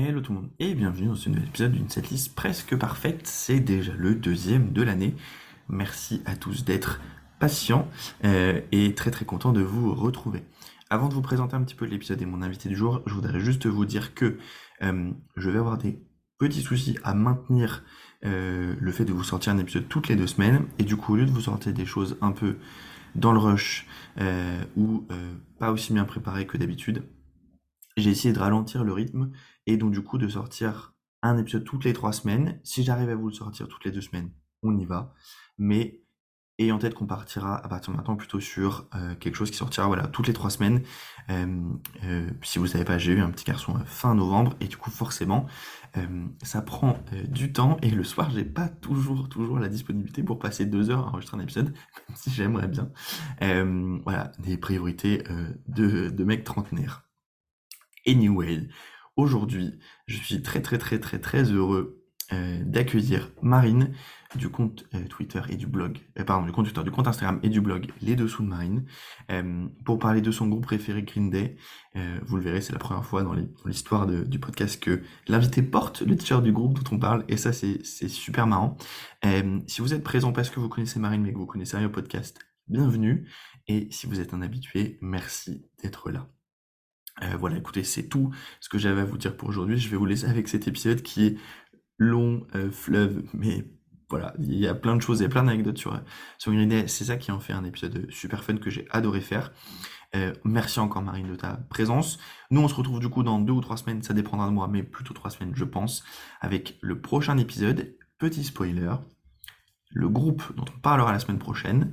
Hello tout le monde et bienvenue dans ce nouvel épisode d'une setlist presque parfaite. C'est déjà le deuxième de l'année. Merci à tous d'être patients euh, et très très content de vous retrouver. Avant de vous présenter un petit peu l'épisode et mon invité du jour, je voudrais juste vous dire que euh, je vais avoir des petits soucis à maintenir euh, le fait de vous sortir un épisode toutes les deux semaines et du coup au lieu de vous sortir des choses un peu dans le rush ou pas aussi bien préparées que d'habitude, j'ai essayé de ralentir le rythme et donc du coup de sortir un épisode toutes les trois semaines. Si j'arrive à vous le sortir toutes les deux semaines, on y va. Mais ayant en tête qu'on partira à partir de maintenant plutôt sur euh, quelque chose qui sortira voilà toutes les trois semaines. Euh, euh, si vous savez pas, j'ai eu un petit garçon fin novembre et du coup forcément ça prend du temps et le soir j'ai pas toujours toujours la disponibilité pour passer deux heures à enregistrer un épisode, même si j'aimerais bien. voilà des priorités de, de mecs trentenaires. Anyway, aujourd'hui, je suis très très très très très heureux euh, d'accueillir Marine du compte euh, Twitter et du blog, euh, pardon, du compte Twitter, du compte Instagram et du blog Les Dessous de Marine, pour parler de son groupe préféré Green Day. vous le verrez, c'est la première fois dans l'histoire du podcast que l'invité porte le t-shirt du groupe dont on parle, et ça c'est super marrant. si vous êtes présent parce que vous connaissez Marine mais que vous connaissez rien au podcast, bienvenue, et si vous êtes un habitué, merci d'être là. Euh, voilà, écoutez, c'est tout ce que j'avais à vous dire pour aujourd'hui. Je vais vous laisser avec cet épisode qui est long, euh, fleuve, mais voilà, il y a plein de choses, a plein d'anecdotes sur, sur Green. C'est ça qui en fait un épisode super fun que j'ai adoré faire. Euh, merci encore Marine de ta présence. Nous on se retrouve du coup dans deux ou trois semaines, ça dépendra de moi, mais plutôt trois semaines je pense, avec le prochain épisode. Petit spoiler, le groupe dont on parlera la semaine prochaine et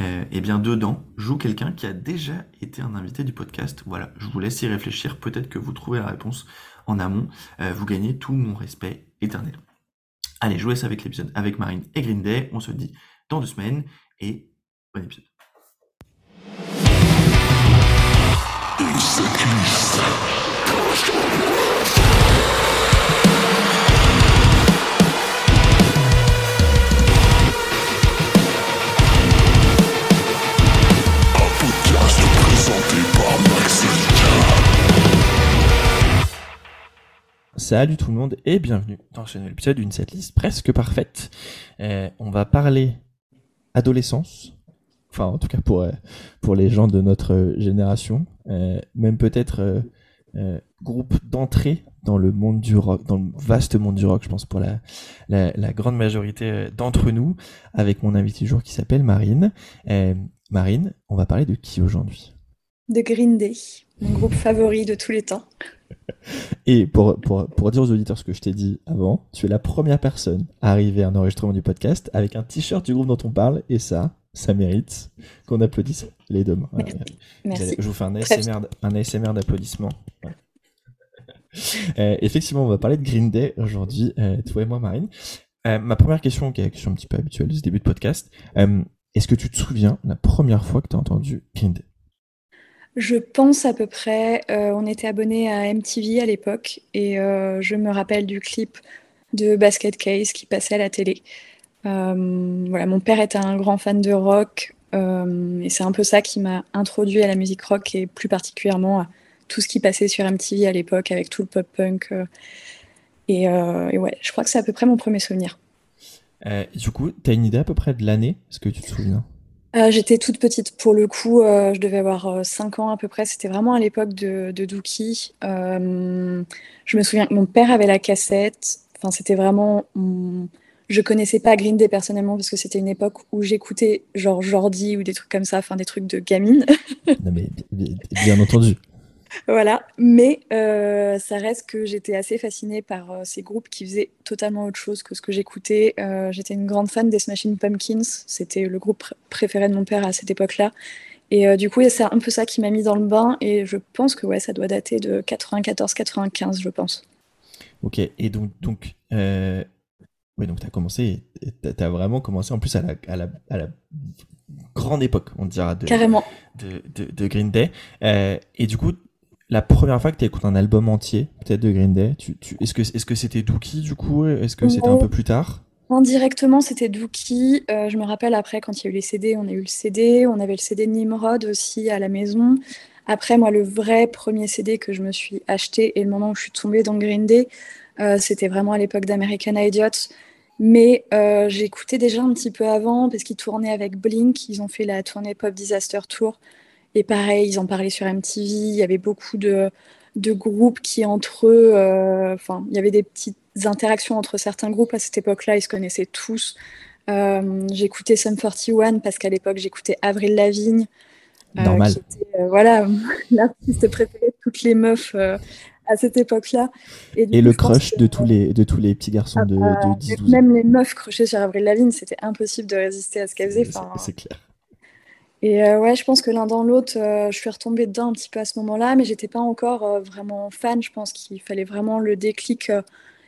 euh, eh bien dedans joue quelqu'un qui a déjà été un invité du podcast. Voilà, je vous laisse y réfléchir. Peut-être que vous trouvez la réponse en amont. Euh, vous gagnez tout mon respect éternel. Allez, vous laisse avec l'épisode avec Marine et Green Day. On se dit dans deux semaines et bon épisode. Salut tout le monde et bienvenue dans ce nouvel épisode d'une setlist presque parfaite. Euh, on va parler adolescence, enfin en tout cas pour, euh, pour les gens de notre génération, euh, même peut-être groupe d'entrée dans le monde du rock, dans le vaste monde du rock, je pense pour la, la, grande majorité d'entre nous, avec mon invité du jour qui s'appelle Marine. Marine, on va parler de qui aujourd'hui? De Green Day, mon groupe favori de tous les temps. Et pour, pour, pour, dire aux auditeurs ce que je t'ai dit avant, tu es la première personne à arriver à un enregistrement du podcast avec un t-shirt du groupe dont on parle, et ça, ça mérite qu'on applaudisse les deux mains. Merci. Je vous fais un ASMR, un ASMR d'applaudissements. Euh, effectivement, on va parler de Green Day aujourd'hui, euh, toi et moi, Marine. Euh, ma première question, qui est une question un petit peu habituelle de ce début de podcast, est-ce que tu te souviens la première fois que tu as entendu Green Day? Je pense à peu près, euh, on était abonné à MTV à l'époque et euh, je me rappelle du clip de Basket Case qui passait à la télé. Euh, mon père était un grand fan de rock et c'est un peu ça qui m'a introduit à la musique rock et plus particulièrement à tout ce qui passait sur MTV à l'époque avec tout le pop punk. Et, ouais, je crois que c'est à peu près mon premier souvenir. du coup, tu une idée à peu près de l'année Est-ce que tu te souviens? Euh, j'étais toute petite pour le coup, euh, je devais avoir 5 euh, ans à peu près. C'était vraiment à l'époque de, de Dookie. je me souviens que mon père avait la cassette. Enfin, c'était vraiment. Je connaissais pas Green Day personnellement parce que c'était une époque où j'écoutais genre Jordi ou des trucs comme ça, enfin des trucs de gamine. non mais bien entendu. Voilà, mais euh, ça reste que j'étais assez fascinée par euh, ces groupes qui faisaient totalement autre chose que ce que j'écoutais. Euh, j'étais une grande fan des Smashing Pumpkins, c'était le groupe préféré de mon père à cette époque-là. Et du coup, c'est un peu ça qui m'a mis dans le bain, et je pense que ouais, ça doit dater de 94-95, je pense. Ok, et donc, donc oui, donc tu as commencé, tu as vraiment commencé en plus à la, à la, à la grande époque, on dira, de, Carrément. de, de, de Green Day. et du coup, la première fois que tu écouté un album entier, peut-être de Green Day, tu, est-ce que est-ce que c'était Dookie du coup Est-ce que c'était un peu plus tard? Indirectement, c'était Dookie. Euh, je me rappelle après quand il y a eu les CD, on a eu le CD, on avait le CD de Nimrod aussi à la maison. Après, moi, le vrai premier CD que je me suis acheté et le moment où je suis tombée dans Green Day, euh, c'était vraiment à l'époque d'American Idiot. Mais euh, j'écoutais déjà un petit peu avant parce qu'ils tournaient avec Blink. Ils ont fait la tournée Pop Disaster Tour. Et pareil, ils en parlaient sur MTV. Il y avait beaucoup de, de groupes qui, entre eux, euh, enfin, il y avait des petites interactions entre certains groupes à cette époque-là. Ils se connaissaient tous. Euh, j'écoutais Sum 41 parce qu'à l'époque, j'écoutais Avril Lavigne. Normal. Qui était, voilà, l'artiste préférée de toutes les meufs à cette époque-là. Et, et coup, le crush que, de, tous les, de tous les petits garçons ah, de, de 10 12 Même les meufs crushées sur Avril Lavigne, c'était impossible de résister à ce qu'elle faisait. Enfin, c'est clair. Et euh, ouais, je pense que l'un dans l'autre, euh, je suis retombée dedans un petit peu à ce moment-là, mais j'étais pas encore euh, vraiment fan. Je pense qu'il fallait vraiment le déclic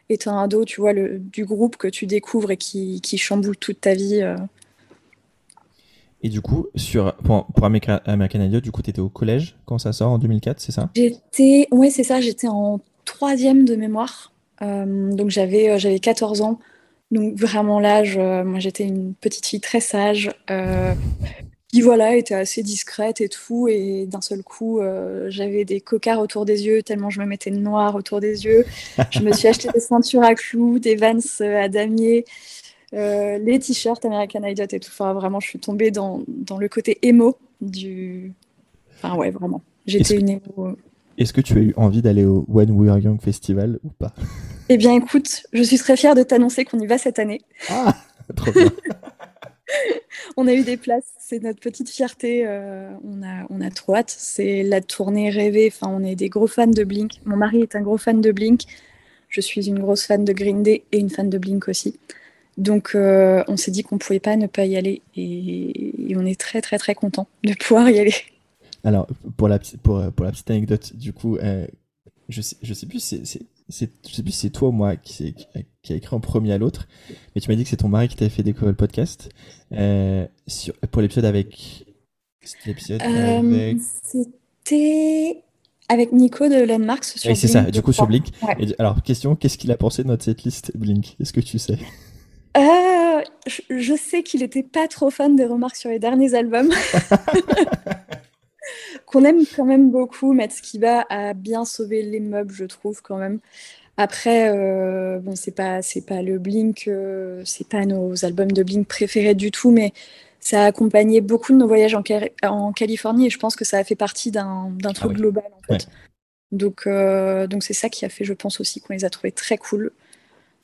étant ado, tu vois, le, du groupe que tu découvres et qui, qui chamboule toute ta vie. Et du coup, sur, pour, pour American du coup, tu étais au collège quand ça sort en 2004, c'est ça? J'étais, ouais, c'est ça, j'étais en troisième de mémoire. Donc j'avais, j'avais 14 ans. Donc vraiment l'âge, moi j'étais une petite fille très sage, qui voilà, était assez discrète et tout. Et d'un seul coup, euh, j'avais des cocards autour des yeux, tellement je me mettais le noir autour des yeux. Je me suis acheté des ceintures à clous, des vans à damier. Euh, les t-shirts American Idiot et tout. Enfin, vraiment, je suis tombée dans, dans le côté émo du. Enfin, ouais, vraiment. J'étais une émo. Euh. Est-ce que tu as eu envie d'aller au When We Are Young Festival ou pas? Eh bien, écoute, je suis très fière de t'annoncer qu'on y va cette année. Ah, trop bien. on a eu des places, c'est notre petite fierté. Euh, on, a, on a trop hâte. C'est la tournée rêvée. Enfin, on est des gros fans de Blink. Mon mari est un gros fan de Blink. Je suis une grosse fan de Green Day et une fan de Blink aussi. Donc, euh, on s'est dit qu'on ne pouvait pas ne pas y aller et, on est très, très, très content de pouvoir y aller. Alors, pour la, petite anecdote, du coup, euh, je sais, je sais plus si c'est, je sais plus si c'est toi ou moi qui, qui, a écrit en premier à l'autre, mais tu m'as dit que c'est ton mari qui t'avait fait découvrir le podcast euh, sur, pour l'épisode avec. C'était l'épisode euh, avec? C'était avec Nico de Landmarks sur Oui, c'est ça, du coup, sur Blink. Ouais. Et, alors, question qu'est-ce qu'il a pensé de notre setlist Blink? Est-ce que tu sais? Euh, je, sais qu'il n'était pas trop fan des remarques sur les derniers albums. Qu'on aime quand même beaucoup. Matt Skiba a bien sauvé les meubles, je trouve, quand même. Après, euh, bon, c'est pas, c'est pas le Blink, euh, c'est pas nos albums de Blink préférés du tout, mais ça a accompagné beaucoup de nos voyages en, en Californie et je pense que ça a fait partie d'un, truc ah oui. global, en fait. Ouais. Donc, euh, donc c'est ça qui a fait, je pense aussi, qu'on les a trouvés très cool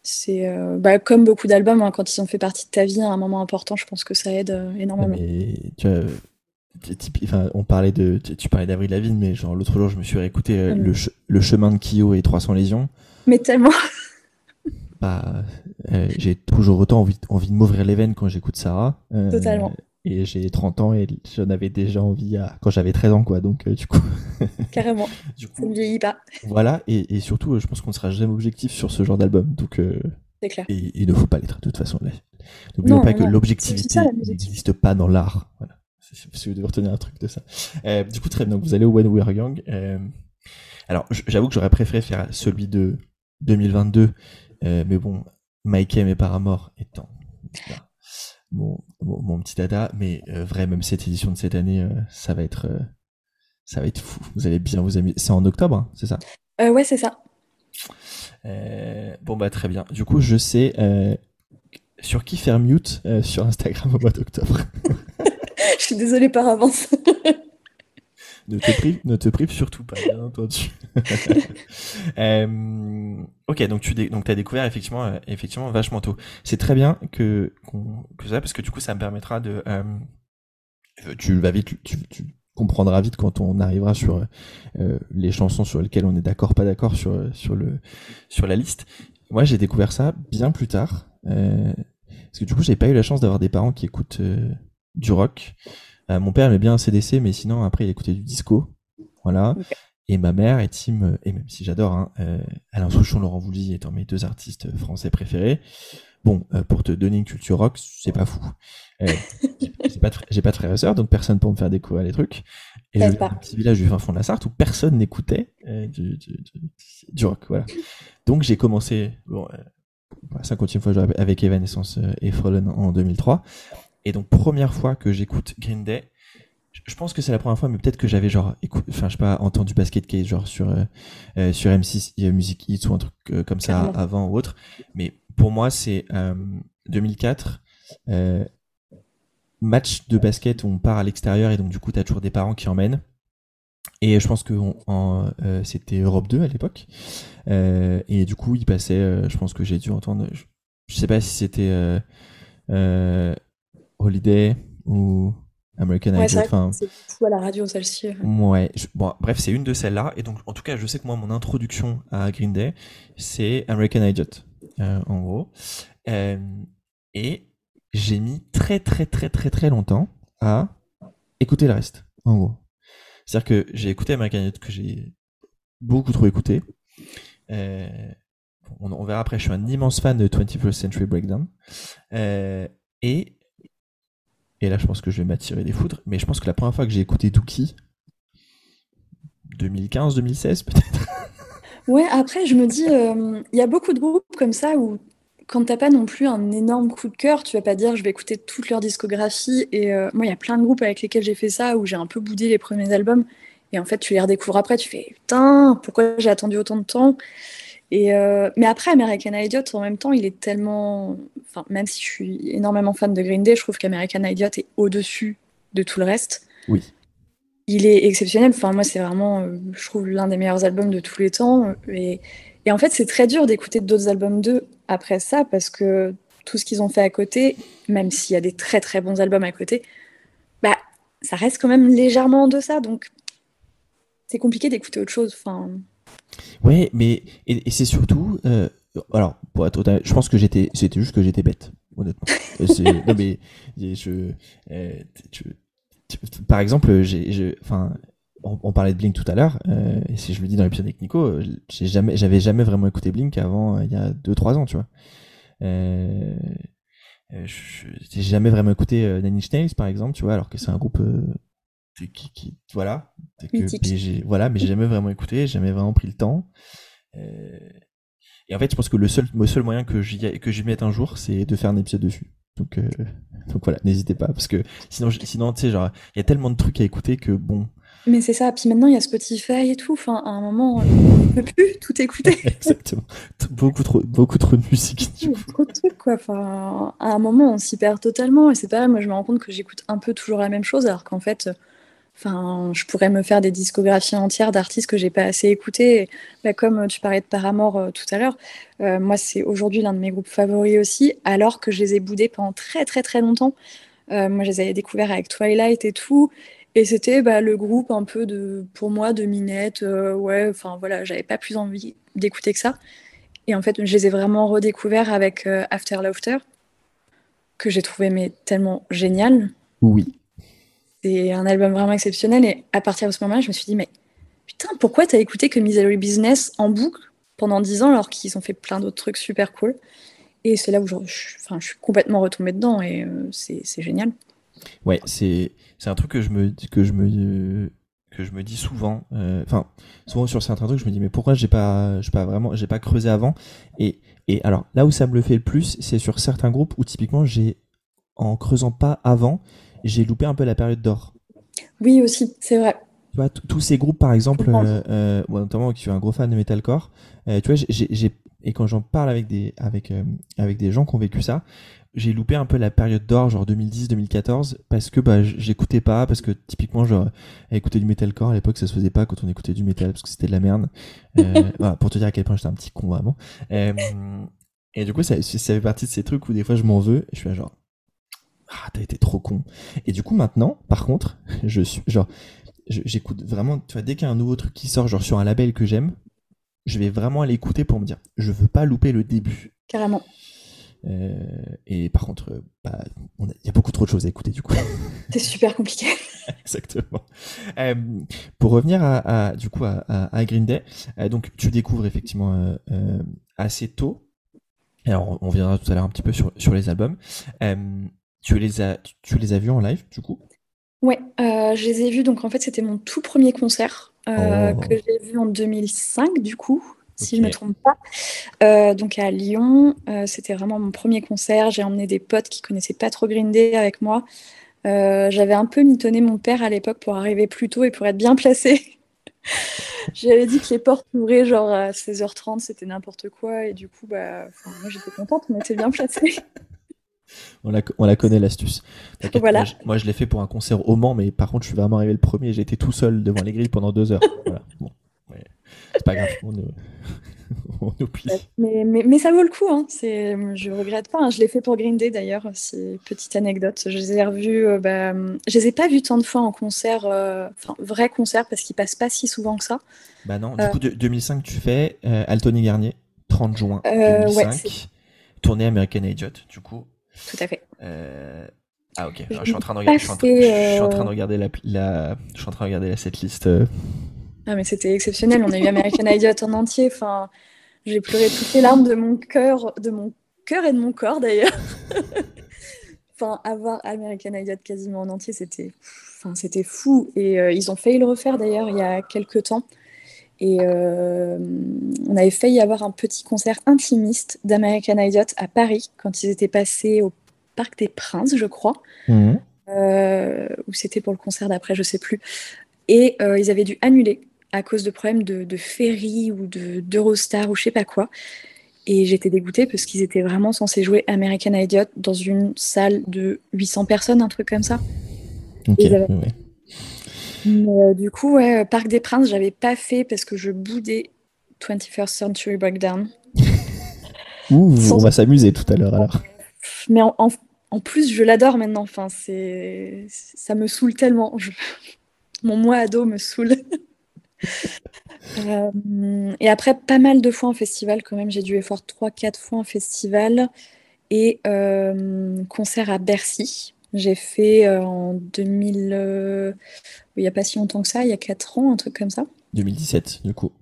c'est euh, bah, comme beaucoup d'albums, hein, quand ils ont fait partie de ta vie à un moment important, je pense que ça aide euh, énormément. Mais, tu vois, enfin, on parlait de, tu parlais d'Avril Lavigne, mais genre l'autre jour, je me suis réécouté euh, le, ch le, chemin de Kyo et 300 lésions. Mais tellement. bah, euh, j'ai toujours autant envie, envie de m'ouvrir les veines quand j'écoute Sarah. Totalement. Et j'ai 30 ans et j'en avais déjà envie à... quand j'avais 13 ans, quoi. Donc, du coup. Carrément. du coup, ça ne vieillit pas. Voilà. Et, et surtout, je pense qu'on ne sera jamais objectif sur ce genre d'album. Donc, c'est clair. Et il ne faut pas l'être, de toute façon. N'oublions pas non, que l'objectivité n'existe pas dans l'art. Voilà. Si vous devez retenir un truc de ça. Euh, du coup, très bien. Donc, vous allez au When We Are Young. Euh, alors, j'avoue que j'aurais préféré faire celui de 2022. Euh, mais bon, Mike et Paramore étant mon, mon, mon, petit dada. Mais euh, vrai, même cette édition de cette année, ça va être, ça va être fou. Vous allez bien vous amuser. C'est en octobre, hein, c'est ça? Ouais, c'est ça. bon, bah, très bien. Du coup, je sais sur qui faire mute sur Instagram au mois d'octobre. Je suis désolée par avance. ne, te prive, ne te prive surtout pas, bien entendu. euh, ok, donc tu donc as découvert effectivement, euh, effectivement vachement tôt. C'est très bien que, qu que ça, parce que du coup, ça me permettra de. Euh, tu vas vite, tu, tu, comprendras vite quand on arrivera sur euh, les chansons sur lesquelles on est d'accord, pas d'accord sur sur le sur la liste. Moi, j'ai découvert ça bien plus tard, euh, parce que du coup, j'ai pas eu la chance d'avoir des parents qui écoutent du rock. Euh, mon père aimait bien CDC, mais sinon après il écoutait du disco, voilà. Okay. Et ma mère est team, et même si j'adore, hein, euh, Alain Souchon, Laurent Voulzy étant mes deux artistes français préférés. Bon, euh, pour te donner une culture rock, c'est pas fou. Euh, j'ai pas, pas de frères et sœurs, donc personne pour me faire découvrir les trucs. Et je un petit village du fin fond de la Sarthe où personne n'écoutait euh, du, du, du, du, rock, voilà. Donc j'ai commencé, bon, euh, 50e fois avec Evanescence et Fallen en 2003. Et donc, première fois que j'écoute Green Day, je pense que c'est la première fois, mais peut-être que j'avais genre, écoute, enfin, je sais pas, entendu Basket Case genre sur euh, euh sur M6 Music Hits ou un truc euh, comme ça avant ou autre. Mais pour moi, c'est 2004 euh, match de basket où on part à l'extérieur et donc du coup, t'as toujours des parents qui emmènent. Et je pense que c'était Europe 2 à l'époque. et du coup, il passait, je pense que j'ai dû entendre, je, je sais pas si c'était Holiday ou American ouais, Idol. C'est fou à la radio celle-ci. Ouais. bon, bref, c'est une de celles-là. Et donc, en tout cas, je sais que moi, mon introduction à Green Day, c'est American Idiot, euh, en gros. Euh, et j'ai mis très, très, très, très, très longtemps à écouter le reste, en gros. C'est-à-dire que j'ai écouté American Idiot que j'ai beaucoup trop écouté. Euh, on, on, verra après, je suis un immense fan de 21st Century Breakdown. et et là, je pense que je vais m'attirer des foudres. Mais je pense que la première fois que j'ai écouté Dookie, 2015, 2016 peut-être. Ouais, après, je me dis, euh, il y a beaucoup de groupes comme ça où quand t'as pas non plus un énorme coup de cœur, tu vas pas dire je vais écouter toute leur discographie. Et euh, moi, il y a plein de groupes avec lesquels j'ai fait ça où j'ai un peu boudé les premiers albums. Et en fait, tu les redécouvres après, tu fais putain, pourquoi j'ai attendu autant de temps? Et euh, mais après, American Idiot, en même temps, il est tellement. Enfin, même si je suis énormément fan de Green Day, je trouve qu'American Idiot est au-dessus de tout le reste. Oui. Il est exceptionnel. Enfin, moi, c'est vraiment, euh, je trouve, l'un des meilleurs albums de tous les temps. Et, et en fait, c'est très dur d'écouter d'autres albums d'eux après ça, parce que tout ce qu'ils ont fait à côté, même s'il y a des très très bons albums à côté, bah, ça reste quand même légèrement en deçà. Donc, c'est compliqué d'écouter autre chose. Enfin. Ouais, mais et, c'est surtout, euh, alors pour être je pense que j'étais, c'était juste que j'étais bête, honnêtement. non mais je, euh, par exemple, j'ai, enfin, on, parlait de Blink tout à l'heure, euh, et si je le dis dans l'épisode avec Nico, j'ai jamais, j'avais jamais vraiment écouté Blink avant il y a 2-3 ans, tu vois. Euh, j'ai jamais vraiment écouté Nine Inch Nails par exemple, tu vois, alors que c'est un groupe qui, voilà, que, voilà, mais j'ai jamais vraiment écouté, j'ai jamais vraiment pris le temps. Euh, et en fait, je pense que le seul, le seul moyen que j'y que j'y mette un jour, c'est de faire un épisode dessus. Donc, euh, donc voilà, n'hésitez pas, parce que sinon, sinon, tu sais, genre, il y a tellement de trucs à écouter que bon. Mais c'est ça. Puis maintenant, il y a Spotify et tout. Enfin, à un moment, on ne peut plus tout écouter. Exactement. Beaucoup trop, beaucoup trop de musique. Trop de trucs, quoi. Enfin, à un moment, on s'y perd totalement. Et c'est pas Moi, je me rends compte que j'écoute un peu toujours la même chose, alors qu'en fait, Enfin, je pourrais me faire des discographies entières d'artistes que j'ai pas assez écoutés. Bah, comme tu parlais de Paramore euh, tout à l'heure, euh, moi c'est aujourd'hui l'un de mes groupes favoris aussi, alors que je les ai boudés pendant très très très longtemps. Euh, moi je les avais découverts avec Twilight et tout, et c'était bah, le groupe un peu de, pour moi, de minette. ouais, enfin voilà, j'avais pas plus envie d'écouter que ça. Et en fait, je les ai vraiment redécouverts avec After Laughter, que j'ai trouvé mais tellement génial. Oui. C'est un album vraiment exceptionnel. Et à partir de ce moment-là, je me suis dit, mais putain, pourquoi t'as écouté que Misery Business en boucle pendant 10 ans alors qu'ils ont fait plein d'autres trucs super cool? Et c'est là où je, enfin, je suis complètement retombée dedans et euh, c'est génial. Ouais, c'est un truc que je me, que je me, que je me dis souvent. Euh, enfin, souvent sur certains trucs, je me dis, mais pourquoi j'ai pas, pas vraiment, j'ai pas creusé avant? Et, et alors, là où ça me le fait le plus, c'est sur certains groupes où typiquement j'ai, en creusant pas avant, j'ai loupé un peu la période d'or. Oui, aussi, c'est vrai. Tu vois, tous ces groupes, par exemple, euh, euh, notamment qui suis un gros fan de metalcore, euh, tu vois, j'ai, et quand j'en parle avec des, avec, avec des gens qui ont vécu ça, j'ai loupé un peu la période d'or, genre 2010-2014, parce que bah, j'écoutais pas, parce que typiquement, genre, écouter du metalcore à l'époque, ça se faisait pas quand on écoutait du metal, parce que c'était de la merde. voilà, pour te dire à quel point j'étais un petit con vraiment. et du coup, ça, ça fait partie de ces trucs où des fois je m'en veux, je suis genre, ah t'as été trop con. Et du coup maintenant, par contre, je suis genre, j'écoute vraiment, tu vois, dès qu'il y a un nouveau truc qui sort, genre sur un label que j'aime, je vais vraiment aller écouter pour me dire, je veux pas louper le début. Carrément. Euh, et par contre, euh, bah, il y a beaucoup trop de choses à écouter du coup. C'est super compliqué. Exactement. Euh, pour revenir à, du coup à, à, Green Day, donc tu découvres effectivement assez tôt. Alors on viendra tout à l'heure un petit peu sur, sur les albums. Tu les as, tu les as vus en live, du coup? Ouais, euh, je les ai vus. Donc, en fait, c'était mon tout premier concert euh, oh. que j'ai vu en 2005, du coup, si je ne me trompe pas. Euh, donc, à Lyon, c'était vraiment mon premier concert. J'ai emmené des potes qui connaissaient pas trop Green Day avec moi. J'avais un peu mitonné mon père à l'époque pour arriver plus tôt et pour être bien placé. J'avais dit que les portes ouvraient genre à 16h30, c'était n'importe quoi. Et du coup, bah, moi j'étais contente, on était bien placés. On la, on la connaît l'astuce. Voilà. Moi, je, l'ai fait pour un concert au Mans, mais par contre, je suis vraiment arrivé le premier. J'ai été tout seul devant les grilles pendant deux heures. Voilà. Bon. C'est pas grave. On, on oublie. Mais, mais, mais, ça vaut le coup. Hein. C'est, je regrette pas. Hein. Je l'ai fait pour Green Day d'ailleurs. C'est petite anecdote. Je les ai revus. Euh, bah, je les ai pas vus tant de fois en concert, euh, enfin vrai concert, parce qu'ils passent pas si souvent que ça. Bah non. Du coup, de, 2005, tu fais euh, Altony Garnier, 30 juin 2005. Ouais, tournée American Idiot, du coup. Tout à fait. Euh... Ah ok. je suis en train de regarder. Je suis en, train de regarder la, la, je suis en train de regarder la setlist. Euh. Ah mais c'était exceptionnel. On a eu American Idiot en entier. Enfin, j'ai pleuré toutes les larmes de mon cœur, de mon cœur et de mon corps d'ailleurs. enfin, avoir American Idiot quasiment en entier, c'était, enfin, c'était fou. Et euh, ils ont failli le refaire d'ailleurs il y a quelques temps. Et euh, on avait failli avoir un petit concert intimiste d'American Idiot à Paris quand ils étaient passés au Parc des Princes, je crois. Euh, ou c'était pour le concert d'après, je sais plus. Et euh, ils avaient dû annuler à cause de problèmes de, ferry ou d'Eurostar ou je sais pas quoi. Et j'étais dégoûtée parce qu'ils étaient vraiment censés jouer American Idiot dans une salle de 800 personnes, un truc comme ça. Euh, du coup, ouais, Parc des Princes, j'avais pas fait parce que je boudais 21st Century Breakdown. Ouh, on va s'amuser tout à l'heure alors. Mais en, plus, je l'adore maintenant. Enfin, c'est, ça me saoule tellement. Mon moi ado me saoule. Euh, et après, pas mal de fois en festival quand même. J'ai dû effort 3-4 fois en festival. Et euh, concert à Bercy. J'ai fait en 2000 il n'y a pas si longtemps que ça, il y a 4 ans, un truc comme ça. 2017, du coup.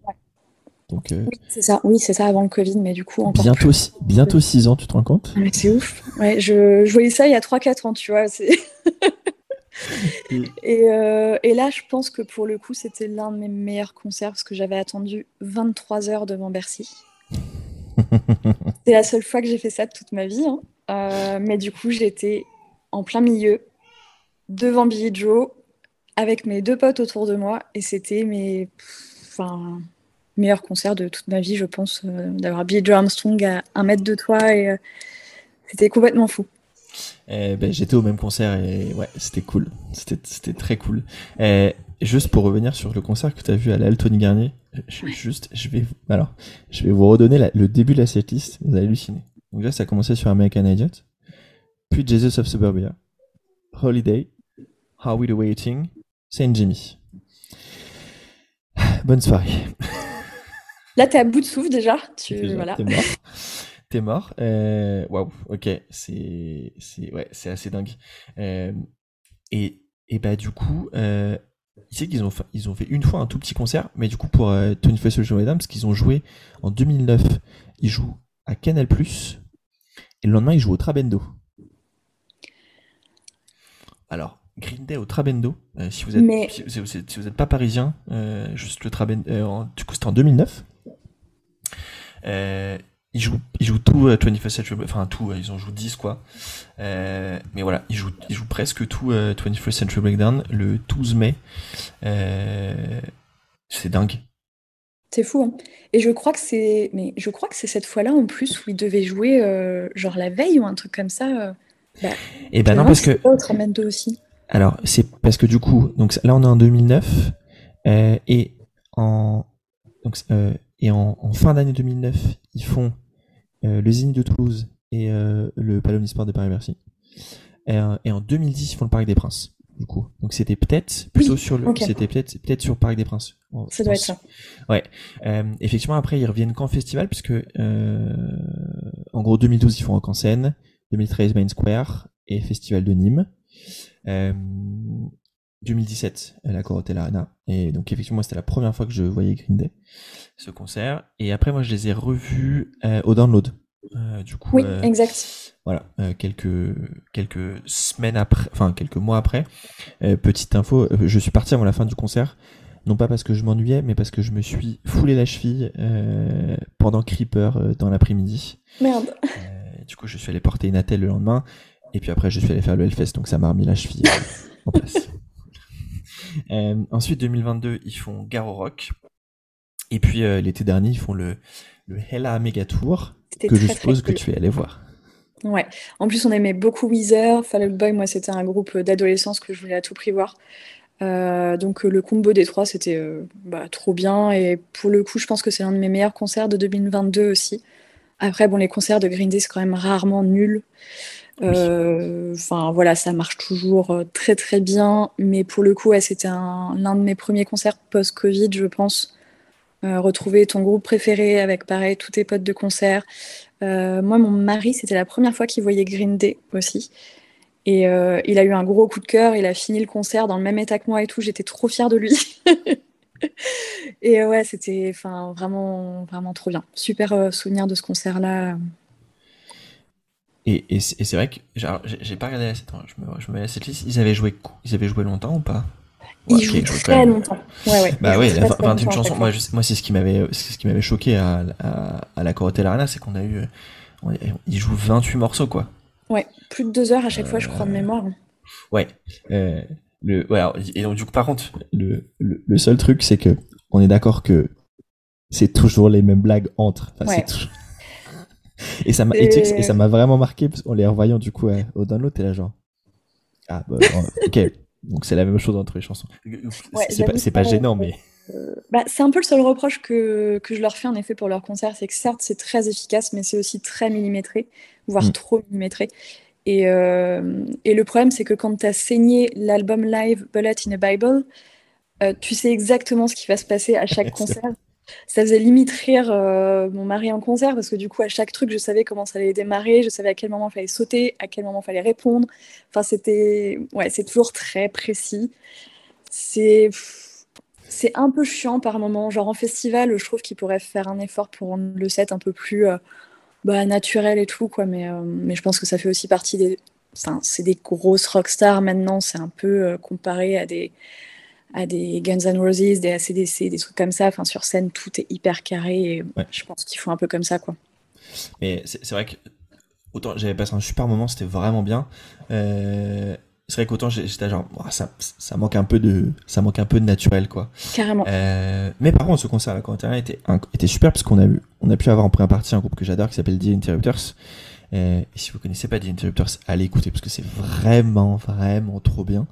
Donc, euh, Oui, c'est ça, oui, c'est ça avant le Covid, mais du coup, encore bientôt, bientôt 6 ans, tu te rends compte? Ah, C'est ouf. Ouais, je, je, voyais ça il y a 3-4 ans, tu vois. et, euh, et, là, je pense que pour le coup, c'était l'un de mes meilleurs concerts parce que j'avais attendu 23 heures devant Bercy. c'est la seule fois que j'ai fait ça de toute ma vie. Hein. Euh, mais du coup, j'étais en plein milieu, devant Billy Joe, avec mes deux potes autour de moi. Et c'était mes enfin meilleur concert de toute ma vie je pense euh, d'avoir Billy Joe Armstrong à un mètre de toi. Et euh, c'était complètement fou. Eh ben, j'étais au même concert et ouais c'était cool. C'était très cool. Et juste pour revenir sur le concert que tu as vu à l'Altony Garnier juste je vais alors je vais vous redonner le début de la setlist. Vous allez halluciner donc là ça a commencé sur American Idiot puis Jesus of Suburbia Holiday How We the Waiting Saint Jimmy. Bonne soirée. Là, t'es à bout de souffle déjà. Tu... voilà. T'es mort. T'es mort. Euh, waouh, ok. C'est ouais, assez dingue. Euh, et, et bah, du coup, euh, ici qu'ils ont, fait, ils ont fait une fois un tout petit concert, mais du coup, pour euh, Tony Festival Madame, parce qu'ils ont joué en 2009, ils jouent à Canal, et le lendemain, ils jouent au Trabendo. Alors, Green Day au Trabendo. Euh, si vous êtes, si, vous êtes pas parisien, euh, juste le Trabendo. Euh, du coup, c'était en 2009. ils jouent, ils jouent tout 21st Century, enfin tout, ils en jouent 10 quoi. mais voilà, ils jouent, ils jouent presque tout 21st Century Breakdown le 12 mai. c'est dingue. C'est fou, hein. Et je crois que c'est, mais je crois que c'est cette fois-là en plus où ils devaient jouer genre la veille ou un truc comme ça. Et bah, eh ben non parce que. Au Trabendo aussi. Alors, c'est parce que du coup, donc là on est en 2009 euh, et en donc, euh, et en, fin d'année 2009, ils font euh, le Zénith de Toulouse et le Palomnisport de Paris-Bercy. Et, et, en 2010, ils font le Parc des Princes. Du coup, donc c'était peut-être plutôt sur le, c'était peut-être peut-être sur Parc des Princes. ça doit être ça. Ouais. effectivement, après ils reviennent qu'en festival puisque en gros 2012 ils font Rock en scène, 2013 Main Square et Festival de Nîmes. 2017 à la Corotel Arena. Et donc effectivement, c'était la première fois que je voyais Green Day, ce concert. Et après, moi, je les ai revus euh, au download. Euh, du coup, oui, euh, exact. Voilà, quelques quelques semaines après, enfin quelques mois après. petite info, je suis parti avant la fin du concert, non pas parce que je m'ennuyais, mais parce que je me suis foulé la cheville pendant Creeper dans l'après-midi. Merde. Du coup, je suis allé porter une attelle le lendemain Et puis après, je suis allé faire le Hellfest, donc ça m'a remis la cheville en place. ensuite, 2022, ils font Garo Rock. Et puis l'été dernier, ils font le, le Hella Mega Tour, que je suppose que tu es allé voir. Ouais. En plus, on aimait beaucoup Weezer. Fall Out Boy, moi, c'était un groupe d'adolescence que je voulais à tout prix voir. Euh, donc le combo des trois, c'était euh, bah, trop bien. Et pour le coup, je pense que c'est l'un de mes meilleurs concerts de 2022 aussi. Après, bon, les concerts de Green Day, c'est quand même rarement nul. Euh, enfin, voilà, ça marche toujours très très bien. Mais pour le coup, c'était l'un de mes premiers concerts post-Covid, je pense. retrouver ton groupe préféré avec, pareil, tous tes potes de concert. moi, mon mari, c'était la première fois qu'il voyait Green Day aussi. Et euh, il a eu un gros coup de cœur, il a fini le concert dans le même état que moi et tout, j'étais trop fière de lui. et euh, ouais, c'était vraiment, vraiment trop bien. Super euh, souvenir de ce concert-là. Et, et c'est vrai que j'ai pas regardé la cette, je me, je me cette liste. Ils avaient joué, ils avaient joué longtemps ou pas? Ils jouent très longtemps. Ouais, ouais. Bah oui, 21 chansons. Moi, moi c'est ce qui m'avait, ce qui m'avait choqué à, à, la Corotel Arena, c'est qu'on a eu, ils jouent 28 morceaux quoi. Ouais, plus de deux heures à chaque fois, je crois, de mémoire. Ouais. Euh, le, et donc, du coup, par contre, le, le, seul truc, c'est que on est d'accord que c'est toujours les mêmes blagues entre. Et ça m'a et, ça m'a vraiment marqué en les revoyant du coup au download t'es là genre ah bah, ok donc c'est la même chose entre les chansons c'est pas, pas gênant mais euh, bah, c'est un peu le seul reproche que, que, je leur fais en effet pour leur concert, c'est que certes c'est très efficace, mais c'est aussi très millimétré, voire mm. trop millimétré. Et, euh, et le problème, c'est que quand tu as saigné l'album live Bullet in a Bible, euh, tu sais exactement ce qui va se passer à chaque concert. Ça faisait limite rire mon mari en concert parce que du coup, à chaque truc, je savais comment ça allait démarrer, je savais à quel moment il fallait sauter, à quel moment il fallait répondre. Enfin, c'était. Ouais, c'est toujours très précis. C'est c'est un peu chiant par moment. Genre en festival, je trouve qu'il pourrait faire un effort pour rendre le set un peu plus euh, bah, naturel et tout, quoi. Mais, euh, mais je pense que ça fait aussi partie des. Enfin, c'est des grosses rockstars maintenant. C'est un peu euh, comparé à des, à des Guns N' Roses, des ACDC, des trucs comme ça. Enfin, sur scène, tout est hyper carré. Et je pense qu'ils font un peu comme ça, quoi. Mais c'est vrai que autant j'avais passé un super moment, c'était vraiment bien c'est vrai qu'autant j'étais genre ça, ça manque un peu de ça manque un peu de naturel quoi. Carrément. Euh, mais par contre ce concert à la était était super parce qu'on a eu on a pu avoir en première partie un groupe que j'adore qui s'appelle The Interrupters. Euh, et si vous connaissez pas The Interrupters allez écouter parce que c'est vraiment vraiment trop bien.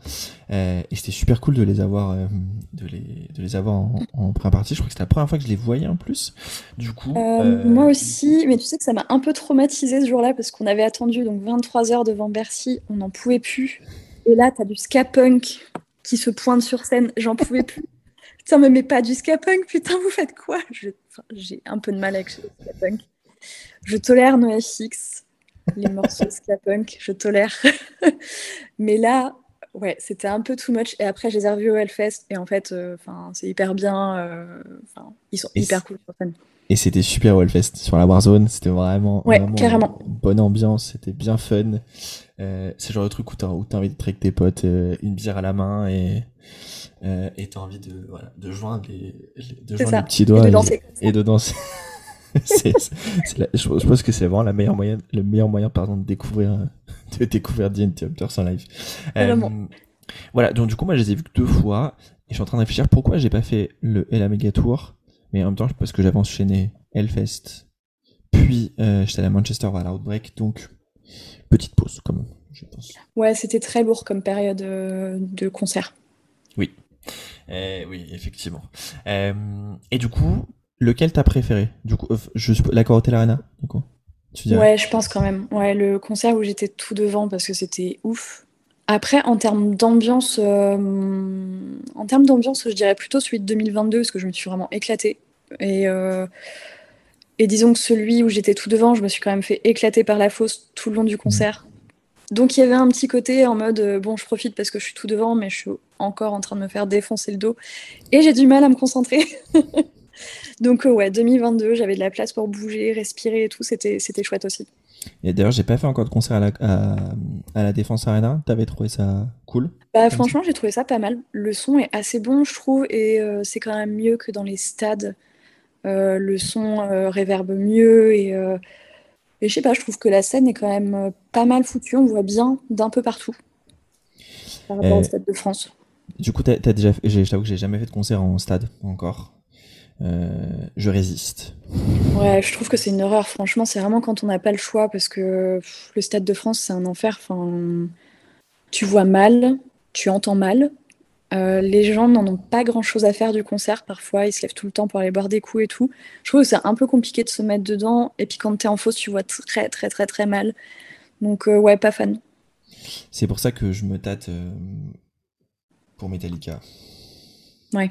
Euh, et c'était super cool de les avoir de les de les avoir en, en, première partie. Je crois que c'était la première fois que je les voyais en plus. Du coup moi aussi mais tu sais que ça m'a un peu traumatisé ce jour-là parce qu'on avait attendu donc 23 heures devant Bercy. On n'en pouvait plus et là, tu as du ska punk qui se pointe sur scène. J'en pouvais plus. Putain, mais, mais pas du ska punk, putain, vous faites quoi? J'ai un peu de mal avec le ska punk. Je tolère NoFX, les morceaux ska punk, je tolère. mais là, ouais, c'était un peu too much. Et après, j'ai les au Hellfest et en fait, euh, enfin, c'est hyper bien. Euh, ils sont hyper cool sur scène. Et c'était super au Hellfest sur la Warzone, c'était vraiment, ouais, carrément. bonne ambiance, c'était bien fun. Euh, c'est le genre de truc où t'as envie d'être avec tes potes, euh, une bière à la main et euh, et t'as envie de voilà, de joindre les, de joindre les petits doigts et de danser. c'est, je, pense que c'est vraiment la meilleure moyen, le meilleur moyen pardon de découvrir de découvrir The Interrupters en live. Euh, voilà, donc du coup moi je les ai vus que deux fois et je suis en train de réfléchir pourquoi j'ai pas fait le Ella Mega Tour, mais en même temps parce que j'avais enchaîné Hellfest, puis euh, j'étais à Manchester vers l'Outbreak, donc petite pause quand même, je pense. Ouais, c'était très lourd comme période euh, de concert. Oui, eh oui, effectivement. Euh, et du coup, lequel t'as préféré? Du coup, euh, je la Corotel Arena, du coup. ouais, je pense quand même. Ouais, le concert où j'étais tout devant parce que c'était ouf. Après, en termes d'ambiance, en termes d'ambiance, je dirais plutôt celui de 2022 parce que je me suis vraiment éclatée. Et et disons que celui où j'étais tout devant, je me suis quand même fait éclater par la fosse tout le long du concert. Donc il y avait un petit côté en mode euh, bon, je profite parce que je suis tout devant, mais je suis encore en train de me faire défoncer le dos et j'ai du mal à me concentrer. Donc euh, ouais, 2022, j'avais de la place pour bouger, respirer et tout, c'était c'était chouette aussi. Et d'ailleurs, j'ai pas fait encore de concert à la, à, la Défense Arena. T'avais trouvé ça cool? Bah franchement, j'ai trouvé ça pas mal. Le son est assez bon, je trouve, et euh, c'est quand même mieux que dans les stades. Euh, le son euh, réverbe mieux et euh, Et je sais pas, je trouve que la scène est quand même pas mal foutue. On voit bien d'un peu partout par rapport au Stade de France. Du coup, t'as, as déjà, je t'avoue que j'ai jamais fait de concert en stade encore. je résiste. Ouais, je trouve que c'est une horreur. Franchement, c'est vraiment quand on n'a pas le choix parce que le Stade de France, c'est un enfer. Enfin, tu vois mal, tu entends mal. Euh, les gens n'en ont pas grand chose à faire du concert parfois, ils se lèvent tout le temps pour aller boire des coups et tout. Je trouve que c'est un peu compliqué de se mettre dedans, et puis quand t'es en fausse, tu vois très très très très mal. Donc euh, ouais, pas fan. C'est pour ça que je me tâte euh, pour Metallica. Ouais,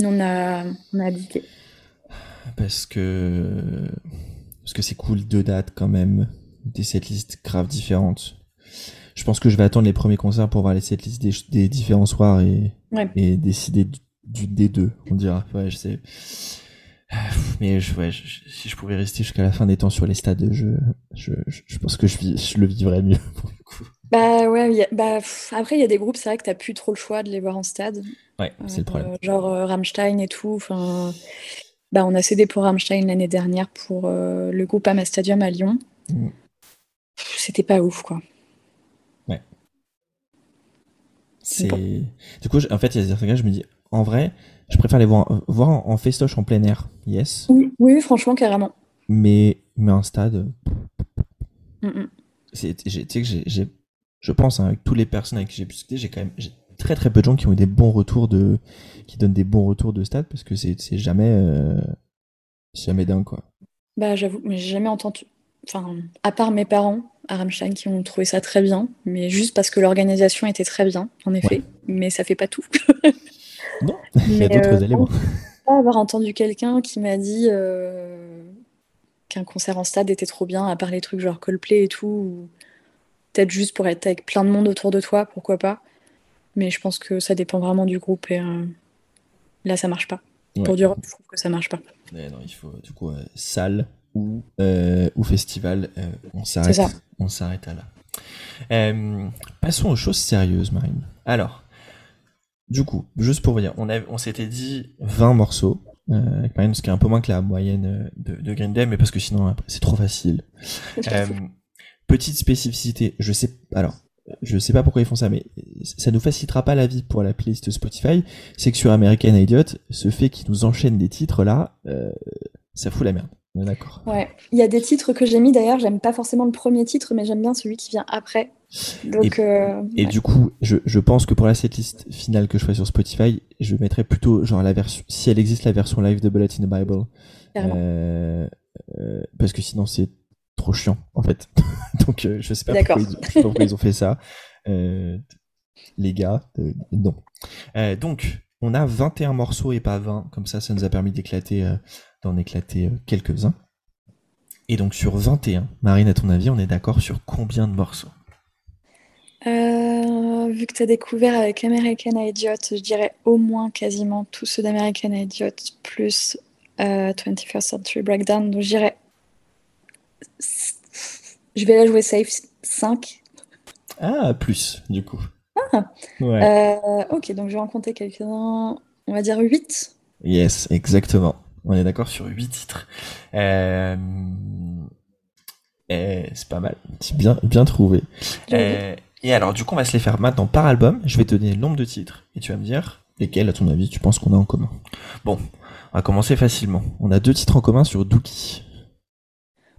on a, on a abdiqué. Parce que parce que c'est cool deux dates quand même, des setlists grave différentes je pense que je vais attendre les premiers concerts pour voir les setlists des, des différents soirs et, et décider du, D2, on dira. Ouais, je sais. Mais je, ouais, si je pouvais rester jusqu'à la fin des temps sur les stades, je, je, je pense que je, je le vivrais mieux pour le coup. Bah ouais, bah, après il y a des groupes, c'est vrai que t'as plus trop le choix de les voir en stade. Ouais, c'est le problème. Euh, genre euh, Rammstein et tout. Enfin, bah on a cédé pour Rammstein l'année dernière pour euh, le groupe Ama Stadium à Lyon. Mm. C'était pas ouf quoi. C'est du coup, en fait, il y a certains gars, je me dis, en vrai, je préfère les voir, voir en, festoche en plein air, yes. Oui, oui, franchement, carrément. Mais, mais un stade. Mm -mm. Tu sais que j'ai, je pense, hein, avec toutes les personnes avec qui j'ai discuté, j'ai quand même très très peu de gens qui ont eu des bons retours de, qui donnent des bons retours de stade parce que c'est jamais, euh, jamais dingue quoi. Bah j'avoue, mais j'ai jamais entendu, enfin, à part mes parents à Rammstein qui ont trouvé ça très bien, mais juste parce que l'organisation était très bien, en effet, mais ça fait pas tout. non, il y a d'autres euh, éléments. Pas avoir entendu quelqu'un qui m'a dit euh, qu'un concert en stade était trop bien, à part les trucs genre Coldplay et tout, peut-être juste pour être avec plein de monde autour de toi, pourquoi pas. Mais je pense que ça dépend vraiment du groupe et euh, là ça marche pas. Pour du rock, je trouve que ça marche pas. non, il faut du coup salle, ou, euh, ou festival. Euh, on s'arrête, on s'arrête à là. Euh, passons aux choses sérieuses, Marine. Alors, du coup, juste pour vous dire, on, on s'était dit 20 morceaux avec Marine, ce qui est un peu moins que la moyenne de, de Green Day, mais parce que sinon c'est trop facile. petite spécificité, je sais, alors, je sais pas pourquoi ils font ça, mais ça nous facilitera pas la vie pour la playlist Spotify. C'est que sur American Idiot, ce fait qu'ils nous enchaînent des titres là, ça fout la merde. D'accord. Ouais, il y a des titres que j'ai mis d'ailleurs, j'aime pas forcément le premier titre, mais j'aime bien celui qui vient après. Donc, et, euh, du coup, je, je, pense que pour la setlist finale que je ferai sur Spotify, je mettrai plutôt genre la version, si elle existe, la version live de Bullet in the Bible. Euh, euh, parce que sinon c'est trop chiant en fait. Donc je sais pas pourquoi ils, je sais pas pourquoi ils ont fait ça. Les gars, non. donc on a 21 morceaux et pas 20, comme ça ça nous a permis d'éclater d'en éclater euh, quelques-uns. Et donc sur 21, Marine, à ton avis, on est d'accord sur combien de morceaux? Euh, Vu que tu as découvert avec American Idiot, je dirais au moins quasiment tous ceux d'American Idiot, plus 21st euh, Century Breakdown. Donc je dirais. Je vais la jouer safe 5. Ah, plus, du coup. Ah ouais. Ok, donc je vais en compter quelques-uns. On va dire 8. Yes, exactement. On est d'accord sur 8 titres. Euh... C'est pas mal. C'est bien, bien trouvé. Euh, et alors, du coup, on va se les faire maintenant par album. Je vais te donner le nombre de titres et tu vas me dire lesquels, à ton avis, tu penses qu'on a en commun. Bon, on va commencer facilement. On a deux titres en commun sur Dookie.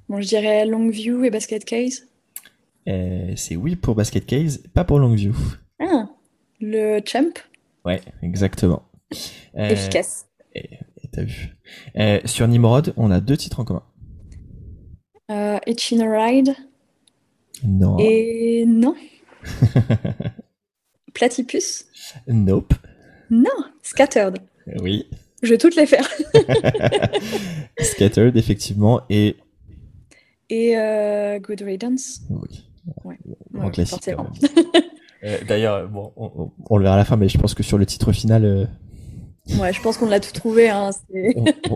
Bon, je dirais Longview et Basket Case. Euh, c'est oui pour Basket Case, pas pour Longview. Ah, le Champ Ouais, exactement. Euh, Efficace. Euh, sur Nimrod, on a deux titres en commun. Euh, It's in a Ride. Non. Et non. Platypus. Nope. Non. Scattered. Oui. Je vais toutes les faire. Scattered, effectivement, et. Et euh, Good Riddance. Oui. Ouais. classique. Euh, d'ailleurs, bon, on, le verra à la fin, mais je pense que sur le titre final, Ouais, je pense qu'on l'a tout trouvé. Hein,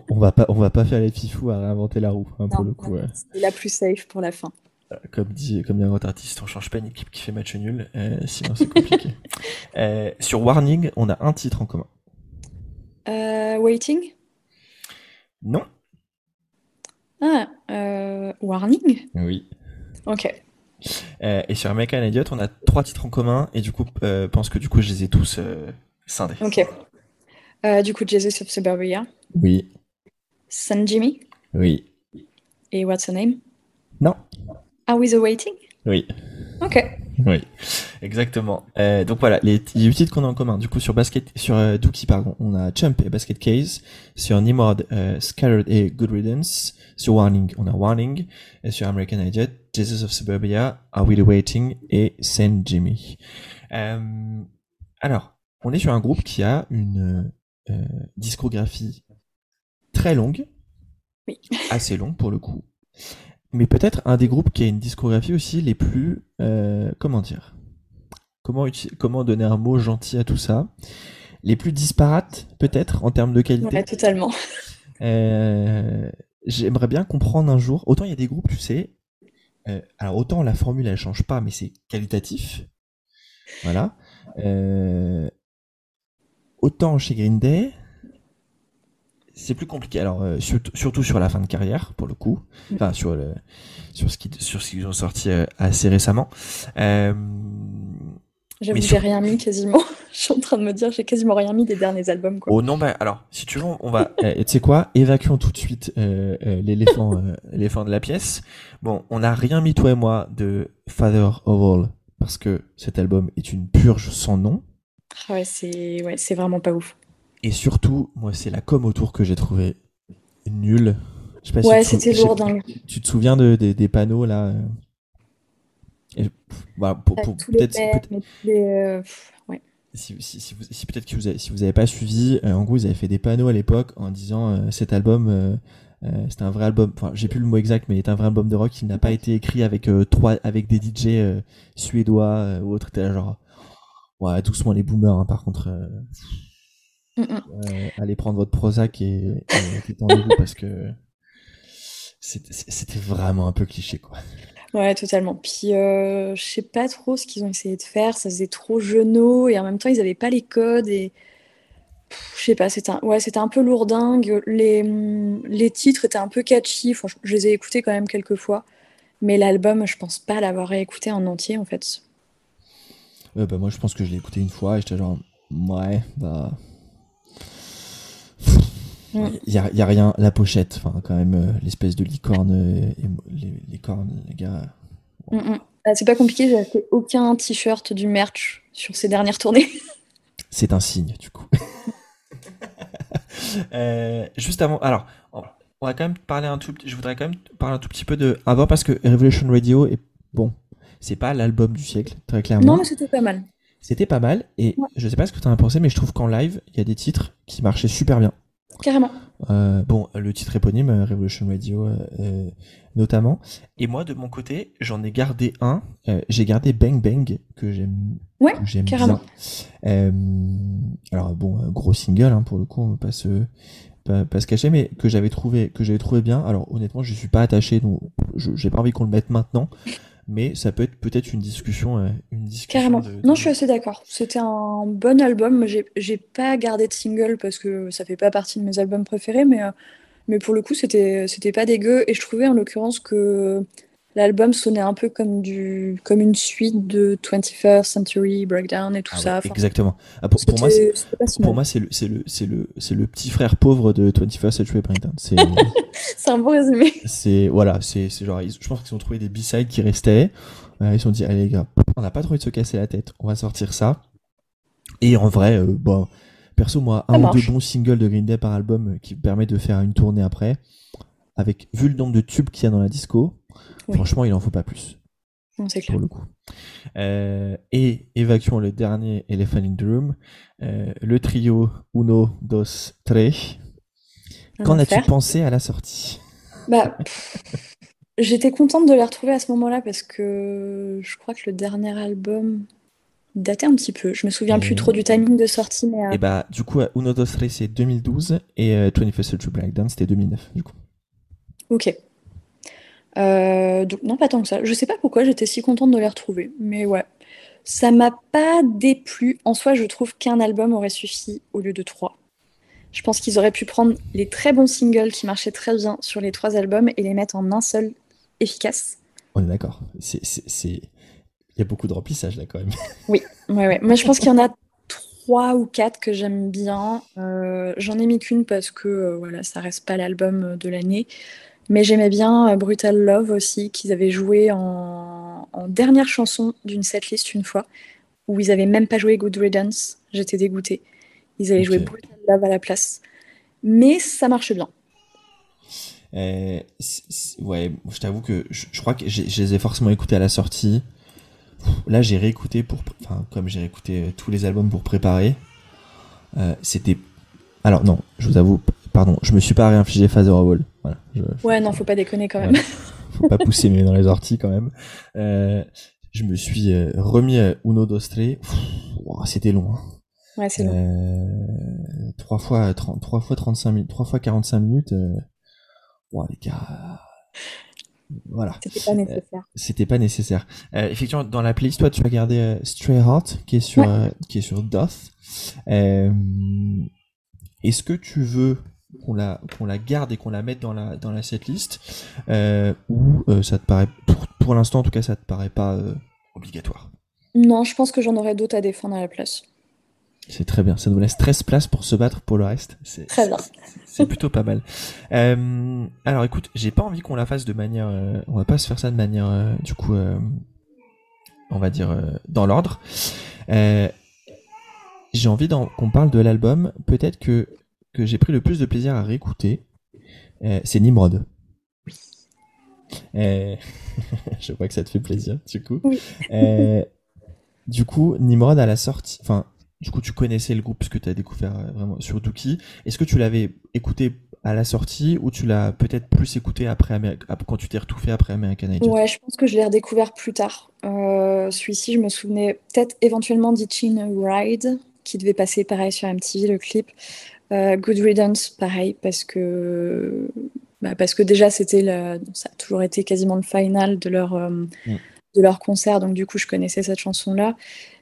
on, va pas, on va pas faire les fifous à réinventer la roue, hein, pour le coup. C'est la plus safe pour la fin. Euh, comme dit, comme dit un grand artiste, on change pas une équipe qui fait match nul, euh, sinon c'est compliqué. euh, sur Warning, on a un titre en commun. Euh, waiting? Non. Ah, Warning? Oui. Ok. Et sur American Idiot, on a trois titres en commun et du coup, pense que du coup, je les ai tous scindés. Ok. Euh, du coup, Jesus of Suburbia, Oui. San Jimmy Oui. et What's Her Name? Non. Are We the Waiting? Oui. Ok. Oui. Exactement. Euh, donc voilà, les, titres qu'on a en commun. Du coup, sur Basket, sur euh, Dookie, pardon, on a Chump et Basket Case. Sur Nimrod, euh, Scattered et Good Riddance. Sur Warning, on a Warning. Et sur American Idiot, Jesus of Suburbia, Are We the Waiting et Saint Jimmy. Euh, alors, on est sur un groupe qui a une discographie très longue. Oui. Assez longue pour le coup. Mais peut-être un des groupes qui a une discographie aussi les plus... euh, comment dire comment, comment donner un mot gentil à tout ça Les plus disparates, peut-être, en termes de qualité. Ouais, totalement. Euh, J'aimerais bien comprendre un jour. Autant il y a des groupes, tu sais. euh, alors autant la formule elle change pas, mais c'est qualitatif. Voilà. Euh, autant chez Green Day, c'est plus compliqué. Alors euh, surtout, surtout sur la fin de carrière pour le coup. Enfin sur le sur ce qui sur ce qu'ils ont sorti euh, assez récemment. Euh, J'avoue, j'ai rien mis quasiment. Je suis en train de me dire, j'ai quasiment rien mis des derniers albums. Quoi. Oh non, bah alors, si tu veux, on va. euh, tu sais quoi Évacuons tout de suite euh, euh, l'éléphant, euh, l'éléphant de la pièce. Bon, on n'a rien mis toi et moi de Father of All parce que cet album est une purge sans nom. Ah ouais, c'est ouais, c'est vraiment pas ouf. Et surtout, moi, c'est la com autour que j'ai trouvé nulle. Je sais pas si Ouais, c'était lourd. dingue. Tu te souviens de, des- des panneaux là et, pff, pour, pour- peut-être euh, ouais. si, si, si vous, si peut-être que vous avez, si vous avez pas suivi, euh, en gros, ils avaient fait des panneaux à l'époque en disant euh, cet album, euh, euh, c'est un vrai album. Enfin, j'ai plus le mot exact, mais est un vrai album de rock qui n'a pas été écrit avec euh, trois, avec des DJ euh, suédois ou autres. T'es genre, ouais, doucement les boomers. hein, par contre, euh, Mm, mm. euh, allez prendre votre Prozac et, et détendez-vous parce que c'était vraiment un peu cliché quoi. Ouais, totalement. Puis, euh, je sais pas trop ce qu'ils ont essayé de faire. Ça faisait trop jeuneau et en même temps, ils avaient pas les codes et je sais pas. C'était un... ouais, un peu lourdingue. Les, hum, les titres étaient un peu catchy. Je les ai écoutés quand même quelques fois. Mais l'album, je pense pas l'avoir réécouté en entier en fait. Euh, bah, moi, je pense que je l'ai écouté une fois et j'étais genre, ouais, bah. Il y a, y a rien, la pochette, enfin, quand même, euh, l'espèce de licorne, euh, et, les, les cornes, les gars. Mm, mm. Ah, c'est pas compliqué. J'ai acheté aucun t-shirt du merch sur ces dernières tournées. C'est un signe, du coup. Euh, juste avant, alors, on on va quand même parler un tout, petit- je voudrais quand même parler un tout petit peu de, avant parce que Revolution Radio est, bon, c'est pas l'album du siècle, très clairement. non, mais c'était pas mal. C'était pas mal, et Ouais. je sais pas ce que t'en as pensé, mais je trouve qu'en live, il y a des titres qui marchaient super bien. Carrément. Euh, bon, le titre éponyme, euh, Revolution Radio, euh, notamment. Et moi, de mon côté, j'en ai gardé un. Euh, J'ai gardé Bang Bang, que j'aime Ouais, j'aime carrément. bien. Alors, bon, gros single, hein, pour le coup, on va pas se, pas, pas se cacher, mais que j'avais trouvé, que j'avais trouvé bien. Alors, honnêtement, je suis pas attaché, donc je- j'ai pas envie qu'on le mette maintenant. Mais ça peut être peut-être une discussion, euh, une discussion Carrément. de- de- Non, je suis assez d'accord. C'était un bon album. J'ai j'ai pas gardé de single parce que ça fait pas partie de mes albums préférés, mais, euh, mais pour le coup, c'était c'était pas dégueu. Et je trouvais en l'occurrence que l'album sonnait un peu comme, du, comme une suite de 21st Century Breakdown et tout Ah ouais, ça. Enfin, exactement. Ah, pour, pour moi, c'est- Pour moi, le, c'est le, c'est le, c'est le petit frère pauvre de 21st Century Breakdown. C'est, C'est un bon résumé. c'est, voilà, c'est, c'est genre, ils- je pense qu'ils ont trouvé des B-sides qui restaient. Euh, ils se sont dit, allez les gars, on n'a pas trop envie de se casser la tête, on va sortir ça. Et en vrai, euh, bon, perso, moi, un ou deux bons singles de Green Day par album euh, qui permet de faire une tournée après, avec, vu le nombre de tubes qu'il y a dans la disco, Oui. franchement, il en faut pas plus Non, c'est clair. pour le coup. Euh, et évacuons le dernier Elephant in the Room, euh, le trio Uno, Dos, Tres. Qu'en as-tu pensé à la sortie? Bah, j'étais contente de les retrouver à ce moment-là parce que je crois que le dernier album datait un petit peu. Je me souviens plus Euh, trop du timing de sortie, mais euh, Et bah, du coup, Uno, Dos, Tres, c'est 2012 et euh, 21st Century Breakdown, c'était 2009, du coup. ok. Euh, donc non, pas tant que ça. Je sais pas pourquoi j'étais si contente de les retrouver, mais ouais. Ça m'a pas déplu. En soi, je trouve qu'un album aurait suffi au lieu de trois. Je pense qu'ils auraient pu prendre les très bons singles qui marchaient très bien sur les trois albums et les mettre en un seul efficace. On est d'accord. C'est, c'est, Il y a beaucoup de remplissage là quand même. Oui, ouais, ouais. Moi je pense qu'il y en a trois ou quatre que j'aime bien. Euh, j'en ai mis qu'une parce que euh, voilà, ça reste pas l'album de l'année. Mais j'aimais bien Brutal Love aussi, qu'ils avaient joué en, dernière chanson d'une setlist une fois, où ils avaient même pas joué Good Riddance. J'étais dégoûtée. Ils avaient joué Brutal Love à la place. Mais ça marche bien. Euh, ouais, je t'avoue que je, crois que je les ai forcément écoutés à la sortie. Là, j'ai réécouté pour, enfin, comme j'ai réécouté euh, tous les albums pour préparer. Euh, c'était, alors non, je vous avoue, pardon, je me suis pas réinfligé Father of All. Voilà, Ouais, non, faut pas déconner quand même. faut pas pousser mes dans les orties quand même. je me suis remis à Uno Dostre. C'était long. Hein. Ouais, c'est long. 3 fois, 30, 3 fois 35 minutes, 3 fois 45 minutes. Bon, les gars. Voilà. C'était pas nécessaire. C'était pas nécessaire. Euh, effectivement, dans la playlist, toi, tu as gardé euh, Stray Heart, qui est sur, euh, qui est sur Doth. Est-ce que tu veux qu'on la, qu'on la garde et qu'on la mette dans la, dans la setlist ou ça te paraît, pour, pour l'instant en tout cas, ça te paraît pas obligatoire? Non, je pense que j'en aurais d'autres à défendre à la place. C'est très bien. Ça nous laisse 13 places pour se battre pour le reste. C'est très bien. C'est plutôt pas mal. Euh, alors écoute, j'ai pas envie qu'on la fasse de manière. Euh, on va pas se faire ça de manière. Euh, du coup, on va dire dans l'ordre. j'ai envie qu'on parle de l'album. Peut-être que, que j'ai pris le plus de plaisir à réécouter. c'est Nimrod. je vois que ça te fait plaisir, du coup. Oui. du coup, Nimrod à la sortie. Enfin, du coup, tu connaissais le groupe puisque tu as découvert euh, vraiment sur Dookie. Est-ce que tu l'avais écouté à la sortie ou tu l'as peut-être plus écouté après quand tu t'es retouffé après American Idol? Ouais, je pense que je l'ai redécouvert plus tard. Euh, celui-ci, je me souvenais peut-être éventuellement d'Itchin Ride qui devait passer pareil sur MTV le clip. Euh, Good Riddance, pareil, parce que, bah, parce que déjà, c'était ça a toujours été quasiment le final de leur, mm. de leur concert, donc du coup, je connaissais cette chanson-là.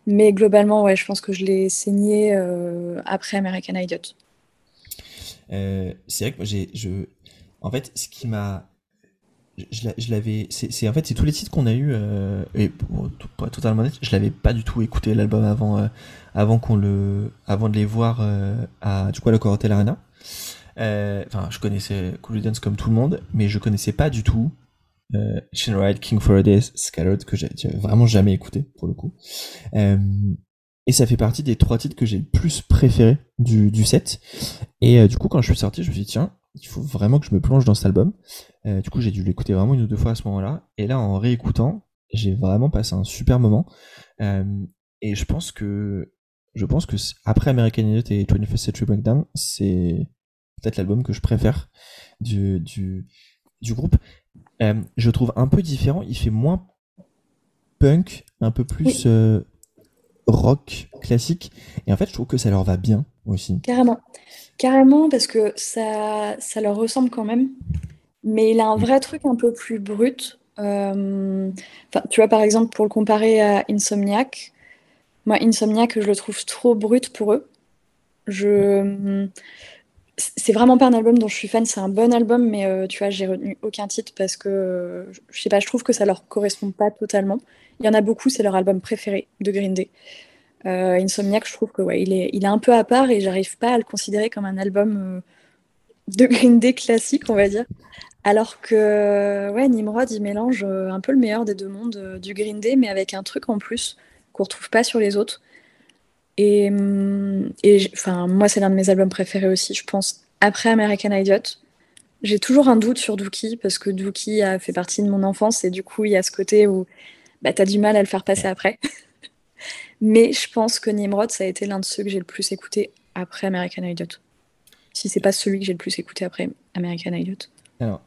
Mais globalement, ouais, je pense que je l'ai saigné euh, après American Idiot. Euh, c'est vrai que moi, j'ai, je, en fait, ce qui m'a, je, l'avais, c'est, en fait, c'est tous les titres qu'on a eu euh, et pour, être totalement honnête, je l'avais pas du tout écouté l'album avant, avant qu'on le, avant de les voir à, du coup, à la Corotel Arena. Enfin, je connaissais Cool Dance comme tout le monde, mais je connaissais pas du tout euh, King for a Day, Scattered, que j'ai vraiment jamais écouté, pour le coup. Euh, et ça fait partie des trois titres que j'ai le plus préféré du, du set. Et euh, du coup, quand je suis sorti, je me suis dit, tiens, il faut vraiment que je me plonge dans cet album. Euh, du coup, j'ai dû l'écouter vraiment une ou deux fois à ce moment-là. Et là, en réécoutant, j'ai vraiment passé un super moment. Euh, et je pense que, je pense que après American Idiot et 21st Century Breakdown, c'est peut-être l'album que je préfère du, du, du groupe. Euh, je trouve un peu différent. Il fait moins punk, un peu plus euh, rock classique. Et en fait, je trouve que ça leur va bien aussi. Carrément. Carrément, parce que ça, ça leur ressemble quand même. Mais il a un vrai truc un peu plus brut. Euh, tu vois, par exemple, pour le comparer à Insomniac, moi, Insomniac, je le trouve trop brut pour eux. C'est vraiment pas un album dont je suis fan, c'est un bon album, mais euh, tu vois, j'ai retenu aucun titre parce que pas, je trouve que ça leur correspond pas totalement. Il y en a beaucoup, c'est leur album préféré de Green Day. Euh, Insomniac, je trouve que il est, un peu à part et j'arrive pas à le considérer comme un album euh, de Green Day classique, on va dire. Alors que ouais, Nimrod, il mélange un peu le meilleur des deux mondes du Green Day, mais avec un truc en plus qu'on retrouve pas sur les autres. Et, hum, enfin, moi, c'est l'un de mes albums préférés aussi, je pense, après American Idiot. J'ai toujours un doute sur Dookie, parce que Dookie a fait partie de mon enfance, et du coup, il y a ce côté où bah, tu as du mal à le faire passer après. Mais je pense que Nimrod, ça a été l'un de ceux que j'ai le plus écouté après American Idiot. Si c'est pas celui que j'ai le plus écouté après American Idiot. Alors,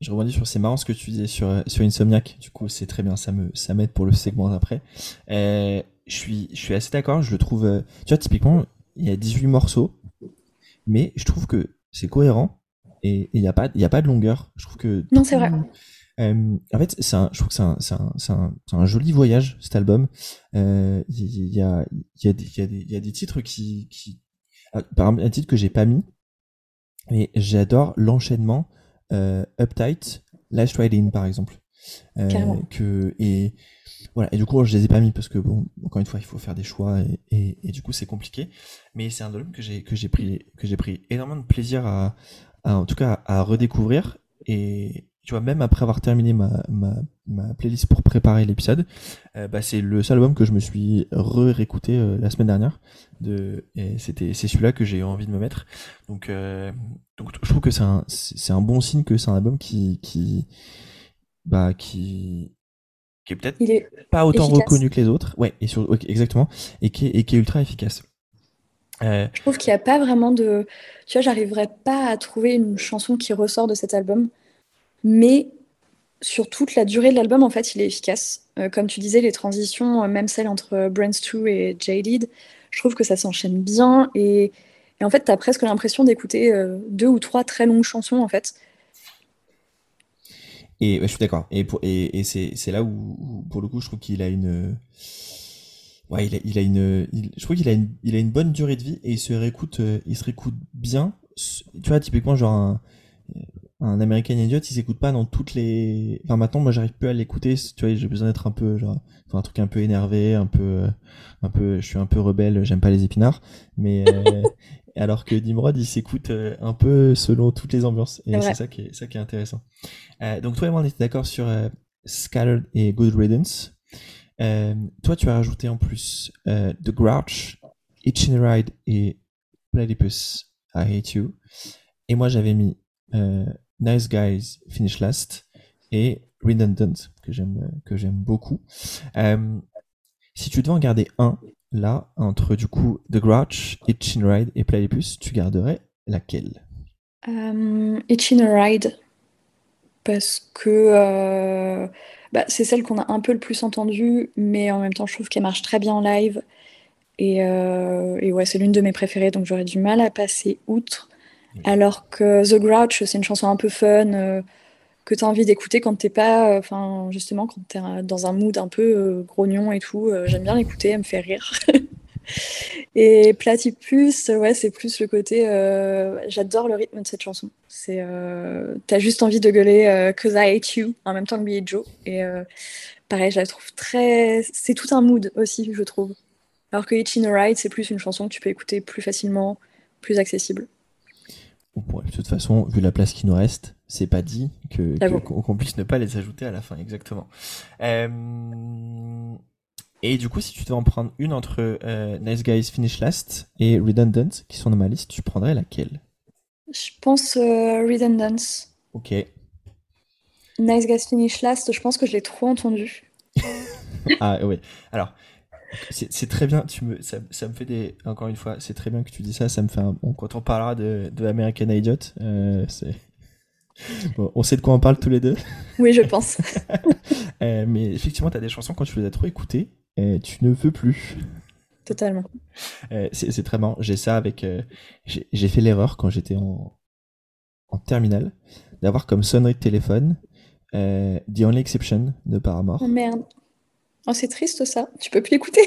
je rebondis sur, c'est marrant ce que tu disais sur, sur Insomniac, du coup, c'est très bien, ça me ça m'aide pour le segment d'après. Euh, je suis, je suis assez d'accord. Je le trouve. Euh, tu vois, typiquement, il y a 18 morceaux, mais je trouve que c'est cohérent et il n'y a pas, il a pas de longueur. Je trouve que. Non, c'est vrai. Euh, en fait, c'est un, je trouve que c'est un, c'est un, c'est un, un, joli voyage cet album. Euh, il y, a, il y a des, y a des, il y a des titres qui, qui, ah, par exemple, un titre que j'ai pas mis, mais j'adore l'enchaînement euh, Uptight, Last Ride In, par exemple. que et voilà. Et du coup je les ai pas mis parce que bon encore une fois il faut faire des choix et, et, du coup c'est compliqué. Mais c'est un album que j'ai que j'ai pris que j'ai pris énormément de plaisir à, à, en tout cas à redécouvrir. Et tu vois, même après avoir terminé ma, ma, ma playlist pour préparer l'épisode, euh, bah, c'est le seul album que je me suis re-réécouté euh, la semaine dernière. De, et c'était, c'est celui-là que j'ai eu envie de me mettre. Donc, euh, donc je trouve que c'est un, c'est un bon signe que c'est un album qui, qui, bah, qui, qui est peut-être pas autant reconnu que les autres. Ouais, et sur, exactement. Et qui, est, et qui est ultra efficace. Je trouve qu'il n'y a pas vraiment de. Tu vois, j'arriverais pas à trouver une chanson qui ressort de cet album. Mais sur toute la durée de l'album, en fait, il est efficace. Euh, comme tu disais, les transitions, euh, même celles entre Brands 2 et Jaded, je trouve que ça s'enchaîne bien. Et, en fait, tu as presque l'impression d'écouter euh, deux ou trois très longues chansons, en fait. Et je suis d'accord. Et, c'est là où, pour le coup, je trouve qu'il a une. Ouais, il a, il une. je trouve qu'il a une, il a une bonne durée de vie et il se réécoute, il se réécoute bien. Tu vois, typiquement, genre un, un American Idiot, il s'écoute pas dans toutes les. Enfin, maintenant, moi, j'arrive plus à l'écouter. Tu vois, j'ai besoin d'être un peu, genre, un truc un peu énervé, un peu, euh, un peu. Je suis un peu rebelle. J'aime pas les épinards. Mais euh, alors que Dimrod, il s'écoute euh, un peu selon toutes les ambiances. Et c'est ça qui est, ça qui est intéressant. donc toi et moi, on était d'accord sur Scattered et Good Riddance. toi, tu as rajouté en plus The Grouch, Itchin Ride et Platypus, I Hate You. Et moi, j'avais mis Nice Guys Finish Last et Redundant que j'aime beaucoup. Euh, si tu devais en garder un là entre du coup The Grouch, Itchin Ride et Platypus, tu garderais laquelle? Euh, Itchin Ride parce que euh, bah, c'est celle qu'on a un peu le plus entendue, mais en même temps je trouve qu'elle marche très bien en live. Et, et ouais, c'est l'une de mes préférées, donc j'aurais du mal à passer outre. Alors que The Grouch, c'est une chanson un peu fun euh, que tu as envie d'écouter quand t'es pas, euh, enfin justement quand tu es dans un mood un peu euh, grognon et tout. J'aime bien l'écouter, elle me fait rire. et Platypus, ouais, c'est plus le côté. J'adore le rythme de cette chanson. C'est, t'as juste envie de gueuler Cause I Hate You en même temps que Billy Joe. Et pareil, je la trouve très. C'est tout un mood aussi, je trouve. Alors que Itchin Ride, c'est plus une chanson que tu peux écouter plus facilement, plus accessible de toute façon, vu la place qui nous reste, c'est pas dit que qu'on puisse ne pas les ajouter à la fin, exactement. Euh, et du coup, si tu devais en prendre une entre euh, Nice Guys Finish Last et Redundant, qui sont dans ma liste, tu prendrais laquelle? Je pense euh, Redundant. Ok. Nice Guys Finish Last, je pense que je l'ai trop entendu. ah oui. Alors, c'est très bien, tu me, ça, ça, me fait des. Encore une fois, c'est très bien que tu dis ça. Ça me fait un. Bon, quand on parlera de, de American Idiot, euh, c'est. Bon, on sait de quoi on parle tous les deux. Oui, je pense. euh, mais effectivement, tu as des chansons, quand tu les as trop écoutées, euh, tu ne veux plus. Totalement. Euh, c'est très marrant. J'ai ça avec. Euh, j'ai fait l'erreur quand j'étais en, en terminale d'avoir comme sonnerie de téléphone The Only Exception de Paramore. Oh merde. Oh, c'est triste ça. Tu peux plus l'écouter.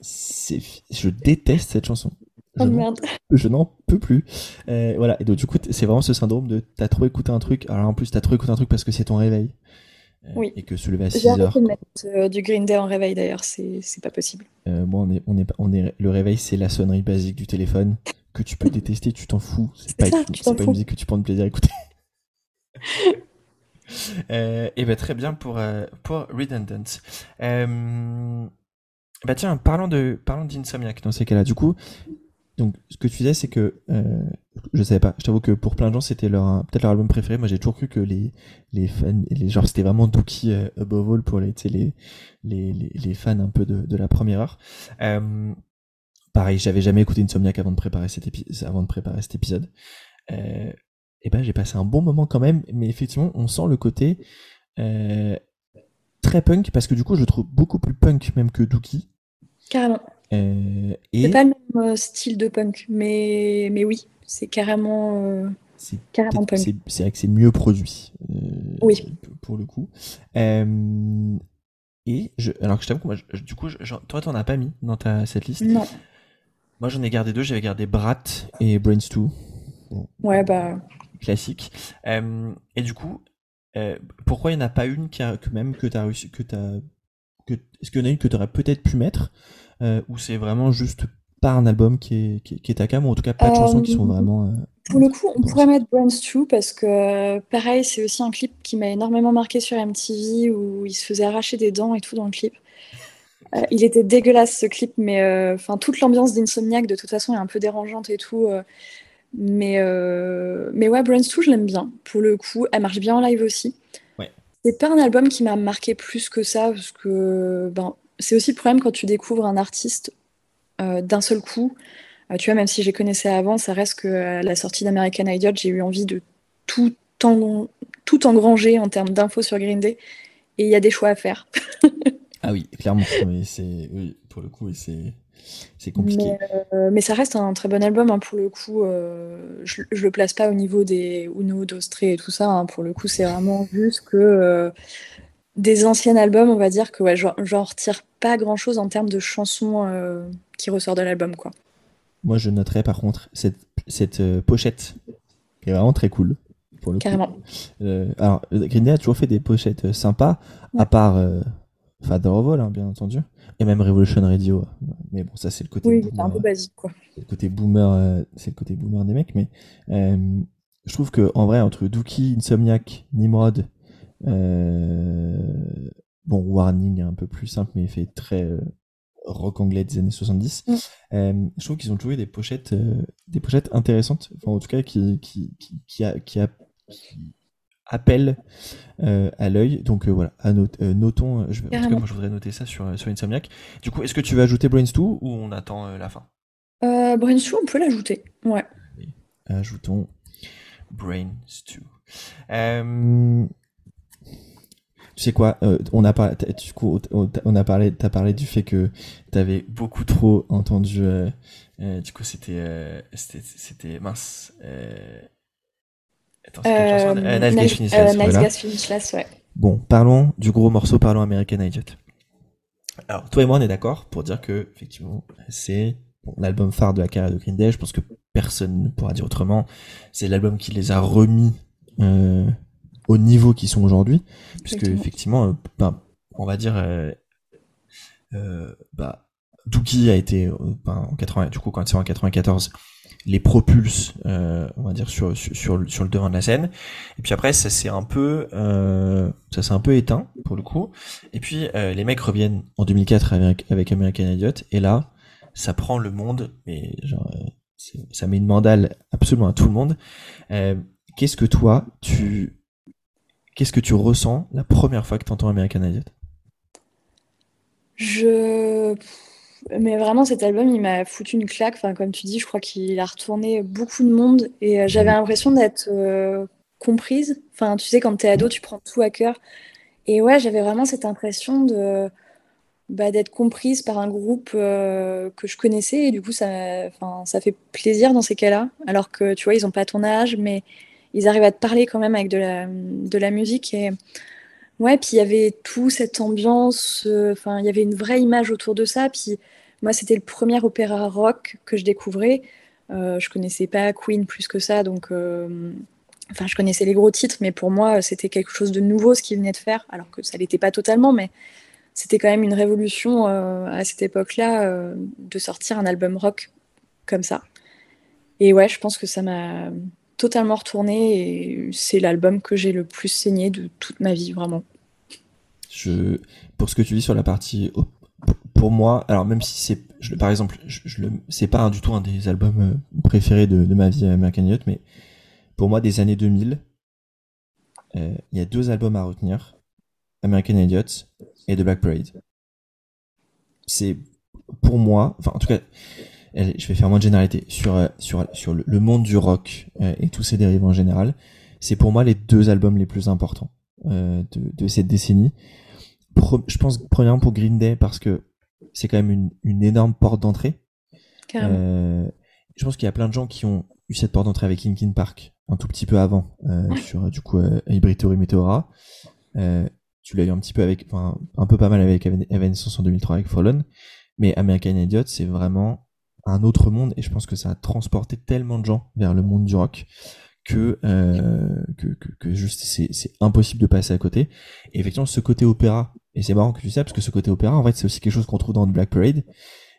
je déteste cette chanson. Oh, merde. Je n'en peux plus. Euh, voilà. Et donc, du coup, c'est vraiment ce syndrome de t'as trop écouté un truc. Alors, en plus, t'as trop écouté un truc parce que c'est ton réveil. Euh, oui. Et que se lever à 6 heures. J'ai de mettre euh, du Green Day en réveil d'ailleurs. C'est pas possible. moi, on est, on est, on est, le réveil, c'est la sonnerie basique du téléphone que tu peux détester. Tu t'en fous. C'est pas, pas une musique que tu prends de plaisir à écouter. Euh, et ben très bien pour, euh, pour Redundant. Euh, bah tiens, parlons de parlons d'Insomniac dans ces cas-là. Du coup, donc ce que tu disais, c'est que euh, je savais pas. Je t'avoue que pour plein de gens, c'était leur peut-être leur album préféré. Moi, j'ai toujours cru que les les fans, les genre c'était vraiment Dookie above all pour les, les les, les fans un peu de, de la première heure. Pareil, j'avais jamais écouté Insomniac avant de préparer cet épisode. Avant de préparer cet épisode. Eh ben, j'ai passé un bon moment quand même, mais effectivement, on sent le côté euh, très punk, parce que du coup, je le trouve beaucoup plus punk même que Dookie. Carrément. Euh, C'est pas le même euh, style de punk, mais, mais oui, c'est carrément, euh, c'est carrément punk. C'est vrai que c'est mieux produit. oui. Pour le coup. et je, alors que je t'avoue que moi, du coup, je, toi, t'en as pas mis dans ta, cette liste Non. Moi, j'en ai gardé deux. J'avais gardé Brat et Brains 2. Ouais, bah classique. Euh, et du coup, pourquoi il n'y en a pas une qui a, que même que tu as réussi, que que, est-ce qu'il y en a une que tu aurais peut-être pu mettre, ou c'est vraiment juste pas un album qui est, qui, est ta cam, ou en tout cas pas de chansons qui sont vraiment. pour le coup, on pourrait mettre Brands 2 parce que, pareil, c'est aussi un clip qui m'a énormément marqué sur MTV où il se faisait arracher des dents et tout dans le clip. Euh, il était dégueulasse ce clip, mais euh, enfin toute l'ambiance d'Insomniac de toute façon est un peu dérangeante et tout. Euh, mais, mais ouais, Brains 2, je l'aime bien. Pour le coup, elle marche bien en live aussi. Ouais. C'est pas un album qui m'a marqué plus que ça, parce que ben, c'est aussi le problème quand tu découvres un artiste d'un seul coup. tu vois, même si je les connaissais avant, ça reste que à la sortie d'American Idiot, j'ai eu envie de tout, en, tout engranger en termes d'infos sur Green Day. Et il y a des choix à faire. Ah oui, clairement. oui, pour le coup, c'est c'est compliqué. Euh, mais, ça reste un très bon album hein, pour le coup. Euh, je, je, le place pas au niveau des Uno, d'Austré et tout ça. Hein, pour le coup, c'est vraiment juste que euh, des anciens albums, on va dire que ouais, j'en retire pas grand chose en termes de chansons qui ressortent de l'album, quoi. Moi, je noterais par contre cette, cette pochette qui est vraiment très cool. Pour le Carrément. alors, Green Day a toujours fait des pochettes sympas, à part Father of All, hein, bien entendu. Et même Revolution Radio. Mais bon, ça, c'est le côté. Oui, c'est un peu basique, quoi. C'est le côté boomer, euh, c'est le côté boomer des mecs. Mais euh, je trouve que en vrai, entre Dookie, Insomniac, Nimrod, euh, bon, Warning, un peu plus simple, mais fait très rock anglais des années 70. Mm. je trouve qu'ils ont trouvé des pochettes, des pochettes intéressantes. Enfin, en tout cas, qui, qui, qui, qui, a, qui, a, appel euh, à l'œil. Donc euh, voilà, à euh, notons. Je, en tout cas, moi, je voudrais noter ça sur, sur Insomniac. Du coup, est-ce que tu veux ajouter Brains 2 ou on attend la fin? Euh, Brains 2, on peut l'ajouter. Ouais. ajoutons Brains 2. Tu sais quoi, on a parlé, du coup, on a parlé, t'as parlé du fait que t'avais beaucoup trop entendu. du coup, c'était, c'était mince. Attends, euh, euh, Nice, Gas Finishless, ouais. Bon, parlons du gros morceau, parlons American Idiot. Alors, toi et moi, on est d'accord pour dire que, effectivement, c'est l'album phare de la carrière de Green Day. Je pense que personne ne pourra dire autrement. C'est l'album qui les a remis euh, au niveau qu'ils sont aujourd'hui, puisque effectivement, euh, ben, on va dire, euh, euh, bah, Dookie a été ben, en 80, du coup, quand c'est en 94, les propulse, euh, on va dire sur, sur, sur le devant de la scène. Et puis après, ça s'est un peu, euh, ça un peu éteint pour le coup. Et puis euh, les mecs reviennent en 2004 avec, avec American Idiot. Et là, ça prend le monde, mais genre, ça met une mandale absolument à tout le monde. qu'est-ce que toi, tu, qu'est-ce que tu ressens la première fois que tu entends American Idiot? Je mais vraiment, cet album, il m'a foutu une claque. Enfin, comme tu dis, je crois qu'il a retourné beaucoup de monde et euh, j'avais l'impression d'être euh, comprise. Enfin, tu sais, quand t'es ado, tu prends tout à cœur. Et ouais, j'avais vraiment cette impression de bah, d'être comprise par un groupe euh, que je connaissais et du coup, ça, enfin, ça fait plaisir dans ces cas-là. Alors que tu vois, ils ont pas ton âge, mais ils arrivent à te parler quand même avec de la, de la musique et Ouais, puis il y avait tout cette ambiance, euh, enfin, il y avait une vraie image autour de ça. Puis moi, c'était le premier opéra rock que je découvrais. Euh, je connaissais pas Queen plus que ça, donc euh, enfin, je connaissais les gros titres, mais pour moi, c'était quelque chose de nouveau ce qu'ils venaient de faire, alors que ça l'était pas totalement, mais c'était quand même une révolution à cette époque-là de sortir un album rock comme ça. Et ouais, je pense que ça m'a totalement retourné et c'est l'album que j'ai le plus saigné de toute ma vie, vraiment. Pour ce que tu dis sur la partie, pour moi, alors même si c'est, par exemple, je, je c'est pas du tout un des albums euh, préférés de, ma vie American Idiot, mais pour moi des années 2000, euh, il y a deux albums à retenir, American Idiot et The Black Parade. C'est pour moi, enfin en tout cas, je vais faire moins de généralité sur euh, sur sur le monde du rock euh, et tous ses dérivés en général. C'est pour moi les deux albums les plus importants euh, de, de cette décennie. je pense premièrement pour Green Day parce que c'est quand même une, une énorme porte d'entrée. Euh, je pense qu'il y a plein de gens qui ont eu cette porte d'entrée avec Linkin Park un tout petit peu avant euh, sur du coup euh, Hybrid Meteora. Euh, tu l'as eu un petit peu avec, enfin un peu pas mal avec Evanescence en 2003 avec Fallen, mais American Idiot c'est vraiment un autre monde et je pense que ça a transporté tellement de gens vers le monde du rock que, que, que, juste c'est, c'est impossible de passer à côté. Et effectivement, ce côté opéra, et c'est marrant que tu sais parce que ce côté opéra, en fait, c'est aussi quelque chose qu'on trouve dans Black Parade.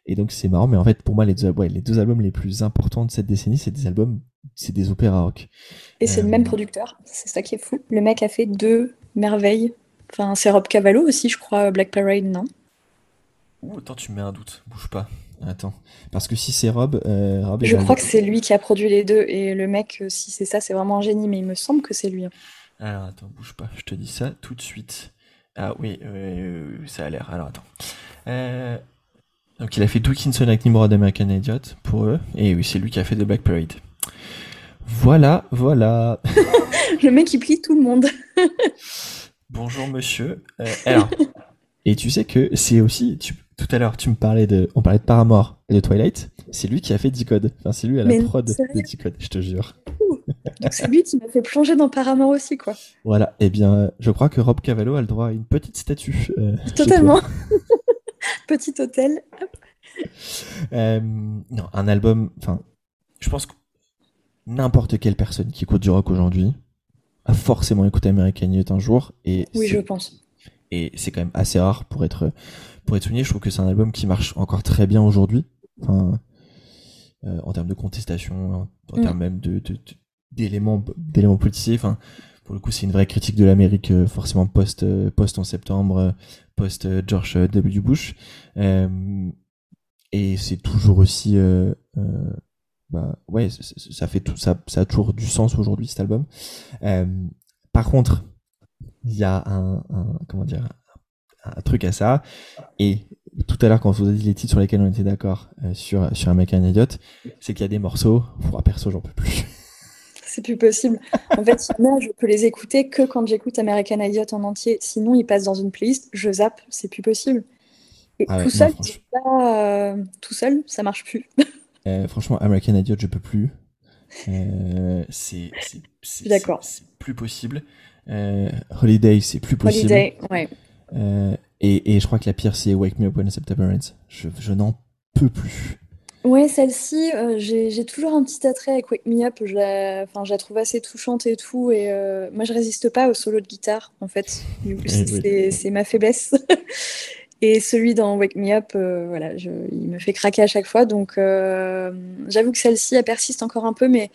Et donc c'est marrant, mais en fait pour moi les deux, ouais, les deux albums les plus importants de cette décennie, c'est des albums, c'est des opéras rock. Et c'est le même producteur, c'est ça qui est fou. Le mec a fait deux merveilles. Enfin, c'est Rob Cavallo aussi, je crois, Black Parade, non? Ouh, attends, tu mets un doute, bouge pas. Attends, parce que si c'est Rob, euh, Rob je crois que c'est lui qui a produit les deux et le mec, euh, si c'est ça, c'est vraiment un génie, mais il me semble que c'est lui. Hein. Alors attends, bouge pas, je te dis ça tout de suite. Ah oui, ça a l'air. Alors attends. Euh, donc il a fait Dickinson avec Nimrod American Idiot pour eux, et oui, c'est lui qui a fait The Black Parade. Voilà, voilà. le mec il plie tout le monde. Bonjour monsieur. alors, et tu sais que c'est aussi, tout à l'heure, tu me parlais de, on parlait de Paramore et de Twilight. C'est lui qui a fait Decode. Enfin, c'est lui à la prod de Decode, je te jure. Donc c'est lui qui m'a fait plonger dans Paramore aussi, quoi. Voilà. Eh bien, je crois que Rob Cavallo a le droit à une petite statue. Euh, Totalement. Petit hôtel. Euh, non, un album. Enfin, je pense que n'importe quelle personne qui écoute du rock aujourd'hui a forcément écouté American Idiot un jour. Et oui, je pense. Et c'est quand même assez rare pour être pour être souligné. Je trouve que c'est un album qui marche encore très bien aujourd'hui. Enfin, euh, en termes de contestation, en, termes mm. même de, d'éléments d'éléments politiques. Enfin, pour le coup, c'est une vraie critique de l'Amérique, euh, forcément post euh, post en septembre, post George W. Bush. et c'est toujours aussi, bah ouais, ça fait tout, ça, ça a toujours du sens aujourd'hui cet album. par contre, il y a un, comment dire un truc à ça. Et tout à l'heure quand on vous a dit les titres sur lesquels on était d'accord euh, sur sur American Idiot c'est qu'il y a des morceaux pour perso j'en peux plus. C'est plus possible. En fait moi je peux les écouter que quand j'écoute American Idiot en entier. Sinon ils passent dans une playlist je zappe c'est plus possible. Et ah tout seul pas, euh, tout seul ça marche plus. Euh, franchement American Idiot je peux plus. C'est c'est d'accord. c'est plus possible. Holiday, c'est plus possible. Holiday, ouais. Euh, et, et, je crois que la pire, c'est Wake Me Up When September Ends. Je, je n'en peux plus. Ouais, celle-ci, euh, j'ai toujours un petit attrait avec Wake Me Up. Je la, enfin, je la trouve assez touchante et tout. Et euh, moi, je résiste pas au solo de guitare, en fait. C'est ma faiblesse. et celui dans Wake Me Up, euh, voilà, je, il me fait craquer à chaque fois. Donc, j'avoue que celle-ci, elle persiste encore un peu, mais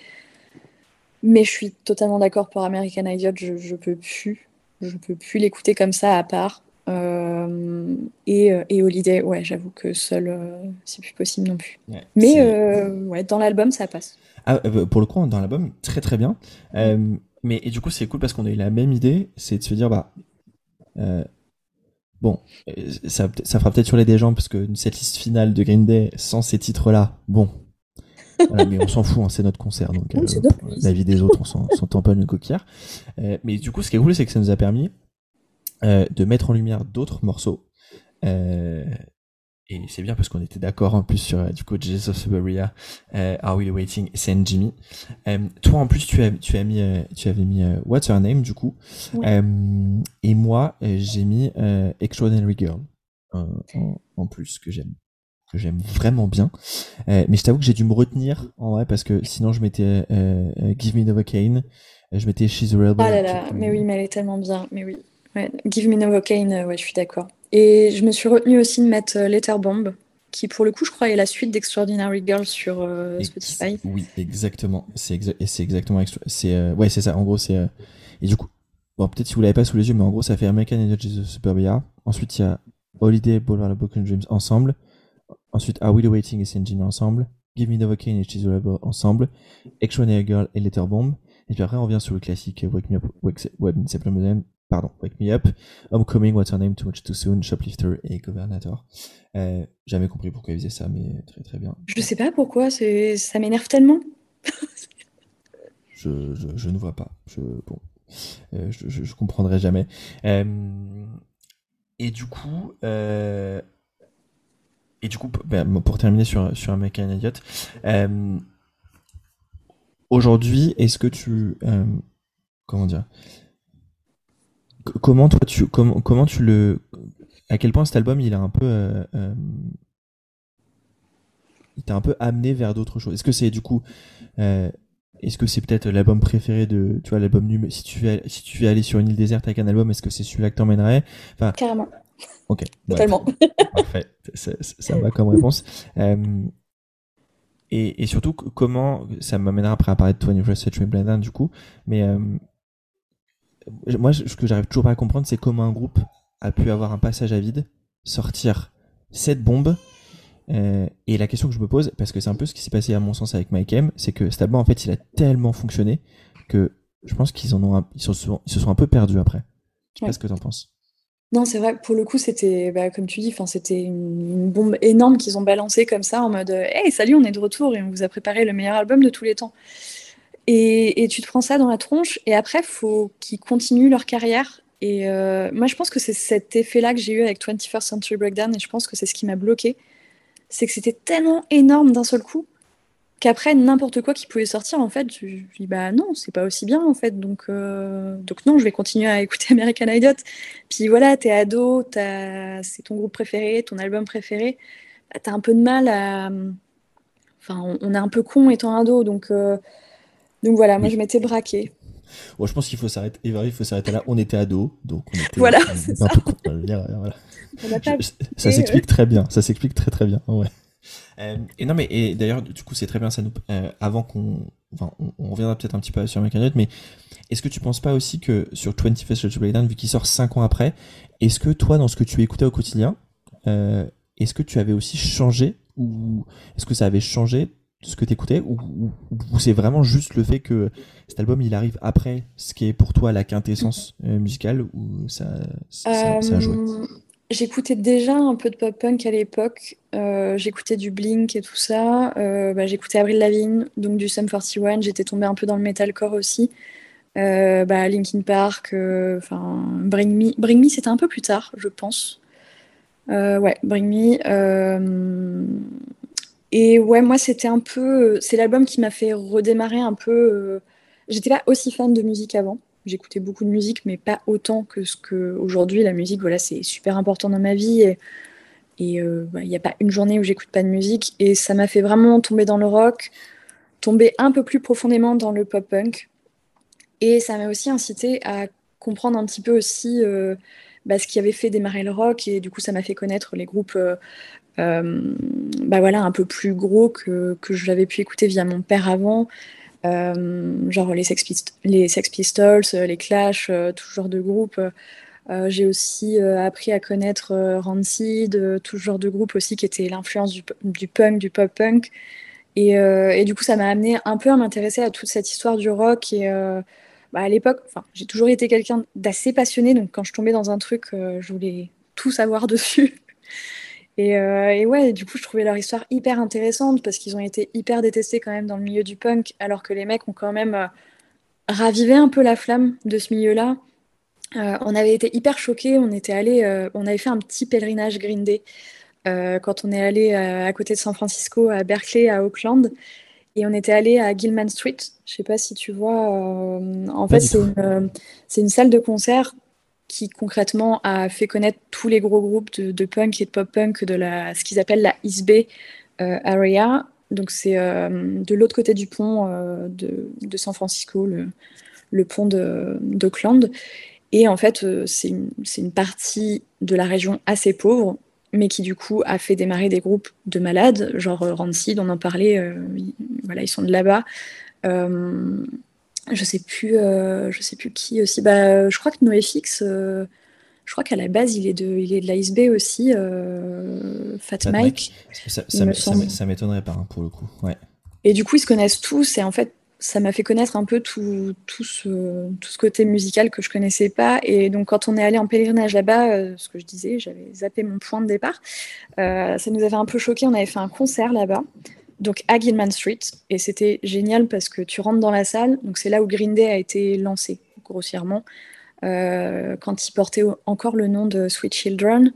mais je suis totalement d'accord pour American Idiot, je, je peux plus. Je peux plus l'écouter comme ça à part. Euh, et, euh, et, Holiday, ouais, j'avoue que seul, euh, c'est plus possible non plus. Mais ouais, dans l'album, ça passe. Ah, pour le coup, dans l'album, très très bien. mais et du coup, c'est cool parce qu'on a eu la même idée, c'est de se dire, bah, bon, ça, ça fera peut-être sur les des gens parce que cette liste finale de Green Day sans ces titres-là, bon, mais on s'en fout, hein, c'est notre concert, donc euh, la vie des autres, on s'en tamponne une coquillère. Euh, mais du coup, ce qui est cool, c'est que ça nous a permis euh, de mettre en lumière d'autres morceaux. et c'est bien parce qu'on était d'accord en plus sur du coup Jesus of Suburia, Are We Waiting, Saint Jimmy. toi en plus tu as tu as mis tu avais mis What's Her Name du coup, et moi j'ai mis Extraordinary Girl en plus que j'aime que j'aime vraiment bien. Euh, mais je t'avoue que j'ai dû me retenir en vrai parce que sinon je mettais euh, euh, Give Me Novocaine, je mettais She's a Rebel. Ah là là, mais oui, mais elle est tellement bien, mais oui. Give Me Novocaine, ouais, je suis d'accord. Et je me suis retenue aussi de mettre Letter Bomb, qui pour le coup, je crois, est la suite d'Extraordinary Girl sur Spotify. Oui, exactement. C'est exactement. C'est ouais, c'est ça. En gros, c'est et du coup, bon, peut-être si vous l'avez pas sous les yeux, mais en gros, ça fait American Jesus Superbia. Ensuite, il y a Holiday Boulevard Broken Dreams ensemble. Ensuite, Are We The Waiting et Engine ensemble. Give Me Novocaine et She's ensemble. Extraordinary Girl et Letterbomb. Et puis après, on revient sur le classique Wake Me Up, Wake, Wake, pardon, Wake Me Up, Homecoming, What's Her Name, Too Much Too Soon, Shoplifter et Governator. Euh, jamais compris pourquoi ils faisaient ça, mais très très bien. Je sais pas pourquoi, ça m'énerve tellement. je, je, je, ne vois pas. Je, bon, euh, je, je, comprendrai jamais. Euh, et du coup, euh, et du coup, ben, pour terminer sur, sur American Idiot, euh, aujourd'hui, est-ce que tu. Euh, comment dire Comment toi tu. Comment, comment tu le. À quel point cet album il a un peu. Euh, euh il t'a un peu amené vers d'autres choses? Est-ce que c'est du coup. Est-ce que c'est peut-être l'album préféré de, tu vois, l'album si tu veux, si tu veux aller sur une île déserte avec un album, est-ce que c'est celui-là que t'emmènerais? Enfin, Carrément. Ok. Totalement. parfait. Ça, ça, va comme réponse. Euh, et, et, surtout, comment, ça m'amènera après à parler de 21st Century Blender du coup, mais euh, moi, ce que j'arrive toujours pas à comprendre, c'est comment un groupe a pu avoir un passage à vide, sortir cette bombe, euh, et la question que je me pose, parce que c'est un peu ce qui s'est passé à mon sens avec Mike M, c'est que album, en fait, il a tellement fonctionné que je pense qu'ils en ont, ils, se sont, ils se sont un peu perdus après. Je sais pas ce que tu en penses. Non, c'est vrai, pour le coup, c'était, bah, comme tu dis, c'était une, bombe énorme qu'ils ont balancée comme ça, en mode Hey, salut, on est de retour et on vous a préparé le meilleur album de tous les temps. Et, tu te prends ça dans la tronche, et après, faut qu'ils continuent leur carrière. Et euh, moi, je pense que c'est cet effet-là que j'ai eu avec 21st Century Breakdown, et je pense que c'est ce qui m'a bloqué. C'est que c'était tellement énorme d'un seul coup qu'après n'importe quoi qui pouvait sortir en fait je, dis bah non c'est pas aussi bien en fait donc euh, donc non je vais continuer à écouter American Idol puis voilà t'es ado c'est ton groupe préféré ton album préféré bah, t'as un peu de mal à enfin on, est un peu con étant ado donc euh, donc voilà moi je m'étais braqué Bon, je pense qu'il faut s'arrêter. Il faut s'arrêter là. On était ado, donc on était. Voilà, c'est ça. ça s'explique très bien. Ça s'explique très très bien. Ouais. Euh, et non, mais et d'ailleurs, du coup, c'est très bien ça. Euh, avant qu'on, enfin, on, reviendra peut-être un petit peu sur American mais est-ce que tu penses pas aussi que sur 21st Century Breakdown, vu qu'il sort 5 ans après, est-ce que toi, dans ce que tu écoutais au quotidien, euh, est-ce que tu avais aussi changé ou est-ce que ça avait changé ce que tu écoutais ou, ou, c'est vraiment juste le fait que cet album il arrive après ce qui est pour toi la quintessence musicale ou ça, ça, ça a joué? J'écoutais déjà un peu de pop-punk à l'époque. Euh, j'écoutais du Blink et tout ça. Euh, bah, j'écoutais Avril Lavigne, donc du Sum 41. J'étais tombée un peu dans le metalcore aussi. Euh, bah, Linkin Park, Bring Me. Bring Me, c'était un peu plus tard, je pense. ouais, Bring Me. Et ouais, moi, c'était un peu. C'est l'album qui m'a fait redémarrer un peu. J'étais pas aussi fan de musique avant. J'écoutais beaucoup de musique, mais pas autant que ce que aujourd'hui la musique. Voilà, c'est super important dans ma vie. Et il euh, n'y a pas une journée où j'écoute pas de musique. Et ça m'a fait vraiment tomber dans le rock, tomber un peu plus profondément dans le pop punk. Et ça m'a aussi incité à comprendre un petit peu aussi euh, bah, ce qui avait fait démarrer le rock. Et du coup ça m'a fait connaître les groupes euh, bah voilà un peu plus gros que, que j'avais pu écouter via mon père avant genre les Sex, Pistols, euh, les Clash, euh, tout genre de groupe. j'ai aussi appris à connaître Rancid, tout genre de groupe aussi qui était l'influence du, punk, du pop-punk. Et, et, du coup, ça m'a amené un peu à m'intéresser à toute cette histoire du rock. Et bah, à l'époque, j'ai toujours été quelqu'un d'assez passionné, donc quand je tombais dans un truc, je voulais tout savoir dessus. Euh, et, ouais, du coup, je trouvais leur histoire hyper intéressante parce qu'ils ont été hyper détestés quand même dans le milieu du punk, alors que les mecs ont quand même euh, ravivé un peu la flamme de ce milieu-là. Euh, on avait été hyper choqués, on était allé, on avait fait un petit pèlerinage Green Day quand on est allé à côté de San Francisco, à Berkeley, à Oakland. Et on était allé à Gilman Street. Je sais pas si tu vois. en fait, c'est une, une, salle de concert qui concrètement a fait connaître tous les gros groupes de, punk et de pop-punk de la, ce qu'ils appellent la East Bay euh, Area. Donc c'est euh, de l'autre côté du pont euh, de, San Francisco, le, le pont d'Oakland. Et en fait, c'est une, une, partie de la région assez pauvre, mais qui du coup a fait démarrer des groupes de malades, genre Rancid, on en parlait, voilà, ils sont de là-bas je sais plus, euh, je sais plus qui aussi. Bah, je crois que NoFX, euh, je crois qu'à la base, il est de, il est de la aussi, euh, Fat, Mike. Ça, m'étonnerait pas hein, pour le coup. Ouais. Et du coup, ils se connaissent tous. Et en fait, ça m'a fait connaître un peu tout, tout, ce, tout ce côté musical que je connaissais pas. Et donc, quand on est allé en pèlerinage là-bas, ce que je disais, j'avais zappé mon point de départ. ça nous avait un peu choqué. On avait fait un concert là-bas donc à Gilman Street. Et c'était génial parce que tu rentres dans la salle, donc c'est là où Green Day a été lancé, grossièrement, euh, quand il portait encore le nom de Sweet Children.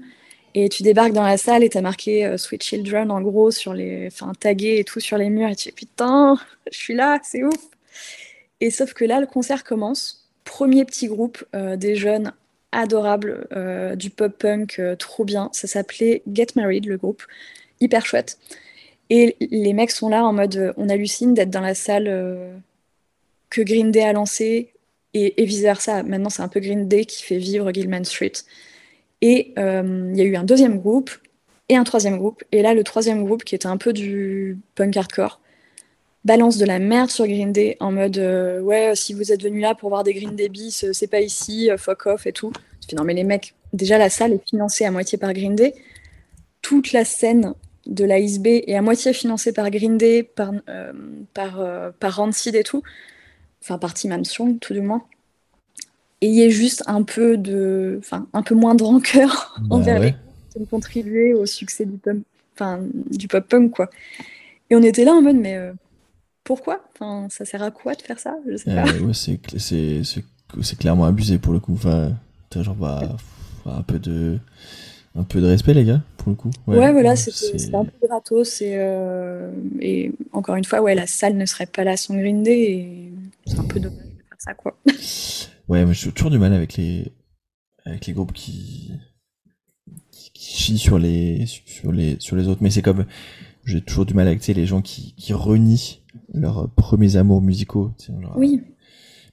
Et tu débarques dans la salle et tu as marqué euh, Sweet Children en gros sur les. Enfin, tagué et tout sur les murs. Et tu dis putain, je suis là, c'est ouf. Et sauf que là, le concert commence. Premier petit groupe, euh, des jeunes adorables, du pop-punk, trop bien. Ça s'appelait Get Married, le groupe. Hyper chouette. Et les mecs sont là en mode on hallucine d'être dans la salle euh, que Green Day a lancé et, et vice-versa. Maintenant, c'est un peu Green Day qui fait vivre Gilman Street. Et euh, il y a eu un deuxième groupe et un troisième groupe. Et là, le troisième groupe, qui était un peu du punk hardcore, balance de la merde sur Green Day en mode euh, ouais, si vous êtes venu là pour voir des Green Day bis, c'est pas ici, fuck off et tout. non, mais les mecs, déjà la salle est financée à moitié par Green Day. Toute la scène de la ISB est à moitié financée par Green Day, par, euh, par, euh, par Rancid et tout. Enfin, par Tim Armstrong, tout du moins. Et ait juste un peu de. Enfin, un peu moins de rancœur Bah envers ouais. les qui ont contribué au succès du enfin, du pop punk, quoi. Et on était là en mode, mais euh, pourquoi? Enfin, ça sert à quoi de faire ça? Je sais pas. Ouais, c'est cl- c'est c'est c'est clairement abusé pour le coup. Enfin, genre bah, un peu de un peu de respect les gars pour le coup. Ouais, voilà, c'est- c'était un peu gratos. Et, euh, et encore une fois, ouais, la salle ne serait pas là sans Green Day. Et c'est un peu dommage de faire ça, quoi. Ouais, mais j'ai toujours du mal avec les avec les groupes qui qui, qui chient sur les sur les sur les autres. Mais c'est comme j'ai toujours du mal avec les gens qui qui renient leurs premiers amours musicaux. genre, Oui,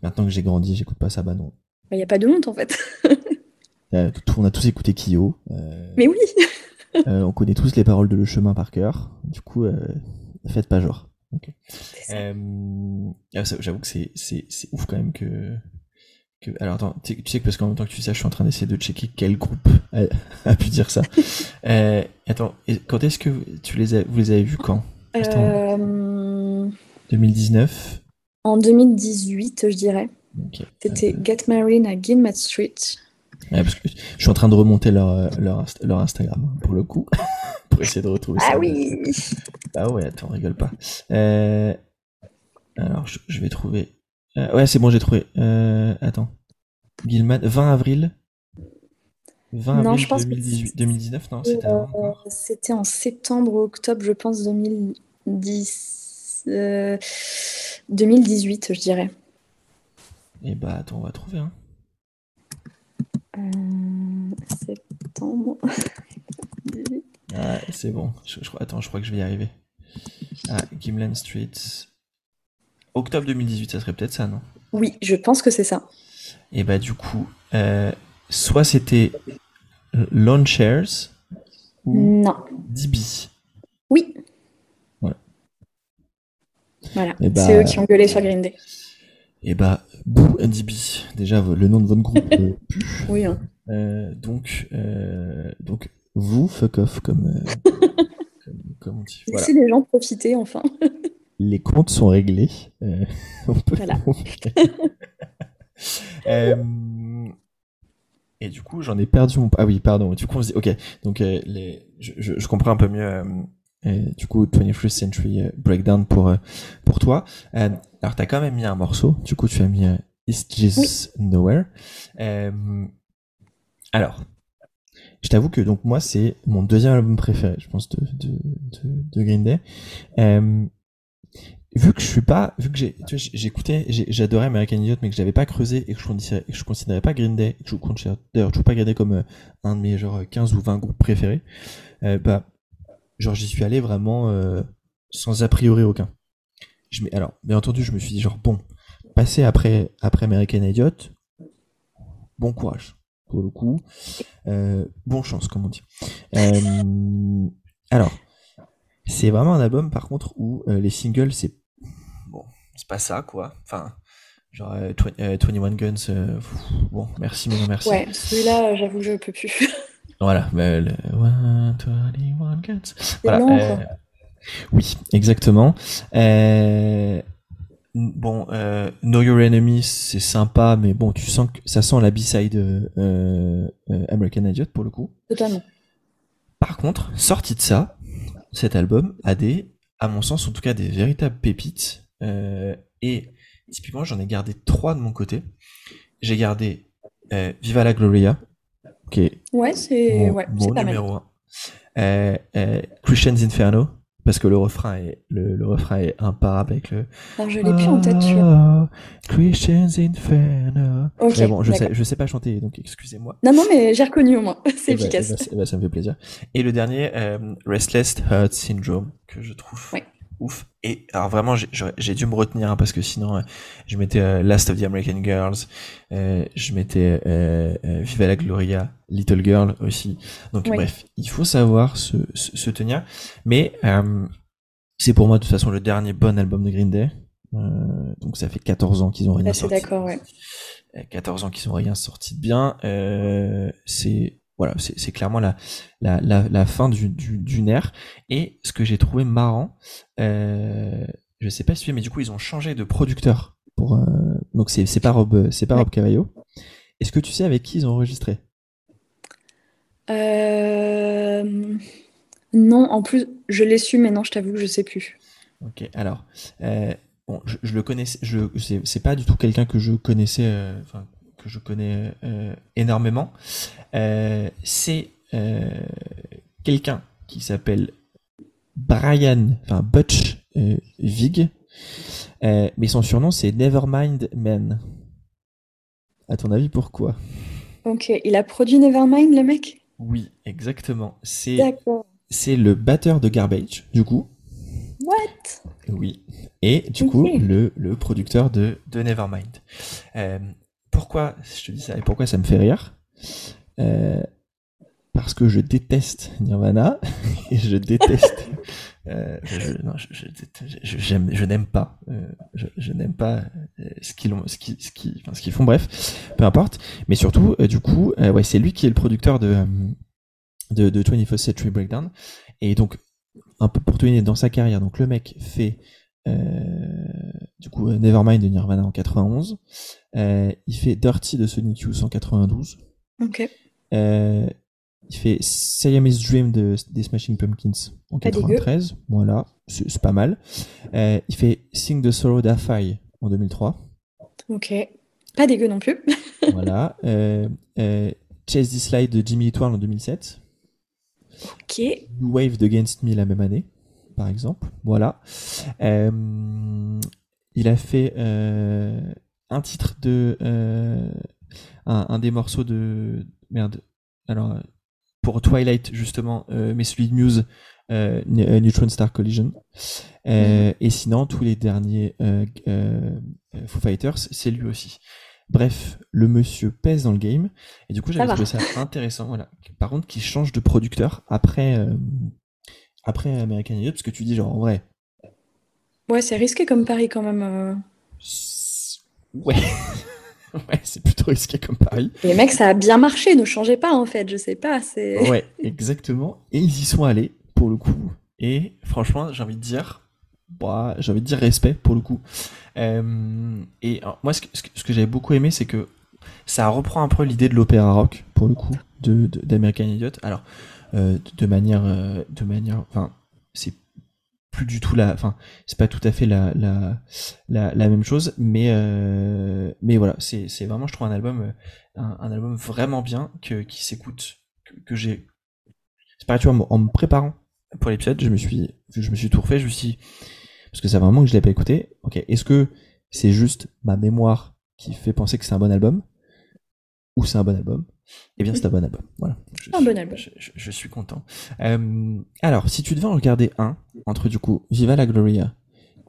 Maintenant que j'ai grandi, j'écoute pas ça. Bah non. il n'y a pas de honte en fait. Euh, on a tous écouté Kyo. euh, Mais oui, Euh, on connaît tous les paroles de Le Chemin par cœur. Du coup, faites pas genre. Ok. ça. Euh, ah, J'avoue que c'est ouf quand même que que. Alors attends, tu sais, que parce qu'en même temps que tu fais ça, je suis en train d'essayer de checker quel groupe a, a pu dire ça. euh, attends, quand est-ce que tu les as, vous les avez vus quand? Euh, 2019. en 2018, je dirais. C'était Get Married à Gilmat Street. Ouais, parce que je suis en train de remonter leur leur, leur Instagram hein, pour le coup pour essayer de retrouver ça. Ah oui Ah ouais, attends, rigole pas. Euh, alors, je, je vais trouver. Euh, ouais, c'est bon, j'ai trouvé. Euh, attends. Gilman, 20 avril. 20 Non, avril je pense que 2018, 2019, non, c'était Euh. C'était en septembre ou octobre, je pense, 2010, euh, 2018, je dirais. Et bah, attends, on va trouver. Hein. Euh, septembre. 2018. Ah, c'est bon. Je, je crois- attends, je crois que je vais y arriver. Ah, Gimlan Street. Octobre 2018, ça serait peut-être ça, non? Oui, je pense que c'est ça. Et bah, du coup, euh, soit c'était Lawn Chairs ou Non. DB. Oui. Voilà. Voilà. Eh bah- C'est eux qui ont gueulé sur Green Day. Et bah, Boo and DB. Déjà, le nom de votre groupe euh, pue. Oui. hein. Euh, donc, euh, donc, vous, fuck off, comme, comme, comme on dit. Voilà. Laissez les gens profiter, enfin. Les comptes sont réglés. On peut Voilà. Et du coup, j'en ai perdu mon. Ah oui, pardon. Du coup, on se dit, ok. Donc, les, je, je, je comprends un peu mieux. Euh, du coup, 21st Century euh, Breakdown pour euh, pour toi. Alors, t'as quand même mis un morceau. Du coup, tu as mis It's Just Nowhere. Euh, alors, je t'avoue que donc moi, c'est mon deuxième album préféré, je pense, de de de, de Green Day. Euh, vu que je suis pas, vu que j'ai, tu vois, j'écoutais, j'adorais American Idiot, mais que j'avais pas creusé et que je considérais, que je considérais pas Green Day, que je considère d'ailleurs toujours pas Green Day comme euh, un de mes genre 15 ou 20 groupes préférés, euh, bah, genre j'y suis allé vraiment euh, sans a priori aucun. Je alors, bien entendu, je me suis dit genre bon, passer après après American Idiot, bon courage pour le coup, euh, bon chance comme on dit. Euh, alors. C'est vraiment un album par contre où les singles c'est bon, c'est pas ça quoi. Enfin, genre euh, twen- euh, 21 Guns bon, merci mais non merci. Ouais, celui-là, j'avoue, je peux plus. Voilà, le 121 Guns. Voilà, long, euh, quoi. oui, exactement. Euh, bon, euh, Know Your Enemy, c'est sympa, mais bon, tu sens que ça sent la B-side euh, American Idiot pour le coup. Totalement. Par contre, sorti de ça, cet album a des, à mon sens, en tout cas, des véritables pépites. Et typiquement, j'en ai gardé trois de mon côté. J'ai gardé Viva la Gloria, Ouais, c'est mon, ouais, c'est pas mal. numéro un. Euh, euh, Christian's Inferno, parce que le refrain est, le, le refrain est imparable avec le. Alors, je l'ai plus en tête, celui-là. Ah, Christian's Inferno. Ok, Mais bon, je sais, je sais pas chanter, donc excusez-moi. Non, non, mais j'ai reconnu au moins. C'est Eh ben, efficace. eh ben, c'est- eh ben, ça me fait plaisir. Et le dernier, euh, Restless Heart Syndrome, que je trouve Ouais. Ouf. Et alors vraiment, j'ai dû me retenir hein, parce que sinon, euh, je mettais euh, Last of the American Girls, euh, je mettais Viva la Gloria, Little Girl aussi. Donc bref, il faut savoir se, se, tenir. Mais c'est pour moi de toute façon le dernier bon album de Green Day. donc ça fait 14 ans qu'ils ont rien sorti. d'accord, ouais. 14 ans qu'ils ont rien sorti de bien. c'est voilà, c'est clairement la, la, la, fin du, du, du nerf. Et ce que j'ai trouvé marrant, euh, je sais pas si tu mais du coup ils ont changé de producteur. Pour, euh, donc c'est pas Rob, c'est pas Rob Cavallo. Est-ce que tu sais avec qui ils ont enregistré? Euh, Non, en plus je l'ai su, mais non, je t'avoue que je sais plus. Ok, alors euh, bon, je, je, le connaissais, je c'est pas du tout quelqu'un que je connaissais, enfin que je connais euh, énormément, euh, c'est euh, quelqu'un qui s'appelle Brian, enfin Butch Vig, mais son surnom c'est Nevermind Man. À ton avis, pourquoi? Ok, il a produit Nevermind, le mec? Oui, exactement. C'est c'est le batteur de Garbage, du coup. What? Oui. Et du coup, le, le producteur de, de Nevermind pourquoi je te dis ça et pourquoi ça me fait rire euh, Parce que je déteste Nirvana et je déteste. euh, je, non, je, je, je n'aime pas. Euh, je, n'aime pas euh, ce qu'ils ce qui, ce qui, enfin, ce qu'ils font. Bref, peu importe. Mais surtout, euh, du coup, euh, ouais, c'est lui qui est le producteur de de, de 21st Century Breakdown. Et donc, un peu pour te dans sa carrière. Donc, le mec fait euh, du coup, euh, Nevermind de Nirvana en 91. Euh, il fait Dirty de Sonic Youth en 92. Ok. Euh, il fait Siamese Dream de, des Smashing Pumpkins en 93. Voilà, c'est pas mal. Euh, il fait Sing the Sorrow d'Afai en 2003. Ok. Pas dégueu non plus. voilà. Euh, Chase This Slide de Jimmy Eat en 2007. Ok. New Wave de Against Me la même année par exemple. Voilà. Euh, il a fait euh, un titre de euh, un, des morceaux de merde. Alors pour Twilight justement, mais celui de Muse, Neutron Star Collision. Mhm. Et sinon tous les derniers Foo Fighters, c'est lui aussi. Bref, le monsieur pèse dans le game. Et du coup, j'avais trouvé ça intéressant. Voilà. Par contre, qu'il change de producteur après, après American Idiot parce que tu dis genre en vrai. Ouais, c'est risqué comme pari quand même. Euh. Ouais. ouais, c'est plutôt risqué comme pari. Les mecs, ça a bien marché, ne changez pas en fait, je sais pas. c'est... Ouais, exactement. Et ils y sont allés pour le coup. Et franchement, j'ai envie de dire, bah, j'ai envie de dire respect pour le coup. Euh, et moi, ce que, ce que j'avais beaucoup aimé, c'est que ça reprend un peu l'idée de l'opéra rock pour le coup de d'American Idiot. Alors, euh, de manière, euh, de manière, enfin, c'est plus du tout la, enfin, c'est pas tout à fait la, la, la, la même chose, mais, euh, mais voilà, c'est, c'est vraiment, je trouve un album, un, un album vraiment bien que, qui s'écoute, que, que j'ai, c'est pareil, tu vois, en me préparant pour l'épisode, je me suis, je me suis tout refait, je me suis, parce que ça fait un moment que je l'ai pas écouté. Ok, est-ce que c'est juste ma mémoire qui fait penser que c'est un bon album, ou c'est un bon album eh bien, c'est un bon album. Voilà. Je un suis, bon album. Je, suis content. Euh, alors, si tu devais en regarder un, entre du coup Viva la Gloria,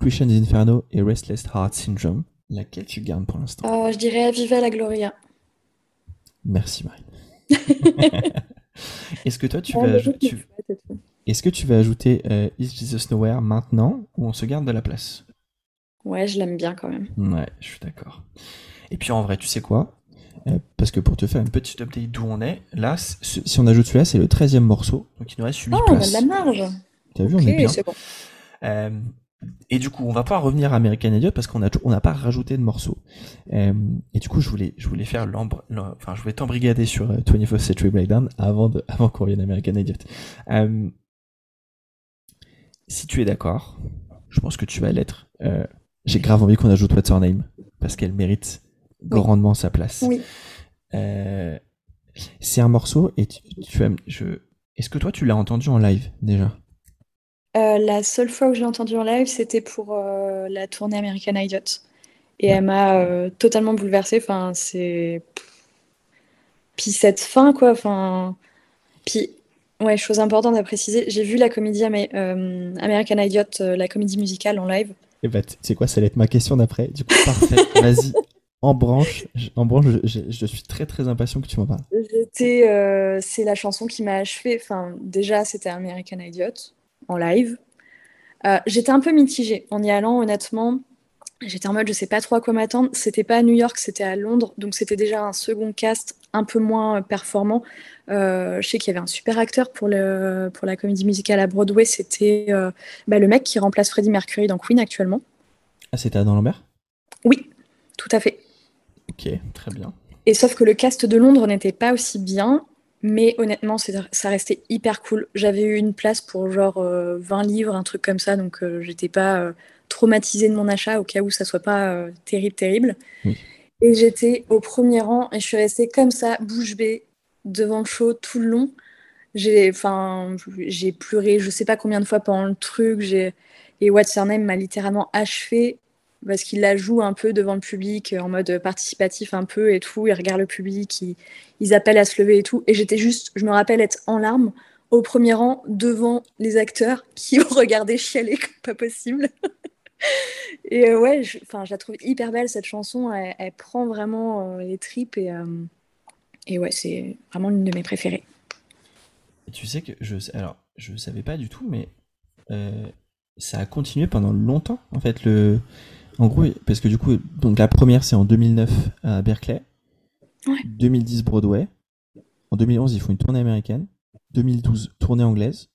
Christian's Inferno et Restless Heart Syndrome, laquelle tu gardes pour l'instant? Euh, Je dirais Viva la Gloria. Merci Marie. Est-ce que toi tu vas ajouter Est-ce que tu vas ajouter euh, Is Jesus Nowhere maintenant ou on se garde de la place? Ouais, je l'aime bien quand même. Ouais, je suis d'accord. Et puis en vrai, tu sais quoi? Parce que pour te faire une petite update d'où on est, là, si on ajoute celui-là, c'est le 13e morceau. Donc il nous reste 8 oh, places. on a de la marge. T'as vu, on est bien. Euh, et du coup, on va pas revenir à American Idiot parce qu'on on n'a pas rajouté de morceaux. Euh, et du coup, je voulais je voulais faire l'ambre, enfin, je voulais t'embrigader sur 21st Century Breakdown avant de avant qu'on revienne à American Idiot. si tu es d'accord, je pense que tu vas l'être. J'ai grave envie qu'on ajoute What's Her Name parce qu'elle mérite grandement sa place. Oui. Euh, c'est un morceau et tu, aimes. Je... Est-ce que toi tu l'as entendu en live déjà? Euh, La seule fois où j'ai entendu en live, c'était pour euh, la tournée American Idiot. Et elle m'a totalement bouleversée. Enfin, c'est. Puis cette fin, quoi. Enfin. Puis Ouais, chose importante à préciser, j'ai vu la comédie euh, American Idiot, euh, la comédie musicale en live. Et eh bah, c'est quoi, ça va être ma question d'après. Du coup, parfait. Vas-y, en branche. En branche, je, suis très très impatient que tu m'en parles. Euh, c'est la chanson qui m'a achevé. Enfin, déjà, c'était American Idiot en live. J'étais un peu mitigée en y allant, honnêtement. J'étais en mode, je sais pas trop à quoi m'attendre. C'était pas à New York, c'était à Londres, donc c'était déjà un second cast un peu moins performant. Euh, je sais qu'il y avait un super acteur pour, le, pour la comédie musicale à Broadway. C'était euh, bah, le mec qui remplace Freddie Mercury dans Queen actuellement. Ah, c'était Adam Lambert? Oui, tout à fait. Ok, très bien. Et sauf que le cast de Londres n'était pas aussi bien, mais honnêtement, ça restait hyper cool. J'avais eu une place pour genre 20 euh, livres, un truc comme ça, donc j'étais pas traumatisée de mon achat au cas où ça soit pas terrible, terrible. Et j'étais au premier rang et je suis restée comme ça, bouche bée, devant le show tout le long. J'ai, enfin, j'ai pleuré, je sais pas combien de fois pendant le truc. J'ai et What's Your Name m'a littéralement achevé parce qu'il la joue un peu devant le public en mode participatif un peu et tout. Il regarde le public, ils, appellent à se lever et tout. Et j'étais juste, je me rappelle être en larmes au premier rang devant les acteurs qui ont regardé chialer comme pas possible. et euh, ouais, je, je la trouve hyper belle cette chanson. Elle, prend vraiment euh, les tripes et, euh, et ouais, c'est vraiment l'une de mes préférées. tu sais que je, alors, je savais pas du tout, mais ça a continué pendant longtemps en fait. Le, en gros, parce que du coup, donc la première c'est en 2009 à Berkeley, 2010 Broadway, en 2011 ils font une tournée américaine, 2012 tournée anglaise,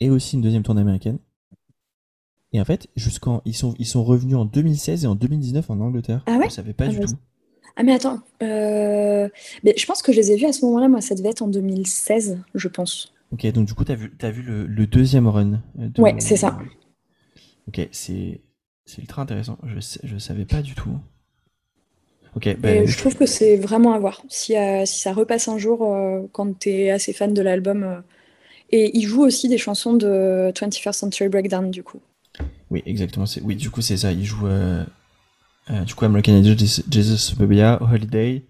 et aussi une deuxième tournée américaine. Et en fait, jusqu'en ils sont ils sont revenus en 2016 et en 2019 en Angleterre. Ah ouais Je savais pas ah du tout. Ah mais attends, euh, mais je pense que je les ai vus à ce moment-là. Moi, ça devait être en 2016, je pense. Ok, donc du coup, tu as vu, as vu le, deuxième run. Euh, ouais, c'est ça. Ok, c'est ultra intéressant. Je je savais pas du tout. Ok. Ben, je trouve que c'est vraiment à voir. Si, euh, si ça repasse un jour, quand tu es assez fan de l'album. et il joue aussi des chansons de 21st Century Breakdown, du coup. Oui, exactement. Oui, du coup, c'est ça. Il joue euh, euh, du coup American Idol, Jesus Bobia, Holiday,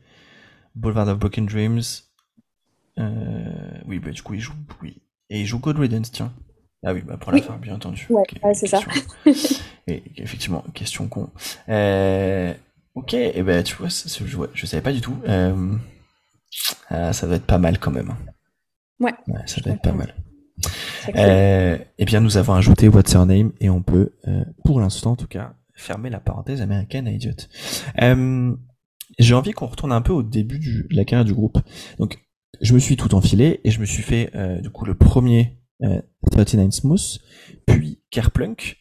Boulevard of Broken Dreams. Euh, oui, bah, du coup, il joue. Oui. Et il joue Riddance, tiens. Ah oui, bah pour la fin, bien entendu. Ouais, c'est ça. et effectivement, question con. Euh, ok, et ben tu vois, je, je, savais pas du tout. Euh, ça doit être pas mal quand même. Hein. Ouais. ouais ça doit être pas mal. Euh, eh bien, nous avons ajouté What's Her Name et on peut, euh, pour l'instant en tout cas, fermer la parenthèse américaine à Idiot. Euh, J'ai envie qu'on retourne un peu au début du, de la carrière du groupe. Donc, je me suis tout enfilé et je me suis fait euh, du coup le premier 39 euh, Smooth, puis Kerplunk.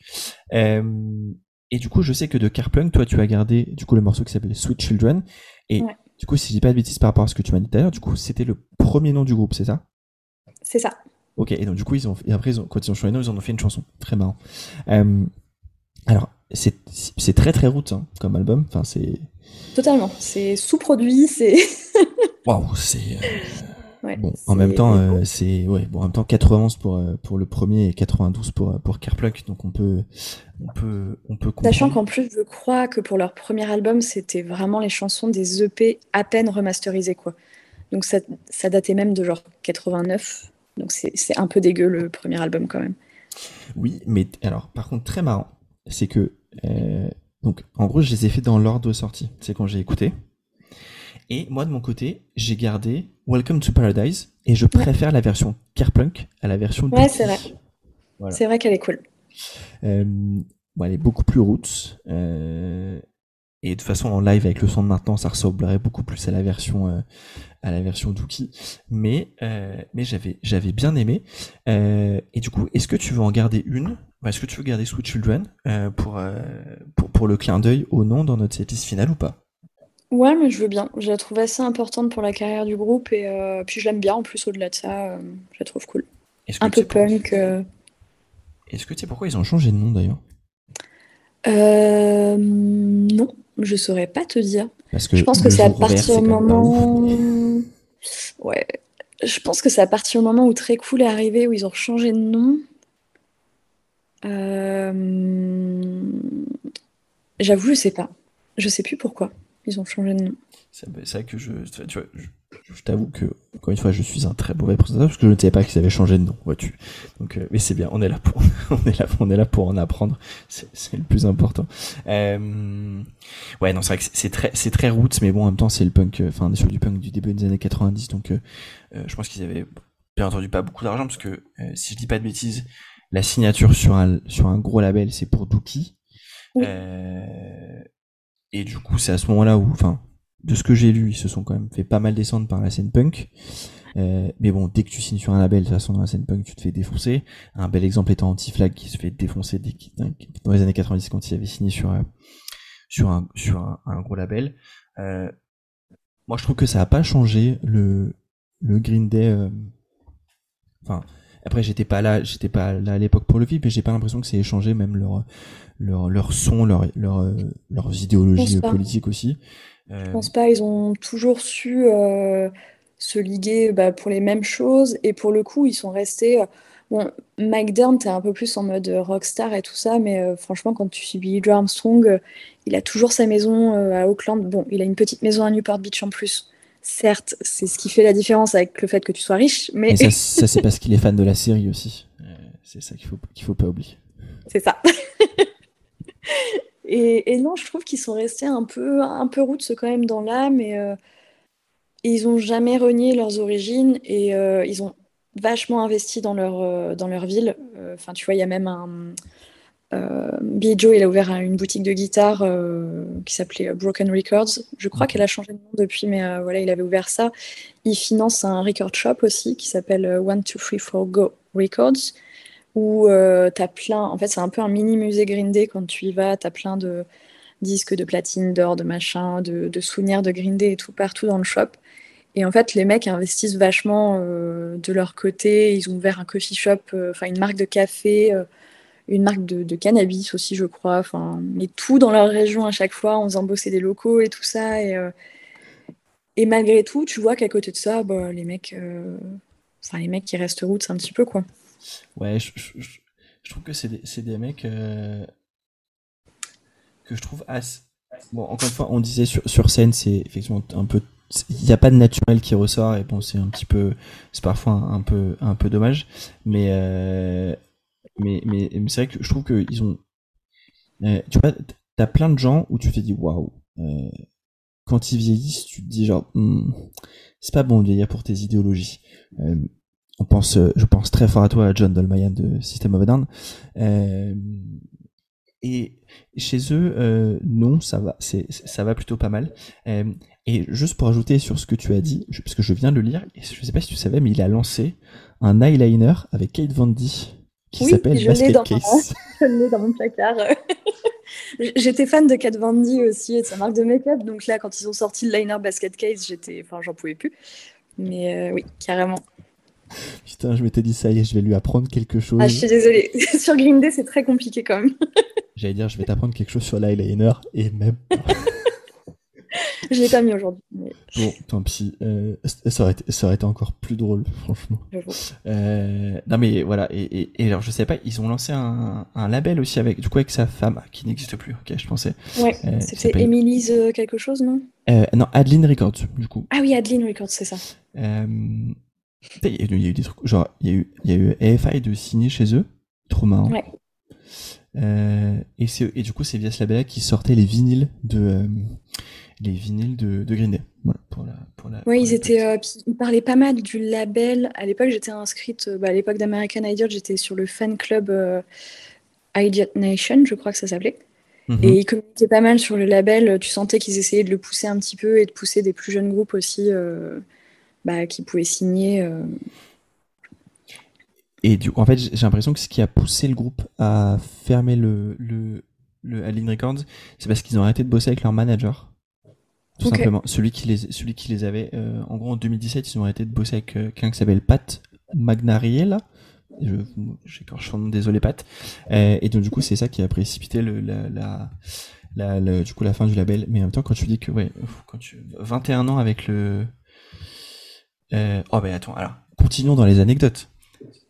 Euh, et du coup, je sais que de Kerplunk, toi, tu as gardé du coup le morceau qui s'appelle Sweet Children. Et du coup, si je dis pas de bêtises par rapport à ce que tu m'as dit d'ailleurs, du coup, c'était le premier nom du groupe, c'est ça? C'est ça. Ok, et donc du coup, ils ont, et après, ils ont, quand ils ont changé ils en ont fait une chanson. Très marrant. Euh, alors, c'est très très route hein, comme album. Enfin, c'est. Totalement. C'est sous-produit, c'est. Waouh, c'est. Euh, bon, en même temps, euh, c'est ouais, bon, en même temps 91 pour pour le premier et 92 pour pour Kerplunk, donc on peut on peut on peut. Sachant qu'en plus, je crois que pour leur premier album, c'était vraiment les chansons des EP à peine remasterisées quoi. Donc ça, ça datait même de genre 89. Donc c'est un peu dégueu le premier album quand même. Oui, mais alors par contre très marrant, c'est que euh, donc en gros je les ai fait dans l'ordre de sortie. C'est quand j'ai écouté. Et moi de mon côté, j'ai gardé Welcome to Paradise et je préfère la version Kerplunk à la version. Ouais, c'est vrai. C'est vrai qu'elle est cool. Euh, elle est beaucoup plus roots. Euh, et de toute façon en live avec le son de maintenant, ça ressemblerait beaucoup plus à la version à la version Dookie, mais euh, mais j'avais j'avais bien aimé. Euh, et du coup, est-ce que tu veux en garder une? Est-ce que tu veux garder Sweet Children euh, pour, pour pour le clin d'œil au nom dans notre setlist finale ou pas? Ouais, mais je veux bien. Je la trouve assez importante pour la carrière du groupe et puis je l'aime bien en plus au-delà de ça. je la trouve cool. Un peu punk. Est-ce que tu sais pourquoi ils ont changé de nom d'ailleurs? Euh, non, je saurais pas te dire. Parce que je pense que c'est à partir du moment. Ouais, je pense que c'est à partir du moment où Très Cool est arrivé, où ils ont changé de nom. Euh... J'avoue, je sais pas. Je sais plus pourquoi ils ont changé de nom. C'est vrai que je, tu vois, je t'avoue que encore une fois, je suis un très mauvais présentateur parce que je ne savais pas qu'ils avaient changé de nom, vois-tu. Donc, euh, mais c'est bien, on est là pour, on est là, on est là pour en apprendre. C'est le plus important. Euh, ouais, non, c'est vrai que c'est très, c'est très roots, mais bon, en même temps, c'est le punk, euh, enfin, on est sur du punk du début des années 90, donc je pense qu'ils avaient bien entendu pas beaucoup d'argent parce que si je dis pas de bêtises, la signature sur un sur un gros label, c'est pour Dookie. Et du coup, c'est à ce moment-là où, enfin, de ce que j'ai lu, ils se sont quand même fait pas mal descendre par la scène punk. Euh, mais bon, dès que tu signes sur un label, de toute façon, dans la scène punk, tu te fais défoncer. Un bel exemple étant Anti-Flag qui se fait défoncer dès dans les années 90 quand il avait signé sur, euh, sur, un, sur un, gros label. Euh, moi, je trouve que ça a pas changé le, le Green Day. Euh, enfin, après, j'étais pas là, j'étais pas là à l'époque pour le vivre, mais j'ai pas l'impression que c'est changé même leur, leur, leur son, leur, leur, leurs idéologies politiques aussi. Je pense pas, ils ont toujours su euh, se liguer bah, pour les mêmes choses et pour le coup, ils sont restés. Euh, bon, Mike Dern, t'es un peu plus en mode rockstar et tout ça, mais euh, franchement, quand tu suis Billy Armstrong, il a toujours sa maison à Auckland. Bon, il a une petite maison à Newport Beach en plus. Certes, c'est ce qui fait la différence avec le fait que tu sois riche, mais. ça, ça c'est parce qu'il est fan de la série aussi. c'est ça qu'il faut, qu'il faut pas oublier. C'est ça. Et, non, je trouve qu'ils sont restés un peu, un peu roots quand même dans l'âme et, euh, ils n'ont jamais renié leurs origines et euh, ils ont vachement investi dans leur, euh, dans leur ville. Enfin, tu vois, il y a même un. Billy Joe, il a ouvert une boutique de guitare qui s'appelait Broken Records. Je crois qu'elle a changé de nom depuis, mais voilà, il avait ouvert ça. Il finance un record shop aussi qui s'appelle One, Two, Three, Four, Go Records où euh, tu as plein. En fait, c'est un peu un mini musée Green Day quand tu y vas. Tu as plein de disques de platine, d'or, de machin, de, de, souvenirs de Green Day et tout partout dans le shop. Et en fait, les mecs investissent vachement euh, de leur côté. Ils ont ouvert un coffee shop, euh, enfin une marque de café, une marque de, cannabis aussi, je crois. Enfin, mais tout dans leur région à chaque fois, en faisant des locaux et tout ça. Et, et malgré tout, tu vois qu'à côté de ça, bah, les mecs, enfin les mecs qui restent route, c'est un petit peu quoi. Ouais, je, trouve que c'est des, des, mecs euh, que je trouve assez. Bon, encore une fois, on disait sur, sur scène, c'est effectivement un peu. Il n'y a pas de naturel qui ressort, et bon, c'est un petit peu. C'est parfois un, peu, un peu dommage. Mais, euh, mais, mais, c'est vrai que je trouve qu'ils ont. Euh, tu vois, t'as plein de gens où tu te dis waouh. quand ils vieillissent, tu te dis genre. Hmm, c'est pas bon de vieillir pour tes idéologies on pense, euh, je pense très fort à toi, John Dolmayan de System of a Down. Euh, et chez eux, euh, non, ça va, c'est, ça va plutôt pas mal. et juste pour ajouter sur ce que tu as dit, parce que je viens de le lire, et je sais pas si tu savais, mais il a lancé un eyeliner avec Kate Von D qui s'appelle Basket Case. je l'ai dans mon placard. j'étais fan de Kate Von D aussi et de sa marque de make-up, donc là, quand ils ont sorti le liner Basket Case, j'étais, enfin, j'en pouvais plus. Mais oui, carrément. Putain, je m'étais dit ça y est, je vais lui apprendre quelque chose. Ah, je suis désolée. sur Green Day, c'est très compliqué quand même. J'allais dire, je vais t'apprendre quelque chose sur l'eyeliner et même. Je l'ai pas mis aujourd'hui. Bon, tant pis. Euh, ça, aurait été, ça aurait été encore plus drôle, franchement. Euh, non mais voilà. Et, et, alors, je sais pas, ils ont lancé un, un, label aussi avec, du coup, avec sa femme qui n'existe plus. Ok, je pensais. Ouais. Euh, C'était Emily's quelque chose, non? Non, Adeline Records, du coup. Ah oui, Adeline Records, c'est ça. Il y, a eu, des trucs, genre, il y a eu, y a eu AFI de signer chez eux. Trop marrant. Ouais. Euh, et, et du coup, c'est via ce label qui sortait les vinyles de, euh, les vinyles de, de Green Day. Voilà, pour la, pour la, ouais, ils étaient, euh, ils parlaient pas mal du label. À l'époque, j'étais inscrite, bah, à l'époque d'American Idiot, j'étais sur le fan club Idiot Nation, je crois que ça s'appelait. Mhm. Et ils communiquaient pas mal sur le label. Tu sentais qu'ils essayaient de le pousser un petit peu et de pousser des plus jeunes groupes aussi bah, qui pouvaient signer. Euh. Et du coup, en fait, j'ai l'impression que ce qui a poussé le groupe à fermer le, le, le Aline Records, c'est parce qu'ils ont arrêté de bosser avec leur manager. Tout simplement. Celui qui les, celui qui les avait, euh, en gros, en 2017, ils ont arrêté de bosser avec euh, quelqu'un qui s'appelle Pat Magnariel. Je, j'écorche son nom, désolé Pat. et donc, du coup, c'est ça qui a précipité le, la, la, la, du coup, la fin du label. Mais en même temps, quand tu dis que, ouais, quand tu, 21 ans avec le, euh, oh ben attends, alors continuons dans les anecdotes.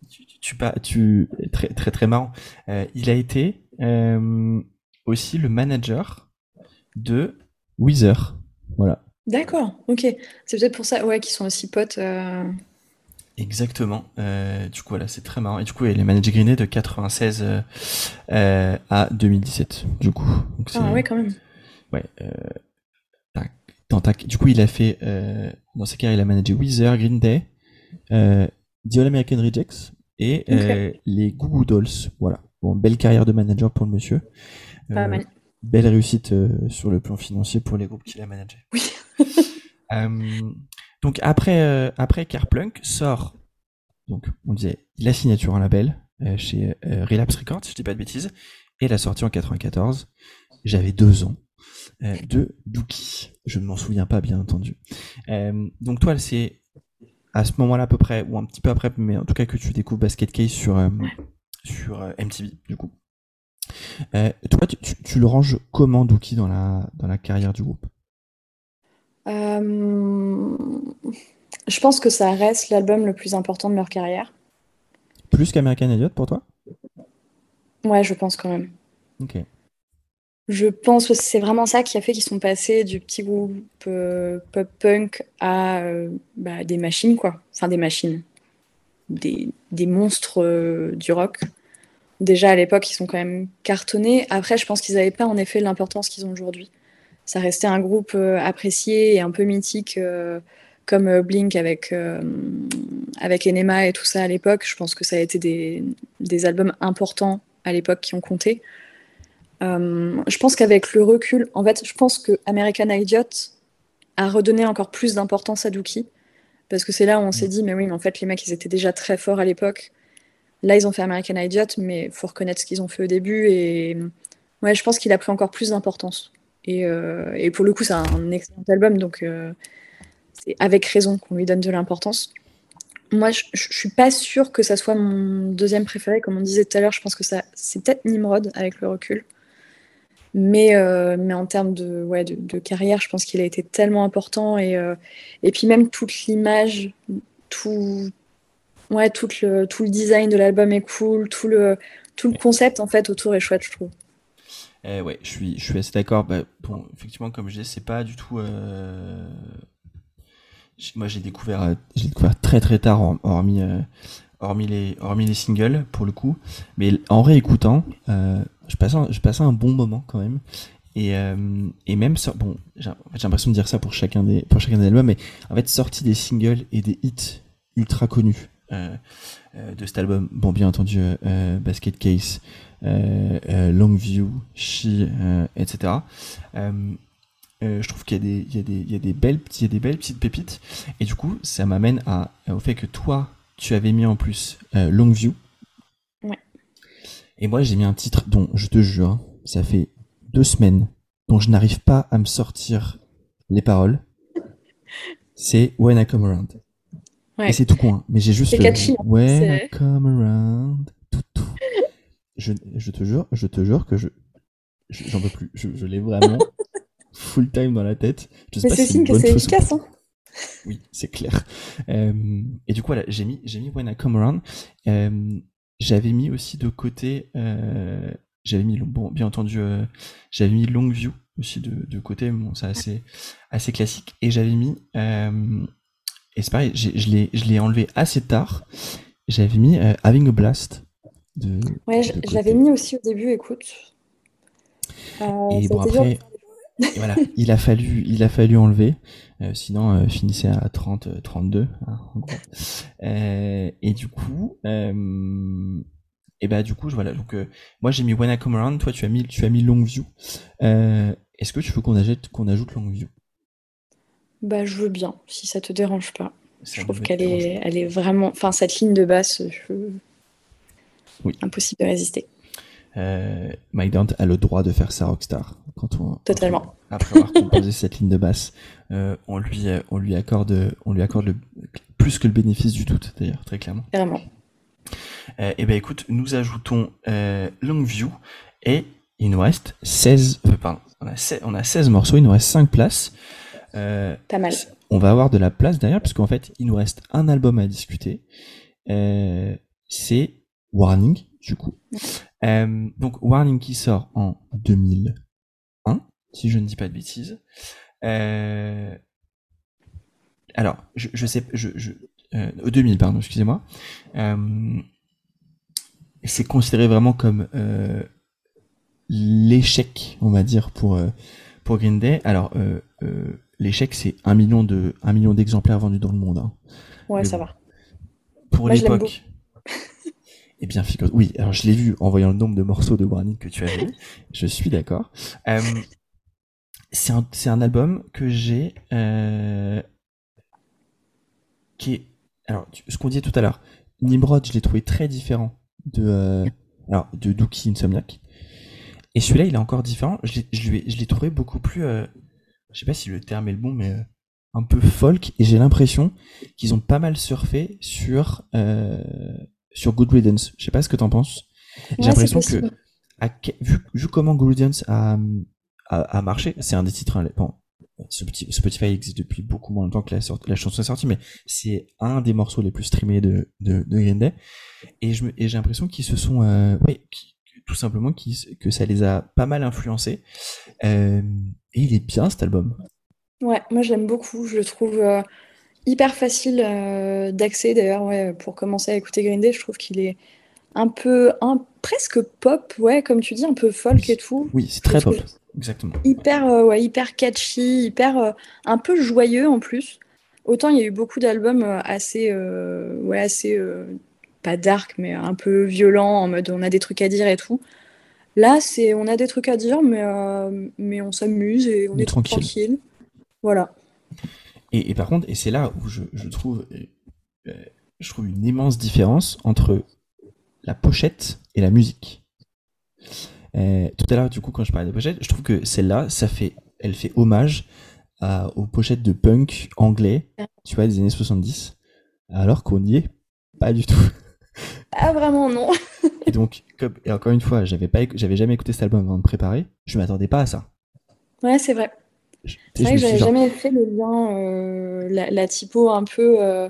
Tu, tu, tu très très très marrant. Euh, il a été euh, aussi le manager de Weezer. Voilà. D'accord, ok. C'est peut-être pour ça, ouais, qu'ils sont aussi potes. euh, Exactement. Euh, du coup, voilà, c'est très marrant. Et du coup, elle est managée Green Day de 96 euh, à 2017. Du coup, donc c'est Ah ouais, quand même. ouais. Euh, tac, dans ta- Du coup, il a fait euh, dans sa carrière, il a managé Weezer, Green Day, euh, The All American Rejects et euh, les Goo Goo Dolls. Voilà. Bon, belle carrière de manager pour le monsieur. Pas mal. Belle réussite euh, sur le plan financier pour les groupes qu'il a managés. Oui. Euh, donc après, euh, après Carplunk sort, donc on disait la signature en label chez Relapse Records, si je dis pas de bêtises, et la sortie en 94. J'avais deux ans de Dookie. Je ne m'en souviens pas bien entendu. Euh, donc toi, c'est à ce moment-là à peu près, ou un petit peu après, mais en tout cas que tu découvres Basket Case sur euh, sur euh, MTV du coup. Euh, toi, tu, tu- tu le ranges comment Dookie dans la dans la carrière du groupe? Euh, Je pense que ça reste l'album le plus important de leur carrière. Plus qu'American Idiot pour toi? Ouais, je pense quand même. Ok. Je pense que c'est vraiment ça qui a fait qu'ils sont passés du petit groupe euh, pop-punk à euh, bah, des machines, quoi. Enfin, des machines. Des, des monstres du rock. Déjà, à l'époque, ils sont quand même cartonnés. Après, je pense qu'ils n'avaient pas, en effet, l'importance qu'ils ont aujourd'hui. Ça restait un groupe euh, apprécié et un peu mythique, euh, comme euh, Blink avec, euh, avec Enema et tout ça à l'époque. Je pense que ça a été des, des albums importants à l'époque qui ont compté. Euh, je pense qu'avec le recul, en fait, je pense que American Idiot a redonné encore plus d'importance à Dookie. Parce que c'est là où on s'est dit, mais oui, mais en fait, les mecs, ils étaient déjà très forts à l'époque. Là, ils ont fait American Idiot, mais il faut reconnaître ce qu'ils ont fait au début. Et ouais, je pense qu'il a pris encore plus d'importance. Et, euh, et pour le coup, c'est un excellent album, donc euh, c'est avec raison qu'on lui donne de l'importance. Moi, je, je suis pas sûre que ça soit mon deuxième préféré, comme on disait tout à l'heure. Je pense que ça, c'est peut-être Nimrod avec le recul. Mais, euh, mais en termes de, ouais, de, carrière, je pense qu'il a été tellement important. Et, et puis même toute l'image, tout, ouais, tout, le, tout le design de l'album est cool, tout le, tout le concept en fait autour est chouette, je trouve. Eh ouais, je suis, je suis assez d'accord. Bah, effectivement, comme je disais, c'est pas du tout. euh, Moi, j'ai découvert, euh, j'ai découvert très très tard, hor- hormis, euh, hormis les, hormis les singles pour le coup. Mais en réécoutant, euh, je passais, un- je passais un bon moment quand même. Et, euh, et même bon, j'ai l'impression de dire ça pour chacun des, pour chacun des albums, mais en fait, sorti des singles et des hits ultra connus euh, euh, de cet album. Bon, bien entendu, euh, euh, Basket Case, euh, euh, Longview, She, euh, etc. Euh, euh, je trouve qu'il y a des, il y y y a des belles petites pépites. Et du coup, ça m'amène au fait que toi, tu avais mis en plus euh, Longview. Ouais. Et moi, j'ai mis un titre dont, je te jure, ça fait deux semaines, dont je n'arrive pas à me sortir les paroles. C'est When I Come Around. Ouais. Et c'est tout con, hein. mais j'ai juste C'est hein. I Come Around. Tout, tout. Je, je te jure, je te jure que je, je- j'en peux plus. Je, je l'ai vraiment full time dans la tête. Je sais Mais c'est si signe que c'est efficace. Hein. Oui, c'est clair. Euh, et du coup, voilà, j'ai mis, j'ai mis When I Come Around. Euh, j'avais mis aussi de côté, euh, j'avais mis, bon, bien entendu, j'avais mis Longview aussi de, de côté, mais bon, c'est assez, assez classique. Et j'avais mis, et c'est pareil, je l'ai, enlevé assez tard. J'avais mis euh, Having a Blast. De, Ouais, je, de je l'avais mis aussi au début, écoute. Euh, Et bon, après, et voilà, il a fallu, il a fallu enlever. Euh, sinon, finissait à 30, euh, 32. hein, en gros. Et du coup, et bah du coup, je- voilà. Donc, moi j'ai mis When I Come Around. Toi, tu as mis, tu as mis Longview. Euh, Est-ce que tu veux qu'on ajoute, qu'on ajoute Longview? Bah, je veux bien, si ça te dérange pas. Ça Je trouve qu'elle est, elle est vraiment. Enfin, cette ligne de basse, je... Oui. impossible de résister. Euh, Mike Dant a le droit de faire sa rockstar quand on Totalement. après avoir composé cette ligne de basse, euh, on lui on lui accorde on lui accorde le, plus que le bénéfice du doute d'ailleurs très clairement. Vraiment. Euh, et ben écoute, nous ajoutons Longview et il nous reste 16 euh, pardon, on a 16, on a 16 morceaux, il nous reste 5 places. Euh, Pas mal. on va avoir de la place derrière parce qu'en fait, il nous reste un album à discuter. Euh, c'est Warning du coup. Euh, donc Warning qui sort en 2001, si je ne dis pas de bêtises. Euh, alors, je, je sais, je, je, 2000, pardon, excusez-moi. c'est considéré vraiment comme l'échec, on va dire, pour pour Green Day. Alors, l'échec, c'est un million de un million d'exemplaires vendus dans le monde. Hein. Ouais, ça va. Pour l'époque. Eh bien, oui, alors je l'ai vu en voyant le nombre de morceaux de Warning que tu as vu. je suis d'accord. Euh, c'est un, un, album que j'ai euh, qui est alors ce qu'on disait tout à l'heure. Nimrod, je l'ai trouvé très différent de euh, alors de Dookie Insomniac. Et celui-là, il est encore différent. Je l'ai trouvé beaucoup plus. Je sais pas si le terme est le bon, mais euh, un peu folk. Et j'ai l'impression qu'ils ont pas mal surfé sur euh, sur Good Riddance. Je sais pas ce que t'en penses. J'ai l'impression que, vu, vu, comment Good Riddance a, a, marché, c'est un des titres. Hein, bon, Spotify existe depuis beaucoup moins longtemps que la, la chanson est sortie, mais c'est un des morceaux les plus streamés de, de, de Green Day. Et j'ai l'impression qu'ils se sont, euh, oui, tout simplement que ça les a pas mal influencés. Euh, et il est bien cet album. Ouais, moi j'aime beaucoup. Je le trouve euh, hyper facile euh, d'accès d'ailleurs. Ouais, pour commencer à écouter Green Day, je trouve qu'il est un peu, un, presque pop, ouais, comme tu dis, un peu folk et tout. Oui, c'est très pop, exactement. Hyper, ouais, hyper catchy, hyper, un peu joyeux en plus. Autant il y a eu beaucoup d'albums assez, ouais, assez, pas dark, mais un peu violent, en mode on a des trucs à dire et tout. Là, c'est on a des trucs à dire, mais, mais on s'amuse et on, est, tranquille. Voilà. Et, par contre, et c'est là où je, trouve, euh, je trouve une immense différence entre la pochette et la musique. Euh, tout à l'heure, du coup, quand je parlais des pochettes, je trouve que celle-là, ça fait, elle fait hommage aux pochettes de punk anglais, tu vois, des années 70, alors qu'on n'y est pas du tout. Ah vraiment non. et donc, comme, et encore une fois, j'avais pas, j'avais jamais écouté cet album avant de préparer, je m'attendais pas à ça. Ouais, c'est vrai. C'est vrai que j'avais jamais fait le lien, euh, la, typo un peu, euh,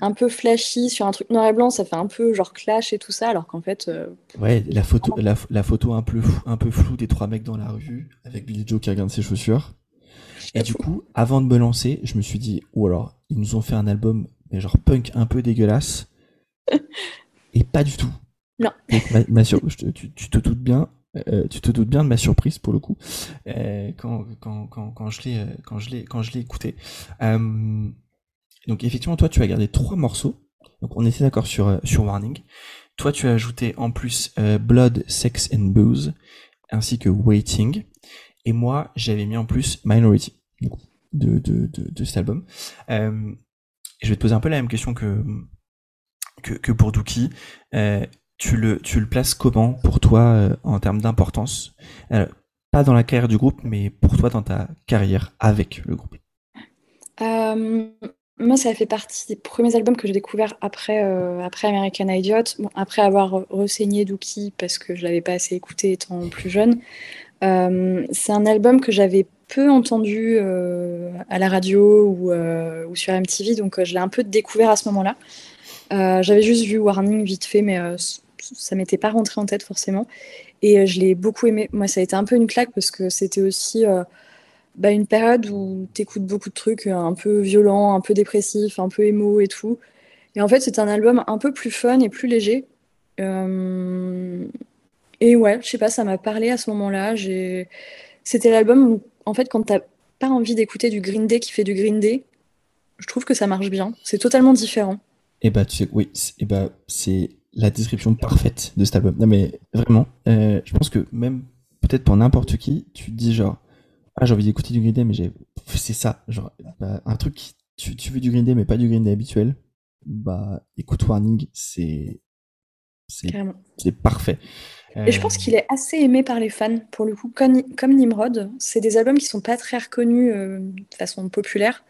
un peu flashy sur un truc noir et blanc, ça fait un peu genre clash et tout ça, alors qu'en fait. Euh, ouais, la photo, la, photo un peu, un peu floue des trois mecs dans la rue avec Billy Joe qui regarde ses chaussures. Et du coup, avant de me lancer, je me suis dit, ou alors, ils nous ont fait un album, mais genre punk un peu dégueulasse. Et pas du tout. Non. ma, tu, tu, te doutes bien, euh, tu te doutes bien de ma surprise pour le coup euh, quand, quand, quand, quand, je l'ai euh, quand je l'ai quand je l'ai écouté. donc effectivement, toi, tu as gardé trois morceaux. Donc on était d'accord sur sur Warning. Toi, tu as ajouté en plus Blood, Sex and Booze ainsi que Waiting. Et moi, j'avais mis en plus Minority de, de, de, de cet album. je vais te poser un peu la même question que que, pour Dookie. Euh, tu le, tu le places comment pour toi euh, en termes d'importance? Euh, Pas dans la carrière du groupe, mais pour toi dans ta carrière avec le groupe Moi, ça fait partie des premiers albums que j'ai découverts après, après American Idiot, après avoir renseigné Dookie parce que je l'avais pas assez écouté étant plus jeune. c'est un album que j'avais peu entendu à la radio ou sur MTV, donc je l'ai un peu découvert à ce moment-là. J'avais juste vu Warning vite fait, mais ça m'était pas rentré en tête forcément. Et euh, je l'ai beaucoup aimé. Moi, ça a été un peu une claque parce que c'était aussi euh, bah, une période où tu écoutes beaucoup de trucs euh, un peu violents, un peu dépressifs, un peu émo et tout. Et en fait, c'est un album un peu plus fun et plus léger. Et ouais, je sais pas, ça m'a parlé à ce moment-là. C'était l'album où, en fait, quand t'as pas envie d'écouter du Green Day qui fait du Green Day, je trouve que ça marche bien. C'est totalement différent. Et bah, tu sais, oui, et bah, c'est la description parfaite de cet album. Non mais vraiment, euh, je pense que même peut-être pour n'importe qui, tu te dis genre ah j'ai envie d'écouter du Green Day mais j'ai c'est ça genre bah, un truc tu, tu veux du Green Day mais pas du Green Day habituel bah écoute Warning c'est c'est parfait. Et je pense qu'il est assez aimé par les fans pour le coup comme, comme Nimrod. C'est des albums qui sont pas très reconnus euh, de façon populaire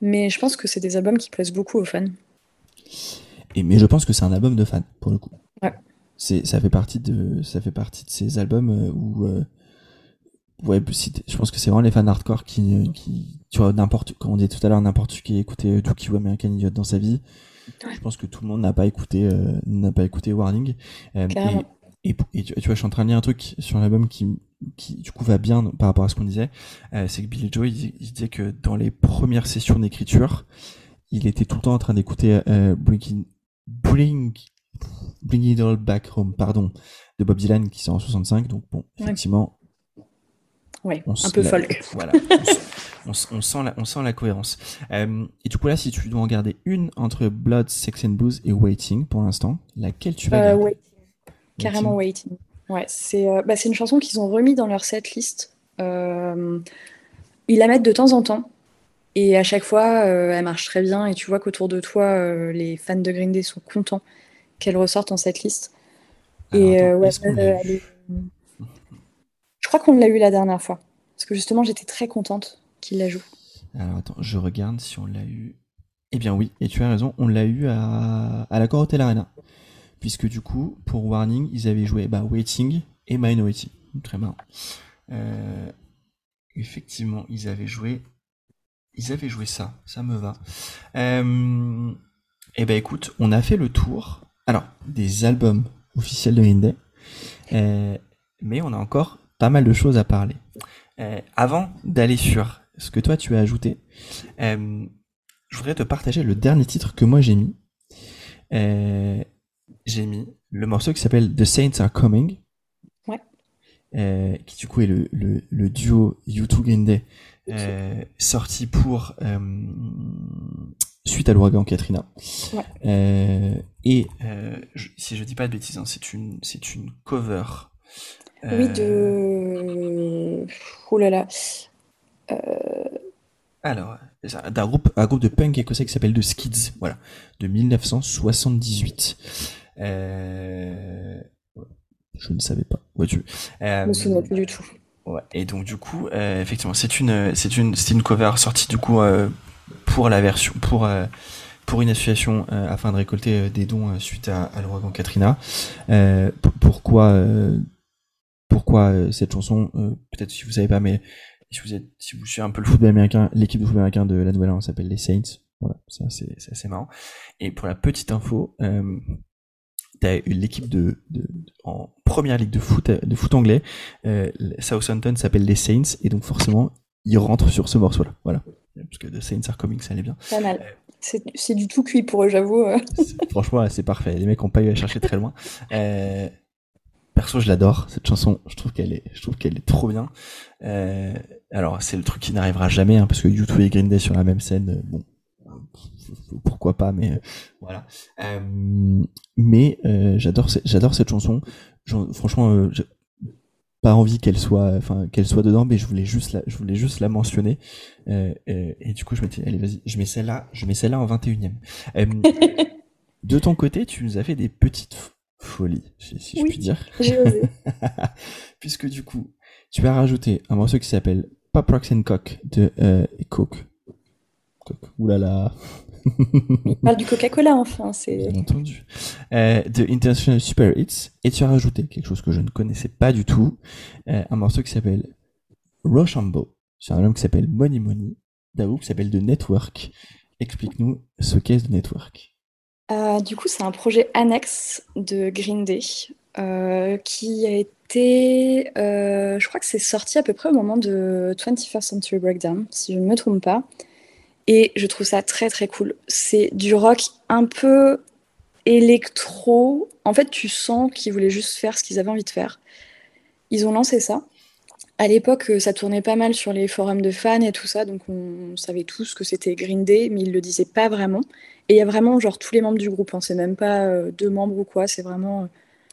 mais je pense que c'est des albums qui plaisent beaucoup aux fans. Et, mais je pense que c'est un album de fans, pour le coup. C'est, ça fait partie de, ça fait partie de ces albums euh, où, euh, ouais, je pense que c'est vraiment les fans hardcore qui, qui tu vois, n'importe, comme on disait tout à l'heure, n'importe qui a écouté qui ou American Idiot dans sa vie. Je pense que tout le monde n'a pas écouté, euh, n'a pas écouté Warning. Et, et, tu, vois, je suis en train de lire un truc sur l'album qui, qui, du coup, va bien par rapport à ce qu'on disait. Euh, c'est que Billy Joe, il, disait que dans les premières sessions d'écriture, il était tout le temps en train d'écouter euh, Bring, Bring, Bring It All Back Home, pardon, de Bob Dylan, qui sort en 65. Donc, bon, effectivement. Ouais, un peu folk. Voilà. on, sent la, on sent la cohérence. Euh, et du coup, là, si tu dois en garder une entre Blood, Sex and Blues et Waiting pour l'instant, laquelle tu vas euh, garder? Carrément Waiting. Ouais, c'est euh, bah, une chanson qu'ils ont remis dans leur setlist. Euh, ils la mettent de temps en temps. Et à chaque fois, euh, elle marche très bien. Et tu vois qu'autour de toi, les fans de Green Day sont contents qu'elle ressorte en setlist. et ouais, je crois qu'on l'a eu la dernière fois. Parce que justement, j'étais très contente qu'il la joue. Alors attends, je regarde si on l'a eu. Eh bien oui, et tu as raison, on l'a eu à, à la Hotel Arena puisque du coup, pour Warning, ils avaient joué bah, Waiting et Minority. Très marrant. Euh, effectivement, ils avaient joué. Ils avaient joué ça, ça me va. Euh, eh ben écoute, on a fait le tour. Alors, des albums officiels de Green euh, mais on a encore pas mal de choses à parler. avant d'aller sur ce que toi tu as ajouté, je voudrais te partager le dernier titre que moi j'ai mis j'ai mis le morceau qui s'appelle The Saints Are Coming. Ouais. Euh, qui du coup est le, le, le duo U2 Green euh, sorti pour euh, suite à l'ouragan Katrina. Ouais. Euh, et si je dis pas de bêtises, hein, c'est une c'est une cover. Oui de oh là là. Alors, d'un groupe, un groupe de punk écossais qui s'appelle The Skids, voilà, de 1978. Euh... Je ne savais pas. Ouais, tu... Euh... Je me souviens plus du tout. Ouais. Et donc du coup, euh, effectivement, c'est une, c'est une, c'est une cover sortie du coup euh, pour la version, pour euh, pour une association euh, afin de récolter des dons suite à, à l'ouragan Katrina. pourquoi pourquoi cette chanson Peut-être si vous savez pas, mais si vous êtes, si vous suivez un peu le football américain, l'équipe de football américain de la Nouvelle-Orléans s'appelle les Saints. Voilà, ça c'est assez marrant. Et pour la petite info, euh, t'as l'équipe de, de, en première ligue de foot de foot anglais, euh, Southampton s'appelle les Saints et donc forcément ils rentrent sur ce morceau-là. Voilà, parce que The Saints are coming, ça allait bien. Pas mal. Euh, c'est du tout cuit pour eux, j'avoue. Euh. Franchement, c'est parfait. Les mecs ont pas eu à chercher très loin. Euh, perso, je l'adore cette chanson. Je trouve qu'elle est, je trouve qu'elle est trop bien. Euh, alors, c'est le truc qui n'arrivera jamais, hein, parce que YouTube et Green Day sur la même scène, bon, pourquoi pas, mais voilà. Euh, mais euh, j'adore, j'adore cette chanson. franchement, euh, pas envie qu'elle soit, enfin qu'elle soit dedans, mais je voulais juste la, je voulais juste la mentionner. et du coup, je m'étais, allez, vas-y, je mets celle-là, je mets celle-là en 21 e de ton côté, tu nous as fait des petites folies, si, je puis dire. J'ai osé. Puisque du coup, tu as rajouté un morceau qui s'appelle Pop Rocks and Cock de Coke. Coke. Ouh là là. Il parle du Coca-Cola, enfin. C'est... Bien entendu. Euh, de International Super Hits. Et tu as rajouté quelque chose que je ne connaissais pas du tout. Euh, un morceau qui s'appelle Rochambeau. C'est un album qui s'appelle Money Money. D'un qui s'appelle The Network. Explique-nous ce qu'est The Network. Euh, du coup, c'est un projet annexe de Green Day euh, qui a été, euh, je crois que c'est sorti à peu près au moment de 21st Century Breakdown, si je ne me trompe pas. Et je trouve ça très très cool. C'est du rock un peu électro. En fait, tu sens qu'ils voulaient juste faire ce qu'ils avaient envie de faire. Ils ont lancé ça. À l'époque, ça tournait pas mal sur les forums de fans et tout ça, donc on savait tous que c'était Green Day, mais ils le disaient pas vraiment. Et il y a vraiment genre tous les membres du groupe, hein. c'est même pas euh, deux membres ou quoi, c'est vraiment euh,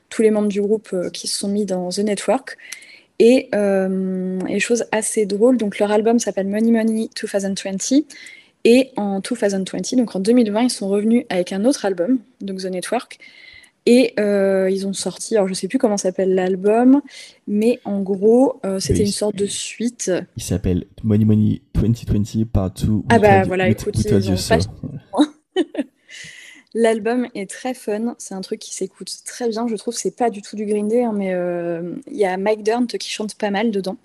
tous les membres du groupe euh, qui se sont mis dans The Network. Et, et chose assez drôle, donc leur album s'appelle Money Money 2020 et en 2020, donc en 2020, ils sont revenus avec un autre album, donc The Network. Et euh, ils ont sorti, alors je sais plus comment s'appelle l'album, mais en gros, euh, c'était une sorte de suite. Il s'appelle Money Money 2020 Part 2. Ah bah voilà, écoute, L'album est très fun, c'est un truc qui s'écoute très bien, je trouve. C'est pas du tout du Green Day, hein, mais euh, il y a Mike Durnt qui chante pas mal dedans.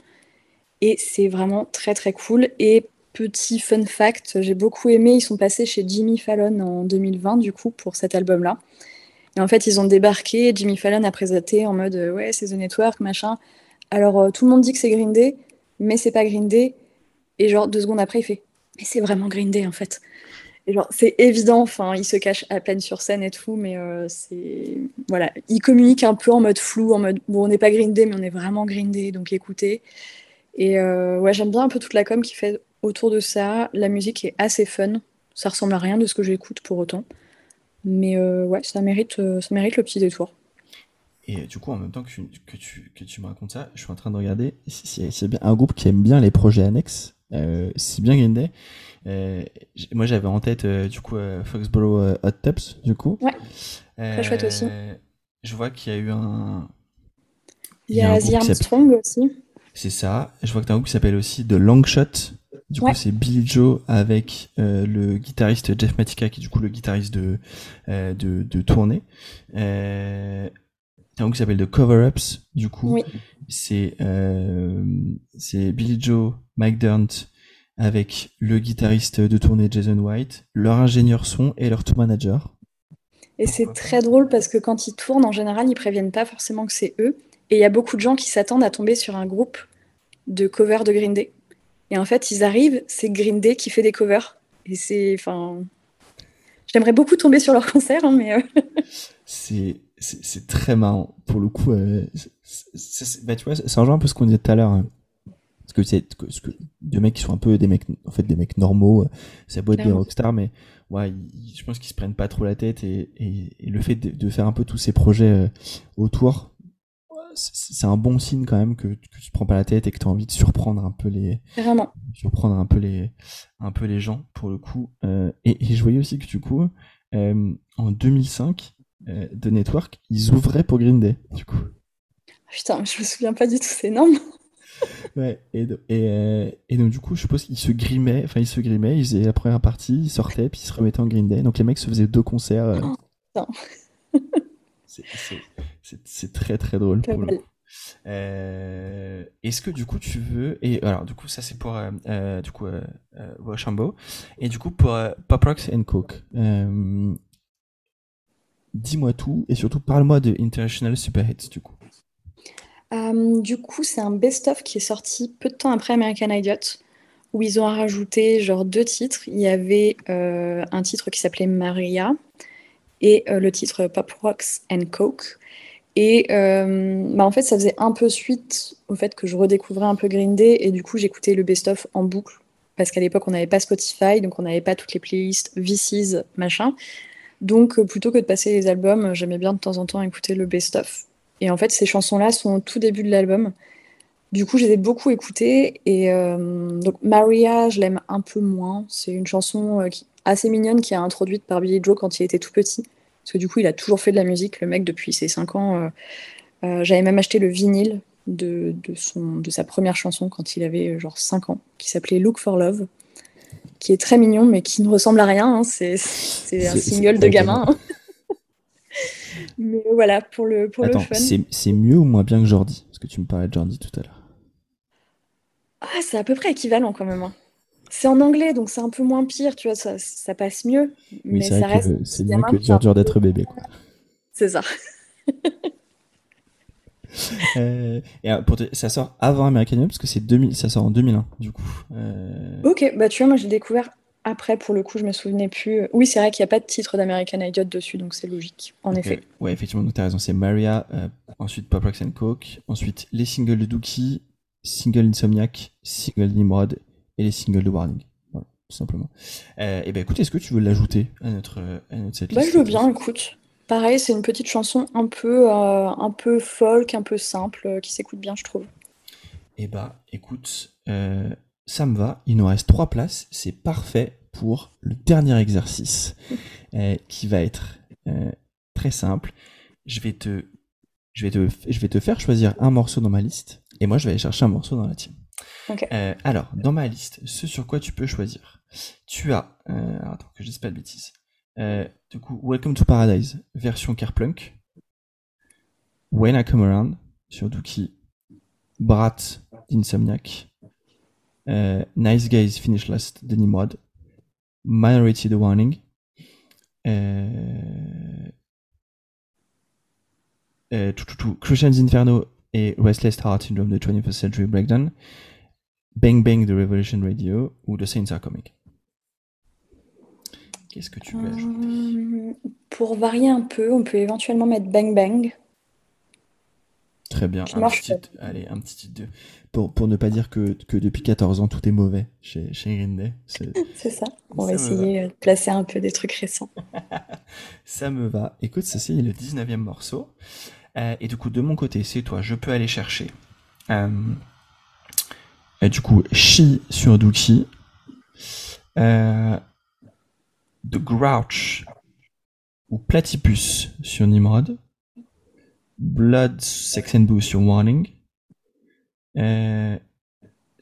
Et c'est vraiment très très cool. Et Petit fun fact, j'ai beaucoup aimé, ils sont passés chez Jimmy Fallon en 2020 du coup pour cet album-là. Et en fait, ils ont débarqué. Jimmy Fallon a présenté en mode ouais, c'est The Network, machin. Alors tout le monde dit que c'est Green Day, mais c'est pas Green Day. Et genre deux secondes après, il fait mais c'est vraiment Green Day en fait. Et genre c'est évident. Enfin, il se cache à peine sur scène et tout, mais c'est voilà, il communique un peu en mode flou, en mode bon, on n'est pas Green Day, mais on est vraiment Green Day, donc écoutez. Et ouais, j'aime bien un peu toute la com qui fait autour de ça. La musique est assez fun. Ça ressemble à rien de ce que j'écoute pour autant. Mais euh, ouais, ça mérite, euh, ça mérite le petit détour. Et du coup, en même temps que tu, que tu, que tu me racontes ça, je suis en train de regarder. C'est bien un groupe qui aime bien les projets annexes. Euh, c'est bien Green Day. moi, j'avais en tête du coup Foxborough Hot Tubs, du coup. Ouais. Très chouette aussi. Je vois qu'il y a eu un. Il y a, The Armstrong aussi. C'est ça. Je vois que tu as un groupe qui s'appelle aussi The Long Shot. Du coup, c'est Billy Joe avec euh, le guitariste Jeff Matica, qui est du coup le guitariste de, euh, de, de, tournée. Euh, un groupe qui s'appelle The Cover-Ups. Du coup, c'est euh, c'est Billy Joe, Mike Durnt avec le guitariste de tournée Jason White, leur ingénieur son et leur tour manager. Et c'est très drôle parce que quand ils tournent, en général, ils préviennent pas forcément que c'est eux. Et il y a beaucoup de gens qui s'attendent à tomber sur un groupe de cover de Green Day. Et en fait, ils arrivent, c'est Green Day qui fait des covers. Et c'est. Enfin. J'aimerais beaucoup tomber sur leur concert, hein, mais. Euh, c'est c'est très marrant. Pour le coup, euh, bah, tu vois, ça rejoint un peu ce qu'on disait tout à l'heure. Hein. Parce que c'est que deux mecs qui sont un peu des mecs, en fait, des mecs normaux. Euh, ça boîte des rockstars, mais ouais, je pense qu'ils se prennent pas trop la tête et, et, le fait de, de, faire un peu tous ces projets autour, c'est un bon signe quand même que, que tu te prends pas la tête et que tu as envie de surprendre un peu les Vraiment. surprendre un peu les un peu les gens pour le coup. Euh, et, je voyais aussi que du coup euh, en 2005 euh, The Network ils ouvraient pour Green Day du coup. Putain je me souviens pas du tout c'est énorme. Ouais et, et, et, donc du coup je suppose qu'ils se grimaient enfin ils se grimaient ils faisaient la première partie ils sortaient puis ils se remettaient en Green Day. Donc les mecs se faisaient deux concerts oh, c'est très très drôle pour le euh, Est-ce que du coup tu veux et alors du coup ça c'est pour euh, euh, du coup Rochambeau et du coup pour Pop Rocks and Coke. Dis-moi tout et surtout parle-moi de International Super Hits du coup. du coup c'est un best-of qui est sorti peu de temps après American Idiot où ils ont rajouté genre deux titres. Il y avait un titre qui s'appelait Maria et le titre Pop Rocks and Coke. Et euh, bah en fait, ça faisait un peu suite au fait que je redécouvrais un peu Green Day et du coup, j'écoutais le best-of en boucle parce qu'à l'époque, on n'avait pas Spotify, donc on n'avait pas toutes les playlists VCs, machin. Donc, euh, plutôt que de passer les albums, j'aimais bien de temps en temps écouter le best-of. Et en fait, ces chansons-là sont au tout début de l'album. Du coup, je les ai beaucoup écoutées. Et euh, donc, Maria, je l'aime un peu moins. C'est une chanson assez mignonne qui est introduite par Billy Joe quand il était tout petit. Parce que du coup, il a toujours fait de la musique, le mec, depuis ses 5 ans. Euh, euh, j'avais même acheté le vinyle de, de, son, de sa première chanson quand il avait euh, genre 5 ans, qui s'appelait Look for Love, qui est très mignon, mais qui ne ressemble à rien. Hein. C'est, un single de gamin. Hein. mais voilà, pour le, pour Attends, le fun. C'est mieux ou moins bien que Jordi? Parce que tu me parlais de Jordi tout à l'heure. Ah, c'est à peu près équivalent quand même. Hein. C'est en anglais, donc c'est un peu moins pire, tu vois, ça, ça passe mieux. mais ça reste. C'est mieux que dur dur d'être bébé, quoi. C'est ça. euh, et euh, ça sort avant American Idol parce que c'est 2000, ça sort en 2001 du coup. Euh... Ok, bah tu vois, moi j'ai découvert après pour le coup, je me souvenais plus. Oui, c'est vrai qu'il n'y a pas de titre d'American Idol dessus, donc c'est logique, en effet. Ouais, effectivement, tu as raison, c'est Maria, euh, ensuite Pop Rocks and Coke, ensuite les singles de Dookie, single Insomniac, single Nimrod et les singles de Warning. Voilà, tout simplement. Euh, et ben écoute, est-ce que tu veux l'ajouter à notre, à notre setlist? Bah, Je veux bien, écoute. Pareil, c'est une petite chanson un peu, euh, un peu folk, un peu simple, euh, qui s'écoute bien, je trouve. Et bah écoute, euh, ça me va. Il nous reste trois places. C'est parfait pour le dernier exercice qui va être très simple. Je vais te je vais, te, je vais te faire choisir un morceau dans ma liste et moi je vais aller chercher un morceau dans la tienne. Euh, alors, dans ma liste, ce sur quoi tu peux choisir, tu as, euh, attends que je dise pas de bêtises, euh, du coup, Welcome to Paradise, version Carplunk, When I Come Around, sur Dookie, Brat, Insomniac, euh, Nice Guys Finish Last, de Nimrod, Minority The Warning, tout, tout, tout, Crucian's Inferno et Restless Heart Syndrome de 21st Century Breakdown, Bang Bang de Revolution Radio ou The Saints Are Coming. Qu'est-ce que tu veux ajouter? Hum, Pour varier un peu, on peut éventuellement mettre Bang Bang. Très bien. Un petit titre, allez, un petit titre de... Pour, pour ne pas dire que, que depuis 14 ans, tout est mauvais chez, chez Green Day. C'est- ça. On Ça va essayer euh, de placer un peu des trucs récents. Ça me va. Écoute, ceci est le 19e morceau. Euh, et du coup, de mon côté, c'est toi. Je peux aller chercher. Euh, et du coup, She sur Dookie. Euh, The Grouch ou Platypus sur Nimrod. Blood, Sex and Boo sur Warning. Euh,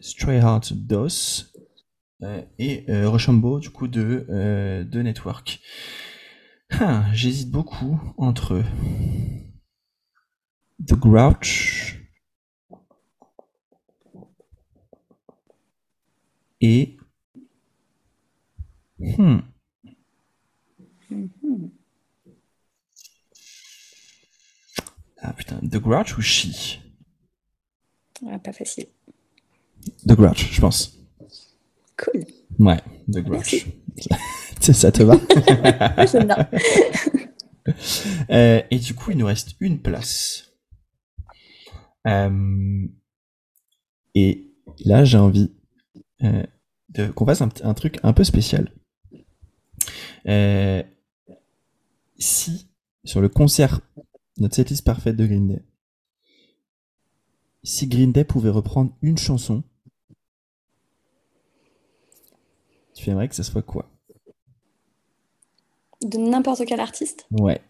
Stray Heart DOS. Et Rochambeau, du coup, de, de Network. Ah, J'hésite beaucoup entre The Grouch. Et hmm, ah putain The Grouch ou She? Ah, pas facile. The Grouch je pense. Cool. ouais The Grouch. Ça, te va? J'aime bien. Euh, et du coup il nous reste une place Euh, et là j'ai envie euh, de qu'on fasse un truc un peu spécial. Euh, si sur le concert notre setlist parfaite de Green Day si Green Day pouvait reprendre une chanson tu aimerais que ça soit quoi? De n'importe quel artiste? ouais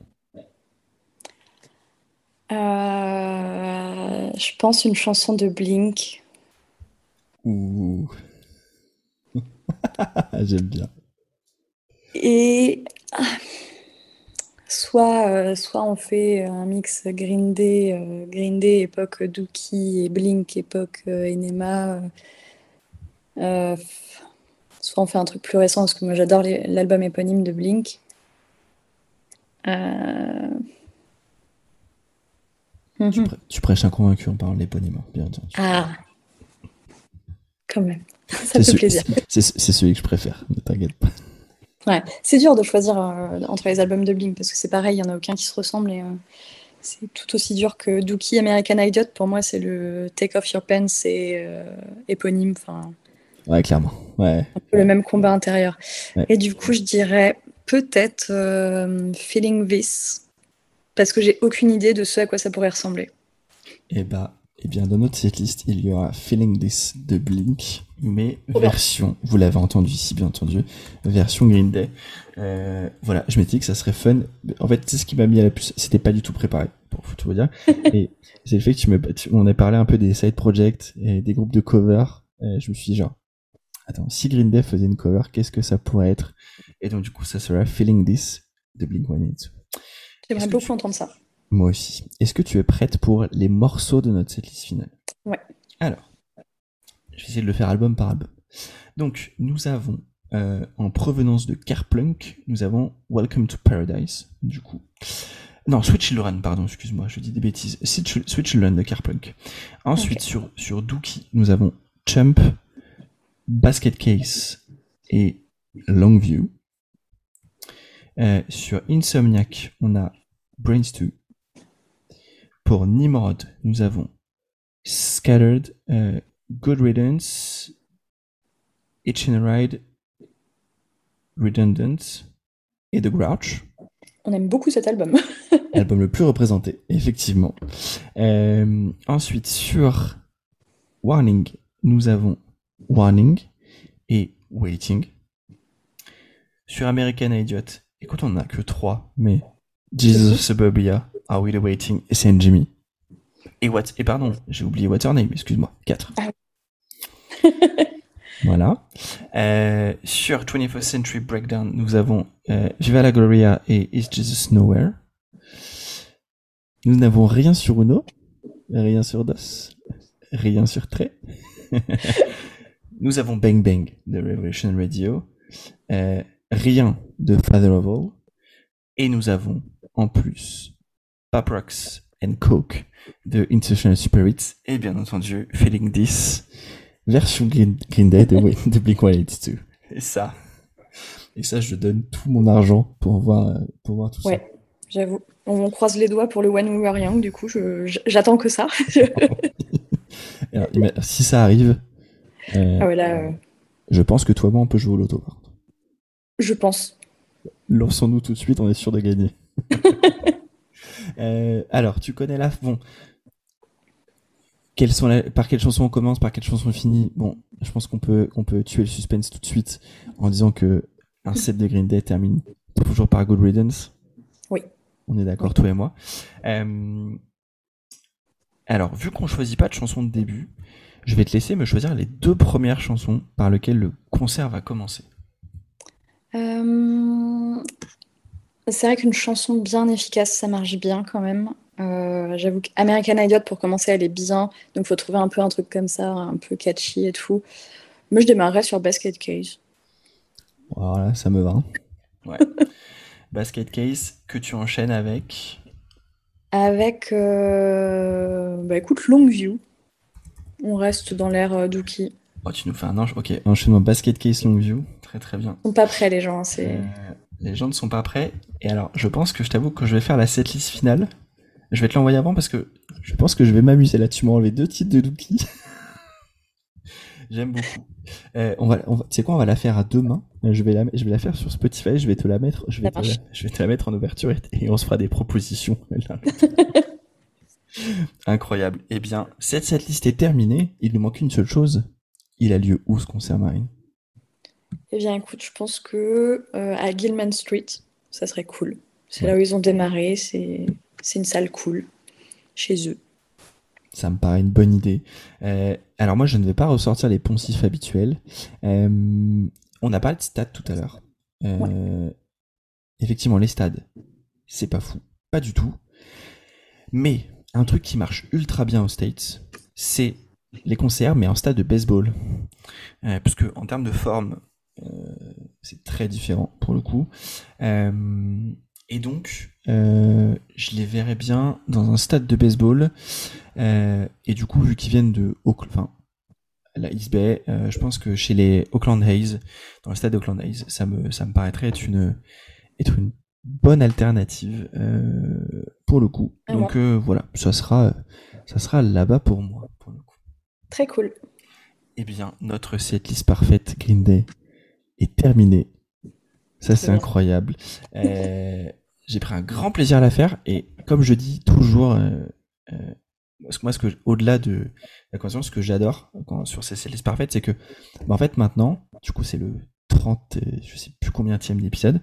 Euh, je pense une chanson de Blink. Ouh. J'aime bien. Et ah, soit, euh, soit on fait un mix Green Day, euh, Green Day époque Dookie et Blink époque Enema. soit on fait un truc plus récent parce que moi j'adore l'album éponyme de Blink. Euh, Tu, mhm. prê- tu prêches un convaincu en parlant d'éponyme, hein, bien entendu. Ah, quand même, ça C'est fait plaisir. C'est c'est celui que je préfère, ne t'inquiète pas. Ouais, c'est dur de choisir euh, entre les albums de Blink parce que c'est pareil, il n'y en a aucun qui se ressemble et euh, c'est tout aussi dur que Dookie American Idiot. Pour moi, c'est le Take Off Your Pants et euh, éponyme, enfin Ouais, clairement. Ouais. un peu le même combat intérieur. Ouais. Et du coup, je dirais peut-être euh, Feeling This parce que j'ai aucune idée de ce à quoi ça pourrait ressembler. Et bah, eh bien, dans notre setlist, il y aura Feeling This de Blink, mais Trop bien. version, vous l'avez entendu ici, bien entendu, version Green Day. Euh, voilà, je m'étais dit que ça serait fun. En fait, c'est ce qui m'a mis à la puce. C'était pas du tout préparé, pour tout vous dire. et c'est le fait que tu me, tu- on a parlé un peu des side projects et des groupes de cover. Et je me suis dit, genre, attends, si Green Day faisait une cover, qu'est-ce que ça pourrait être? Et donc, du coup, ça sera Feeling This de Blink 182. J'aimerais beaucoup tu- entendre ça. Moi aussi. Est-ce que tu es prête pour les morceaux de notre setlist finale Ouais. Alors, je vais essayer de le faire album par album. Donc, nous avons, euh, en provenance de Carplunk, nous avons Welcome to Paradise, du coup. Non, Sweet Children, pardon, excuse-moi, je dis des bêtises. Sweet Chil- Sweet Children de Carplunk. Ensuite, sur, sur Dookie, nous avons Chump, Basket Case et Longview. Euh, sur Insomniac, on a Brains 2. Pour Nimrod, nous avons Scattered, euh, Good Riddance, Itch and Ride, Redundant et The Grouch. On aime beaucoup cet album. L'album le plus représenté, effectivement. Euh, ensuite, sur Warning, nous avons Warning et Waiting. Sur American Idiot, écoute, on n'a que trois, mais Jesus of Suburbia, Are We the Waiting et Saint Jimmy. Et what, et pardon, j'ai oublié What's Her Name, excuse-moi, quatre. Ah voilà. Euh, sur 21st Century Breakdown, nous avons euh, Viva la Gloria et Is Jesus Nowhere. Nous n'avons rien sur Uno, rien sur Dos, rien sur Trey. Nous avons Bang Bang de Revolution Radio, euh, rien de Father of All, et nous avons en plus Pop Rocks and Coke de Institutional Spirits et bien entendu Feeling This version Green, Day de, de Blink-182. Et ça, et ça, je donne tout mon argent pour voir, pour voir tout ça. Ouais, j'avoue. On croise les doigts pour le When We Were Young, du coup, j'attends que ça. si ça arrive, euh, ah ouais, là, euh, je pense que toi, moi, on peut jouer au loto. Je pense. Lançons-nous tout de suite, on est sûr de gagner. Euh, alors, tu connais la. Bon. Quelles sont Par quelle chanson on commence Par quelle chanson on finit? Bon, je pense qu'on peut, on peut tuer le suspense tout de suite en disant que un set de Green Day termine toujours par Good Riddance. Oui. On est d'accord, toi et moi. Euh, alors, vu qu'on choisit pas de chanson de début, je vais te laisser me choisir les deux premières chansons par lesquelles le concert va commencer. Euh, c'est vrai qu'une chanson bien efficace, ça marche bien quand même. Euh, j'avoue qu'American Idiot, pour commencer, elle est bien. Donc, il faut trouver un peu un truc comme ça, un peu catchy et tout. Moi, je démarrerais sur Basket Case. Voilà, ça me va. Ouais. Basket Case, que tu enchaînes avec Avec, euh, bah écoute, Longview. On reste dans l'air euh, Dookie. Oh, tu nous fais un ange. Ok, enchaînement Basket Case Longview. Très très bien. Ils sont pas prêts, les gens. Hein, c'est... Euh, les gens ne sont pas prêts. Et alors, je pense que je t'avoue que je vais faire la setlist finale. Je vais te l'envoyer avant parce que je pense que je vais m'amuser là. Tu m'as enlevé deux titres de Dookie. J'aime beaucoup. Euh, on va, tu sais quoi, on va la faire à deux mains. Je vais la, je vais la faire sur Spotify. Je vais te la mettre, je vais, te la, je vais te la mettre en ouverture et, on se fera des propositions. Incroyable. Eh bien, cette, cette liste est terminée. Il nous manque une seule chose. Il a lieu où ce concert, Marine? Eh bien, écoute, je pense que euh, à Gilman Street, ça serait cool. C'est là où ils ont démarré. C'est, c'est une salle cool chez eux. Ça me paraît une bonne idée. Euh, alors moi, je ne vais pas ressortir les poncifs habituels. Euh, on a parlé de stades tout à l'heure. Effectivement, les stades, c'est pas fou. Pas du tout. Mais un truc qui marche ultra bien aux States, c'est les concerts, mais en stade de baseball. parce que en termes de forme, c'est très différent pour le coup. Et donc, euh, je les verrais bien dans un stade de baseball. Euh, et du coup, vu qu'ils viennent de Oakland, la East Bay, euh, je pense que chez les Oakland Hayes, dans le stade d'Oakland Hayes, ça me, ça me paraîtrait être une, être une bonne alternative pour le coup. Ah donc voilà, ça sera, ça sera là-bas pour moi. Très cool. Eh bien, notre setlist parfaite Green Day est terminée. Ça, c'est incroyable. Euh, j'ai pris un grand plaisir à la faire et comme je dis toujours, euh, euh, moi, ce que au-delà de la conscience, ce que j'adore sur ces séries parfaites, c'est que, bah, en fait, maintenant, du coup, c'est le 30, je sais plus combien de d'épisode,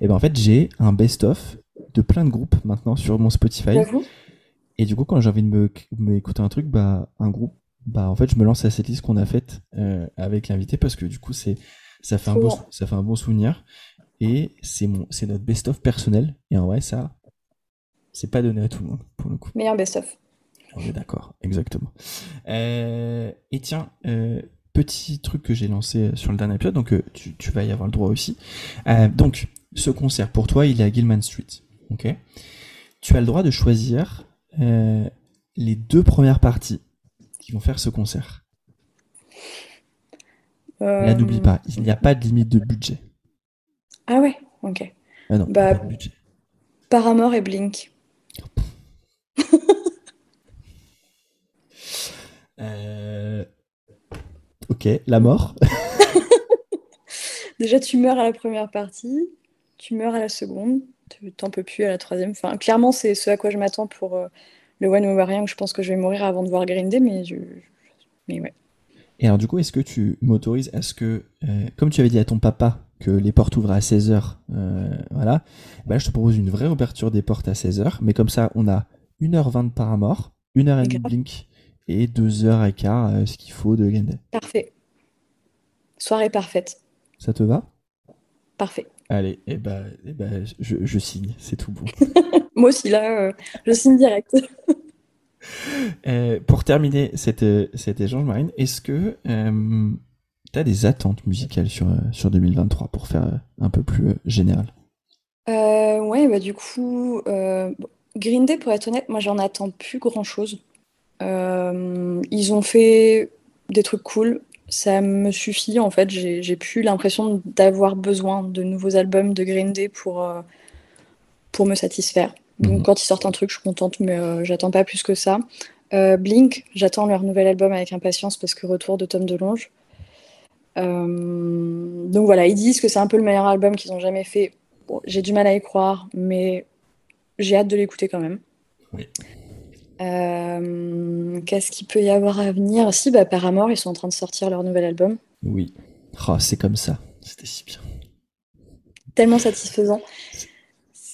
et ben en fait, j'ai un best-of de plein de groupes maintenant sur mon Spotify. Et du coup, quand j'ai envie de m'écouter un truc, bah, un groupe, bah, en fait, je me lance à cette liste qu'on a faite avec l'invité parce que du coup, c'est ça fait un bon, ça fait un bon souvenir. Et c'est mon c'est notre best of personnel. Et en vrai ça c'est pas donné à tout le monde pour le coup. Meilleur best of on est d'accord exactement. Euh, et tiens euh, petit truc que j'ai lancé sur le dernier épisode donc euh, tu, tu, vas y avoir le droit aussi. Donc ce concert pour toi il est à Gilman Street ok? Tu as le droit de choisir les deux premières parties qui vont faire ce concert là n'oublie pas il n'y a pas de limite de budget ah ouais, ok. Ah non, bah, Paramore et Blink. euh... Ok, la mort. Déjà, tu meurs à la première partie, tu meurs à la seconde, tu t'en peux plus à la troisième. Enfin, clairement, c'est ce à quoi je m'attends pour euh, le One Over Young. Je pense que je vais mourir avant de voir Green Day, mais, je... mais ouais. Et alors, du coup, est-ce que tu m'autorises à ce que, euh, comme tu avais dit à ton papa que les portes ouvrent à 16h, euh, voilà, bah, je te propose une vraie ouverture des portes à 16h, mais comme ça, on a 1h20 de Paramore, 1h30 de Blink et 2h15 euh, ce qu'il faut de Green Parfait. Soirée parfaite. Ça te va? Parfait. Allez, et eh ben, et bah, je, signe, c'est tout bon. Moi aussi, là, je signe direct. Euh, pour terminer cette, cet échange, Marine, est-ce que euh, tu as des attentes musicales sur, euh, sur 2023 pour faire un peu plus général? Ouais, bah du coup, Green Day, pour être honnête, moi j'en attends plus grand chose. ils ont fait des trucs cool. Ça me suffit en fait. J'ai plus l'impression d'avoir besoin de nouveaux albums de Green Day pour, pour me satisfaire. Donc mhm. quand ils sortent un truc, je suis contente, mais j'attends pas plus que ça. Blink, j'attends leur nouvel album avec impatience parce que retour de Tom DeLonge. Euh, donc voilà, ils disent que c'est un peu le meilleur album qu'ils ont jamais fait. j'ai du mal à y croire, mais j'ai hâte de l'écouter quand même. Oui. Euh, qu'est-ce qu'il peut y avoir à venir? Si, bah, Paramore, ils sont en train de sortir leur nouvel album. Oui. Oh, c'est comme ça. C'était si bien. Tellement satisfaisant.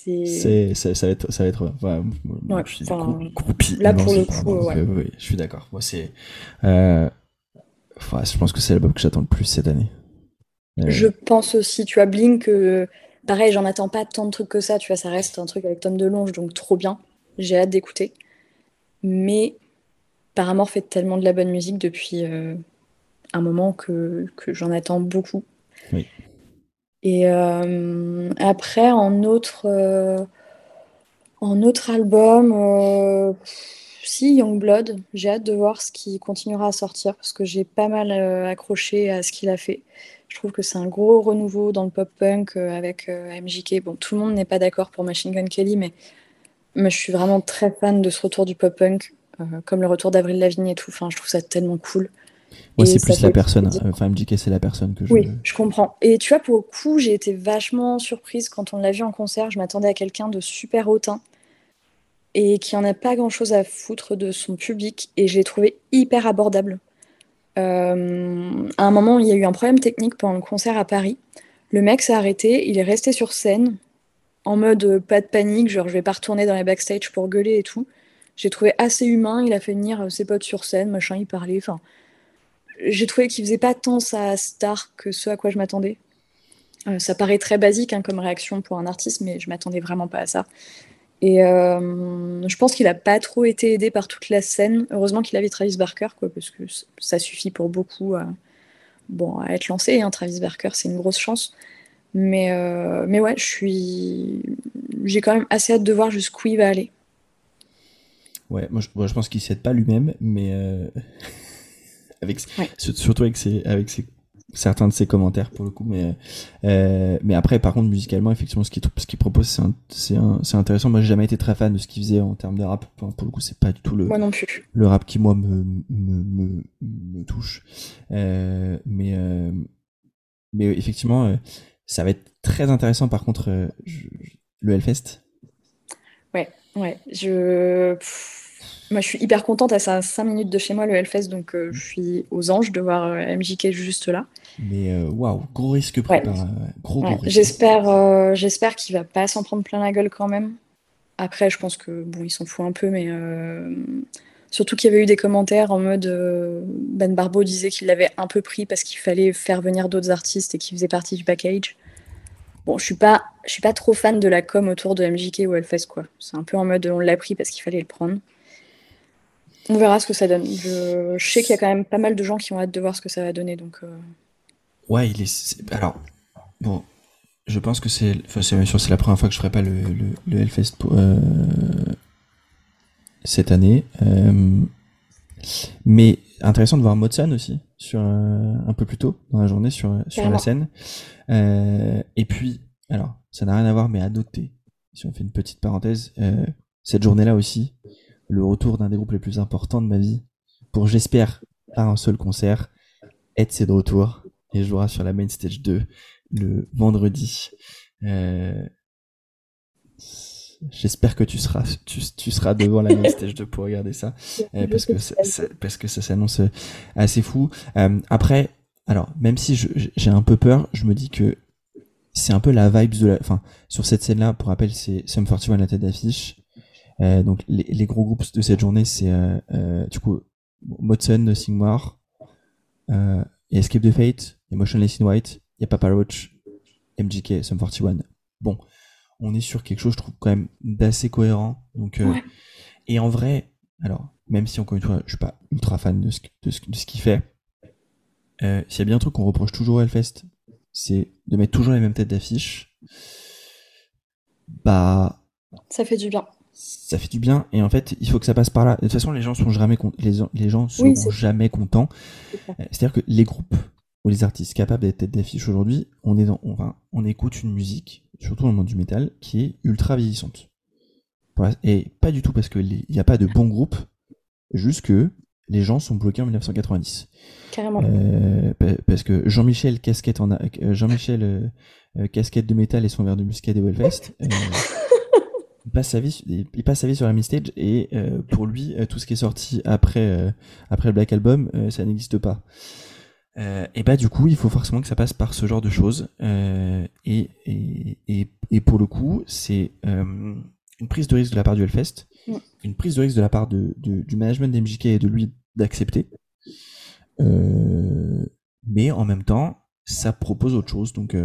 C'est, ça, va être, ça va être. moi, je suis groupie. Là, pour le coup, ouais. oui, je suis d'accord. Moi, c'est. Euh, je pense que c'est l'album que j'attends le plus cette année. Euh, je pense aussi, tu as Blink, que pareil, j'en attends pas tant de trucs que ça, tu vois, ça reste un truc avec Tom DeLonge, donc trop bien. J'ai hâte d'écouter. Mais Paramore fait tellement de la bonne musique depuis euh, un moment que, que j'en attends beaucoup. Oui. Et euh, après, en autre, en autre album, si, Youngblood, j'ai hâte de voir ce qui continuera à sortir parce que j'ai pas mal euh, accroché à ce qu'il a fait. Je trouve que c'est un gros renouveau dans le pop-punk euh, avec euh, MJK. Bon, tout le monde n'est pas d'accord pour Machine Gun Kelly, mais je suis vraiment très fan de ce retour du pop-punk, comme le retour d'Avril Lavigne et tout. Enfin, je trouve ça tellement cool. Moi, c'est plus la personne. Hein. Enfin, MJK, c'est la personne que je. Oui, je comprends. Et tu vois, pour le coup, j'ai été vachement surprise quand on l'a vu en concert. Je m'attendais à quelqu'un de super hautain et qui en a pas grand chose à foutre de son public et je l'ai trouvé hyper abordable. Euh, à un moment, il y a eu un problème technique pendant le concert à Paris. Le mec s'est arrêté, il est resté sur scène en mode euh, pas de panique, genre je vais pas retourner dans les backstage pour gueuler et tout. J'ai trouvé assez humain, il a fait venir euh, ses potes sur scène, machin, il parlait. Enfin, j'ai trouvé qu'il faisait pas tant sa star que ce à quoi je m'attendais. ça paraît très basique hein, comme réaction pour un artiste, mais je m'attendais vraiment pas à ça. Et euh, je pense qu'il n'a pas trop été aidé par toute la scène. Heureusement qu'il avait Travis Barker, quoi, parce que ça suffit pour beaucoup à, bon, à être lancé. Hein. Travis Barker, c'est une grosse chance. Mais, euh, mais ouais, je suis... j'ai quand même assez hâte de voir jusqu'où il va aller. Ouais, moi je, pense qu'il ne s'aide pas lui-même, mais avec, surtout avec ses, avec ses certains de ses commentaires pour le coup mais euh, mais après par contre musicalement effectivement ce qu'il ce qu'il propose c'est intéressant. Moi j'ai jamais été très fan de ce qu'il faisait en termes de rap. Pour le coup c'est pas du tout le moi non plus. le rap qui moi me me, me, me touche. Euh, mais euh, mais effectivement ça va être très intéressant par contre le Hellfest. Ouais ouais je moi, je suis hyper contente. À ça 5 minutes de chez moi, le Hellfest, donc euh, je suis aux anges de voir euh, MJK juste là. Mais euh, waouh, gros risque pris gros, gros J'espère, j'espère qu'il va pas s'en prendre plein la gueule quand même. Après, je pense que bon, il s'en fout un peu, mais surtout qu'il y avait eu des commentaires en mode Ben Barbeau disait qu'il l'avait un peu pris parce qu'il fallait faire venir d'autres artistes et qu'il faisait partie du package. Bon, je suis pas, je suis pas trop fan de la com autour de MJK ou Hellfest quoi. C'est un peu en mode on l'a pris parce qu'il fallait le prendre. On verra ce que ça donne. Je, sais qu'il y a quand même pas mal de gens qui ont hâte de voir ce que ça va donner. Donc, euh. Ouais, il est, Alors, bon, je pense que c'est. Enfin, c'est sûr, c'est la première fois que je ferai pas le, le, Hellfest euh, cette année. Euh, mais intéressant de voir Modson aussi, sur, un peu plus tôt dans la journée, sur, sur la scène. et puis, alors, ça n'a rien à voir, mais à noter, si on fait une petite parenthèse, cette journée-là aussi, le retour d'un des groupes les plus importants de ma vie pour, j'espère, pas un seul concert. Ed, c'est de retour et jouera sur la main stage 2 le vendredi. Euh, j'espère que tu seras, tu, seras devant la main stage 2 pour regarder ça, euh, parce que parce que ça s'annonce assez fou. Euh, après, alors même si j'ai un peu peur, je me dis que c'est un peu la vibe de la, enfin sur cette scène-là. Pour rappel, c'est Sum 41 la tête d'affiche. Euh, donc les, les, gros groupes de cette journée, c'est euh, euh, du coup euh, et Escape the Fate, Emotionless in White, il y a Papa Roach, MGK, Sum 41. Bon, on est sur quelque chose, je trouve, quand même d'assez cohérent. Donc, Et en vrai, alors, même si encore une fois, je suis pas ultra fan de ce, de ce, de ce qu'il fait, s'il y a bien un truc qu'on reproche toujours à Hellfest, c'est de mettre toujours les mêmes têtes d'affiche. Bah. Ça fait du bien ça fait du bien et en fait il faut que ça passe par là. De toute façon les gens sont jamais les, les gens seront jamais contents. Euh, c'est-à-dire que les groupes ou les artistes capables d'être tête d'affiche aujourd'hui, on est dans, on, on écoute une musique, surtout dans le monde du métal, qui est ultra vieillissante. Et pas du tout parce qu'il n'y a pas de bons groupes, juste que les gens sont bloqués en 1990. Carrément. Euh, parce que Jean-Michel casquette en euh, Jean-Michel casquette de métal et son verre de muscat des Wellfest. il passe sa vie, il passe sa vie sur la stage et euh, pour lui, euh, tout ce qui est sorti après euh, après le Black Album, ça n'existe pas. et bah du coup, il faut forcément que ça passe par ce genre de choses. Et, et, et, et, pour le coup, c'est une prise de risque de la part du Hellfest, une prise de risque de la part de, de du management d'MJK et de lui d'accepter. mais en même temps, ça propose autre chose. Donc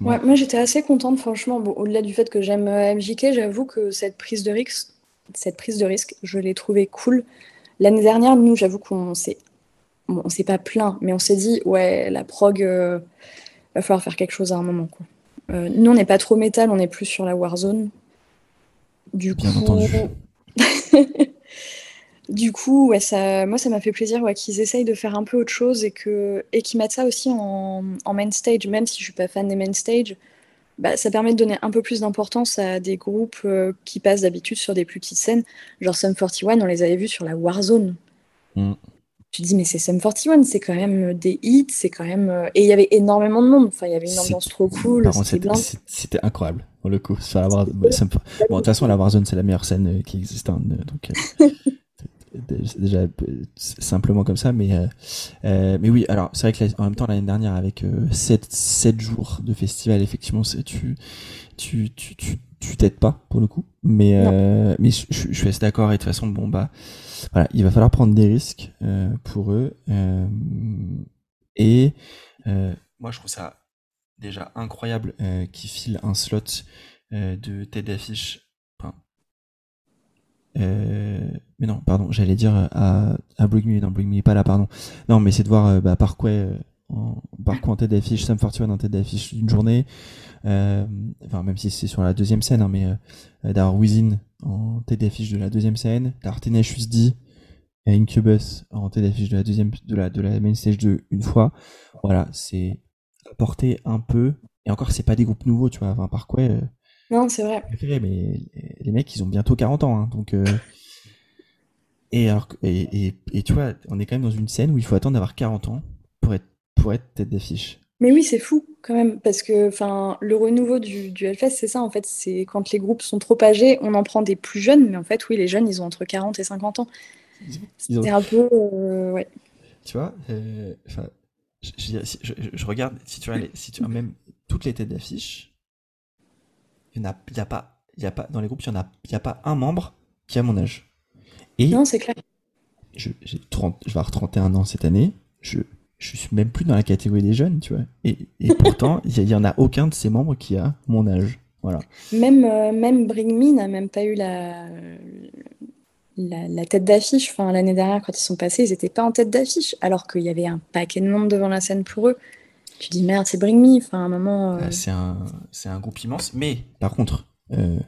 Ouais, moi j'étais assez contente, franchement. Bon, au-delà du fait que j'aime euh, MJK, j'avoue que cette prise de risque, cette prise de risque, je l'ai trouvée cool. L'année dernière, nous, j'avoue qu'on s'est, bon, on s'est pas plaint, mais on s'est dit, ouais, la prog, euh, va falloir faire quelque chose à un moment. Quoi. Euh, nous, on n'est pas trop métal, on est plus sur la Warzone. Du Bien coup, entendu. Du coup, ouais, ça, moi, ça m'a fait plaisir ouais, qu'ils essayent de faire un peu autre chose et qu'ils mettent ça aussi en, en, main stage, même si je suis pas fan des main stage. Bah, ça permet de donner un peu plus d'importance à des groupes euh, qui passent d'habitude sur des plus petites scènes. Genre Sum 41, on les avait vus sur la Warzone. Mm. Tu te dis, mais c'est Sum 41, c'est quand même des hits, c'est quand même. Euh, et il y avait énormément de monde, enfin, il y avait une ambiance trop cool. C'était incroyable, pour le coup. Sur la Bon, de toute façon, la Warzone, c'est la meilleure scène euh, qui existe. Hein, donc, déjà simplement comme ça mais euh, euh, mais oui alors c'est vrai que en même temps l'année dernière avec 7 euh, 7 jours de festival effectivement c'est tu tu tu tu tu t'aides pas pour le coup. Mais mais je, je, suis assez d'accord et de toute façon bon bah voilà il va falloir prendre des risques pour eux et moi je trouve ça déjà incroyable qu'ils filent un slot de tête d'affiche euh, mais non, pardon, j'allais dire à, à Bring non, Bring Me pas là, pardon. Non, mais c'est de voir euh, bah, par quoi, euh, en, par quoi en tête d'affiche, Sam Fortune en tête d'affiche d'une journée. Euh, enfin, même si c'est sur la deuxième scène, hein, mais euh, d'avoir Within en tête d'affiche de la deuxième scène, d'avoir Tenacious et Incubus en tête d'affiche de la deuxième, de la, de la main stage de une fois. Voilà, c'est apporter un peu. Et encore, c'est pas des groupes nouveaux, tu vois. Enfin, par quoi non, c'est vrai. Mais les mecs, ils ont bientôt 40 ans, hein, donc. Euh... Et, alors, et, et, et, tu vois, on est quand même dans une scène où il faut attendre d'avoir 40 ans pour être, pour être tête d'affiche. Mais oui, c'est fou quand même, parce que le renouveau du, du Hellfest, c'est ça en fait, c'est quand les groupes sont trop âgés, on en prend des plus jeunes, mais en fait, oui, les jeunes, ils ont entre 40 et 50 ans. C'est un peu. Euh, ouais. Tu vois, euh, je, je, je, regarde, si tu vois, si tu vois même toutes les têtes d'affiche, il a, y a, pas, y a pas, dans les groupes, il n'y a, y a pas un membre qui a mon âge. Et non, c'est clair. Je, j'ai 30, je vais avoir 31 ans cette année. Je, je suis même plus dans la catégorie des jeunes, tu vois. Et, et pourtant, il n'y en a aucun de ces membres qui a mon âge. Voilà. Même, euh, même Bring Me n'a même pas eu la, la, la tête d'affiche. Enfin, l'année dernière, quand ils sont passés, ils n'étaient pas en tête d'affiche, alors qu'il y avait un paquet de monde devant la scène pour eux tu dis merde, c'est Bring Me. Enfin, un moment. Euh. Ah, c'est un, c'est un groupe immense. Mais par contre, euh,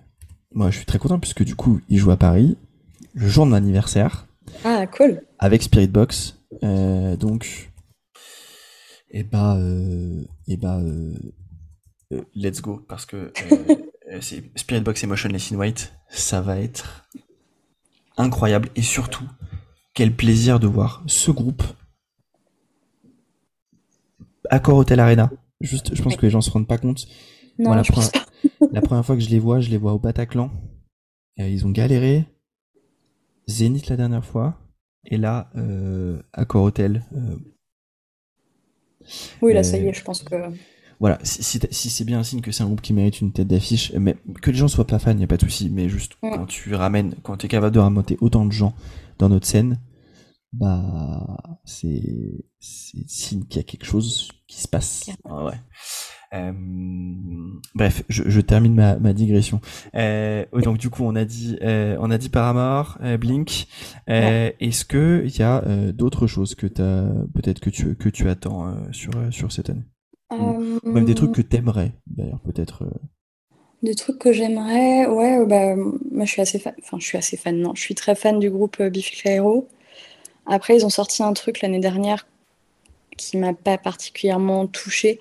moi, je suis très content puisque du coup, il joue à Paris le jour de mon anniversaire. Ah, cool. Avec Spirit Box. Euh, donc, et eh bah, et bah, let's go parce que c'est Spirit Box Emotionless in White, ça va être incroyable et surtout quel plaisir de voir ce groupe Accor Hotel Arena. Juste, je pense que les gens se rendent pas compte. Non, la, première, la, première fois que je les vois, je les vois au Bataclan. ils ont galéré. Zénith la dernière fois. Et là, euh, Accor Hotel. Euh, oui, là, ça y est, je pense que. Voilà, si, si, c'est bien un signe que c'est un groupe qui mérite une tête d'affiche, mais que les gens soient pas fans, il a pas de souci, mais juste quand tu ramènes, quand tu es capable de ramener autant de gens dans notre scène, bah c'est c'est signe qu'il y a quelque chose qui se passe. Ah ouais. Euh, bref, je, je, termine ma, ma digression. Euh, donc du coup, on a dit, euh, on a dit Paramore, euh, Blink. Euh, est-ce que il y a euh, d'autres choses que t'as, peut-être que tu que tu attends sur sur cette année, même des trucs que t'aimerais d'ailleurs peut-être. Des trucs que j'aimerais, ouais, bah, moi je suis assez fan, enfin je suis assez fan, non, je suis très fan du groupe euh, Biffy Clyro. Après, ils ont sorti un truc l'année dernière qui m'a pas particulièrement touchée,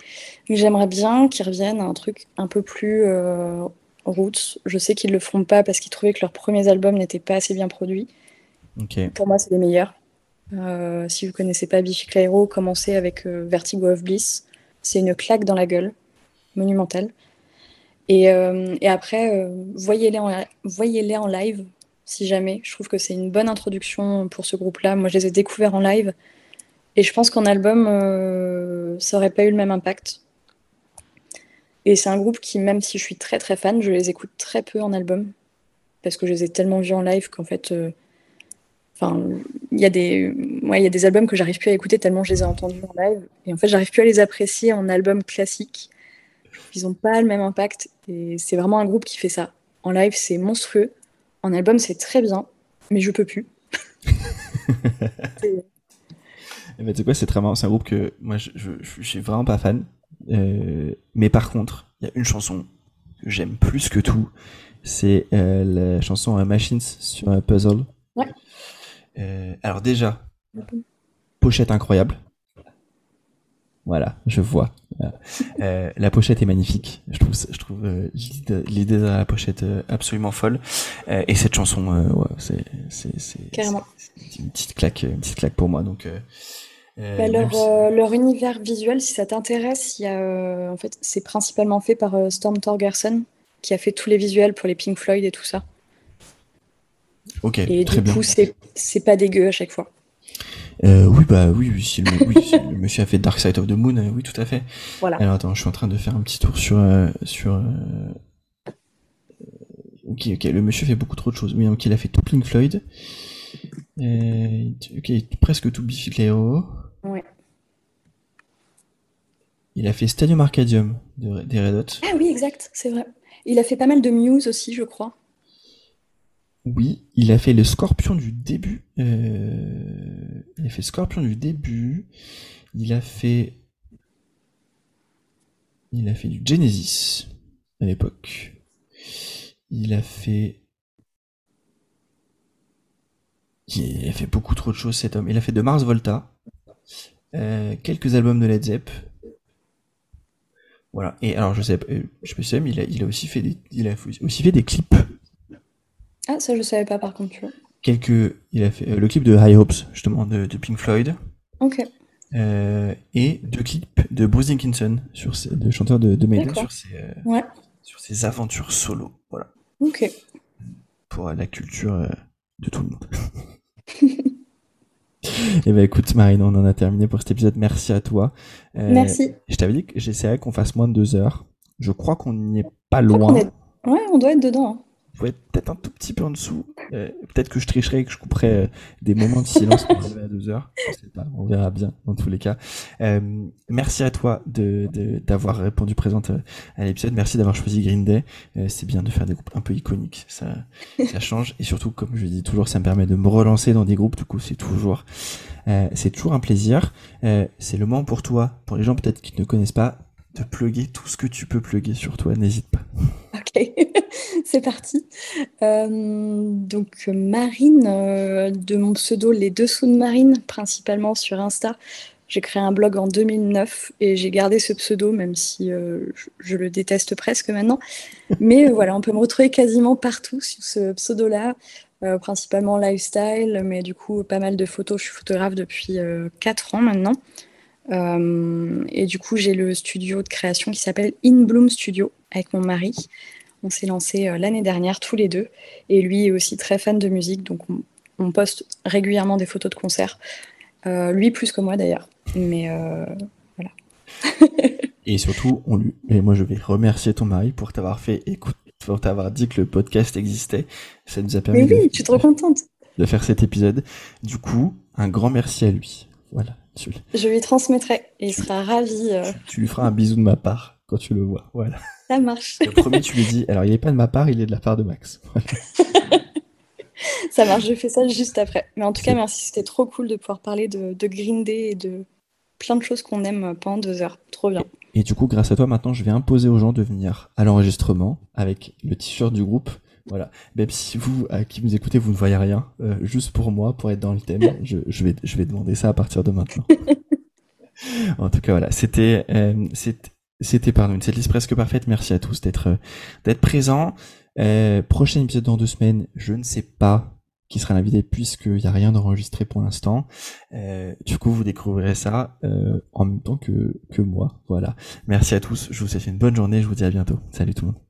mais j'aimerais bien qu'ils reviennent à un truc un peu plus euh, roots. Je sais qu'ils le font pas parce qu'ils trouvaient que leurs premiers albums n'étaient pas assez bien produits. Pour moi, c'est les meilleurs. Euh, si vous connaissez pas Biffy Clyro, commencez avec euh, Vertigo of Bliss. C'est une claque dans la gueule, monumentale. Et, euh, et après, voyez-les en, voyez-les en live, si jamais. Je trouve que c'est une bonne introduction pour ce groupe-là. Moi, je les ai découverts en live. Et je pense qu'en album, euh, ça aurait pas eu le même impact. Et c'est un groupe qui, même si je suis très très fan, je les écoute très peu en album. Parce que je les ai tellement vus en live qu'en fait. euh, Enfin, il y, a des... ouais, y a des albums que j'arrive plus à écouter tellement je les ai entendus en live. Et en fait, j'arrive plus à les apprécier en album classique. Ils n'ont pas le même impact. Et c'est vraiment un groupe qui fait ça. En live, c'est monstrueux. En album, c'est très bien. Mais je peux plus. C'est- Eh ben, tu sais quoi, c'est très marrant. C'est un groupe que moi, je, je, je suis vraiment pas fan. Euh, mais par contre, il y a une chanson que j'aime plus que tout. C'est euh, la chanson euh, Machines sur un puzzle. Ouais. Alors déjà, pochette incroyable. Voilà, je vois. Euh, la pochette est magnifique. Je trouve, je trouve euh, l'idée de la pochette euh, absolument folle. Euh, et cette chanson, ouais, c'est, une petite claque, une petite claque pour moi. Donc, Bah, leur, si- leur univers visuel, si ça t'intéresse, il y a, en fait, c'est principalement fait par Storm Torgerson, qui a fait tous les visuels pour les Pink Floyd et tout ça. Ok, Et très du coup, c'est c'est pas dégueu à chaque fois. Euh, oui, bah oui, oui, si le, oui, si le monsieur a fait Dark Side of the Moon, euh, oui, tout à fait. Voilà. Alors attends, je suis en train de faire un petit tour sur euh, sur. euh, Ok, ok, le monsieur fait beaucoup trop de choses. Oui, donc il a fait tout Pink Floyd. Ok, presque tout Biffy Clyro. Ouais. Il a fait Stadium Arcadium de- des Red Hot. Ah oui, exact, c'est vrai. Il a fait pas mal de Muse aussi, je crois. Oui, il a fait le Scorpion du début. Euh, Il a fait Scorpion du début. Il a fait. Il a fait du Genesis à l'époque. Il a fait. Il a fait beaucoup trop de choses cet homme. Il a fait de Mars Volta. Euh, quelques albums de Led Zepp. Voilà. Et alors je sais, euh, je sais mais il il a aussi fait des clips Ah, ça, je savais pas par contre. tu vois. quelques il a fait euh, le clip de High Hopes justement de, de Pink Floyd Ok, euh, et deux clips de Bruce Dickinson sur ses, le chanteur de, de Maiden sur ses euh, ouais, sur ses aventures solo voilà ok. pour euh, la culture de tout le monde et ben écoute Marine on en a terminé pour cet épisode merci à toi Merci. je t'avais dit que j'essaierais qu'on fasse moins de deux heures je crois qu'on n'y est pas loin est- Ouais, on doit être dedans. Pouvez être peut-être un tout petit peu en dessous. Euh, peut-être que je tricherai et que je couperai euh, des moments de silence pour arriver à deux heures. Je sais pas, on verra bien dans tous les cas. Euh, merci à toi de de- d'avoir répondu présente euh, à l'épisode. Merci d'avoir choisi Green Day. C'est bien de faire des groupes un peu iconiques. Ça, ça change. Et surtout, comme je dis toujours, ça me permet de me relancer dans des groupes. Du coup, c'est toujours, c'est toujours un plaisir. C'est le moment pour toi, pour les gens peut-être qui ne connaissent pas, de plugger tout ce que tu peux plugger sur toi. N'hésite pas. Ok, c'est parti. Euh, donc Marine, euh, de mon pseudo Les Dessous de Marine, principalement sur Insta. J'ai créé un blog en 2009 et j'ai gardé ce pseudo, même si euh, je, je le déteste presque maintenant. Mais voilà, on peut me retrouver quasiment partout sur ce pseudo-là, principalement lifestyle, mais du coup pas mal de photos. Je suis photographe depuis euh, 4 ans maintenant. Euh, et du coup, j'ai le studio de création qui s'appelle In Bloom Studio avec mon mari. On s'est lancé euh, l'année dernière tous les deux. Et lui est aussi très fan de musique, donc on, on poste régulièrement des photos de concerts. Euh, lui plus que moi d'ailleurs. Mais euh, Et surtout, on lui, et moi je vais remercier ton mari pour t'avoir fait écoute, pour t'avoir dit que le podcast existait. Ça nous a permis mais de, oui, je suis trop contente. de faire cet épisode. Du coup, un grand merci à lui. Voilà. Tu, Je lui transmettrai et il sera ravi. euh, tu lui feras un bisou de ma part quand tu le vois. Voilà. ça marche. Le premier, tu lui dis, alors il est pas de ma part, il est de la part de Max. Voilà. Ça marche, je fais ça juste après. Mais en tout cas, merci, c'était trop cool de pouvoir parler de, de Green Day et de plein de choses qu'on aime pendant deux heures. Trop bien. Et du coup, grâce à toi, maintenant, je vais imposer aux gens de venir à l'enregistrement avec le t-shirt du groupe. Voilà. Même si vous, à qui vous écoutez, vous ne voyez rien, euh, juste pour moi, pour être dans le thème, je, je, vais, je vais demander ça à partir de maintenant. en tout cas, voilà. C'était, euh, c'était, pardon, une liste presque parfaite. Merci à tous d'être, d'être présents. Euh, prochain épisode dans deux semaines, je ne sais pas qui sera l'invité puisqu'il n'y a rien d'enregistré pour l'instant. Euh, du coup, vous découvrirez ça euh, en même temps que, que moi. Voilà. Merci à tous. Je vous souhaite une bonne journée. Je vous dis à bientôt. Salut tout le monde.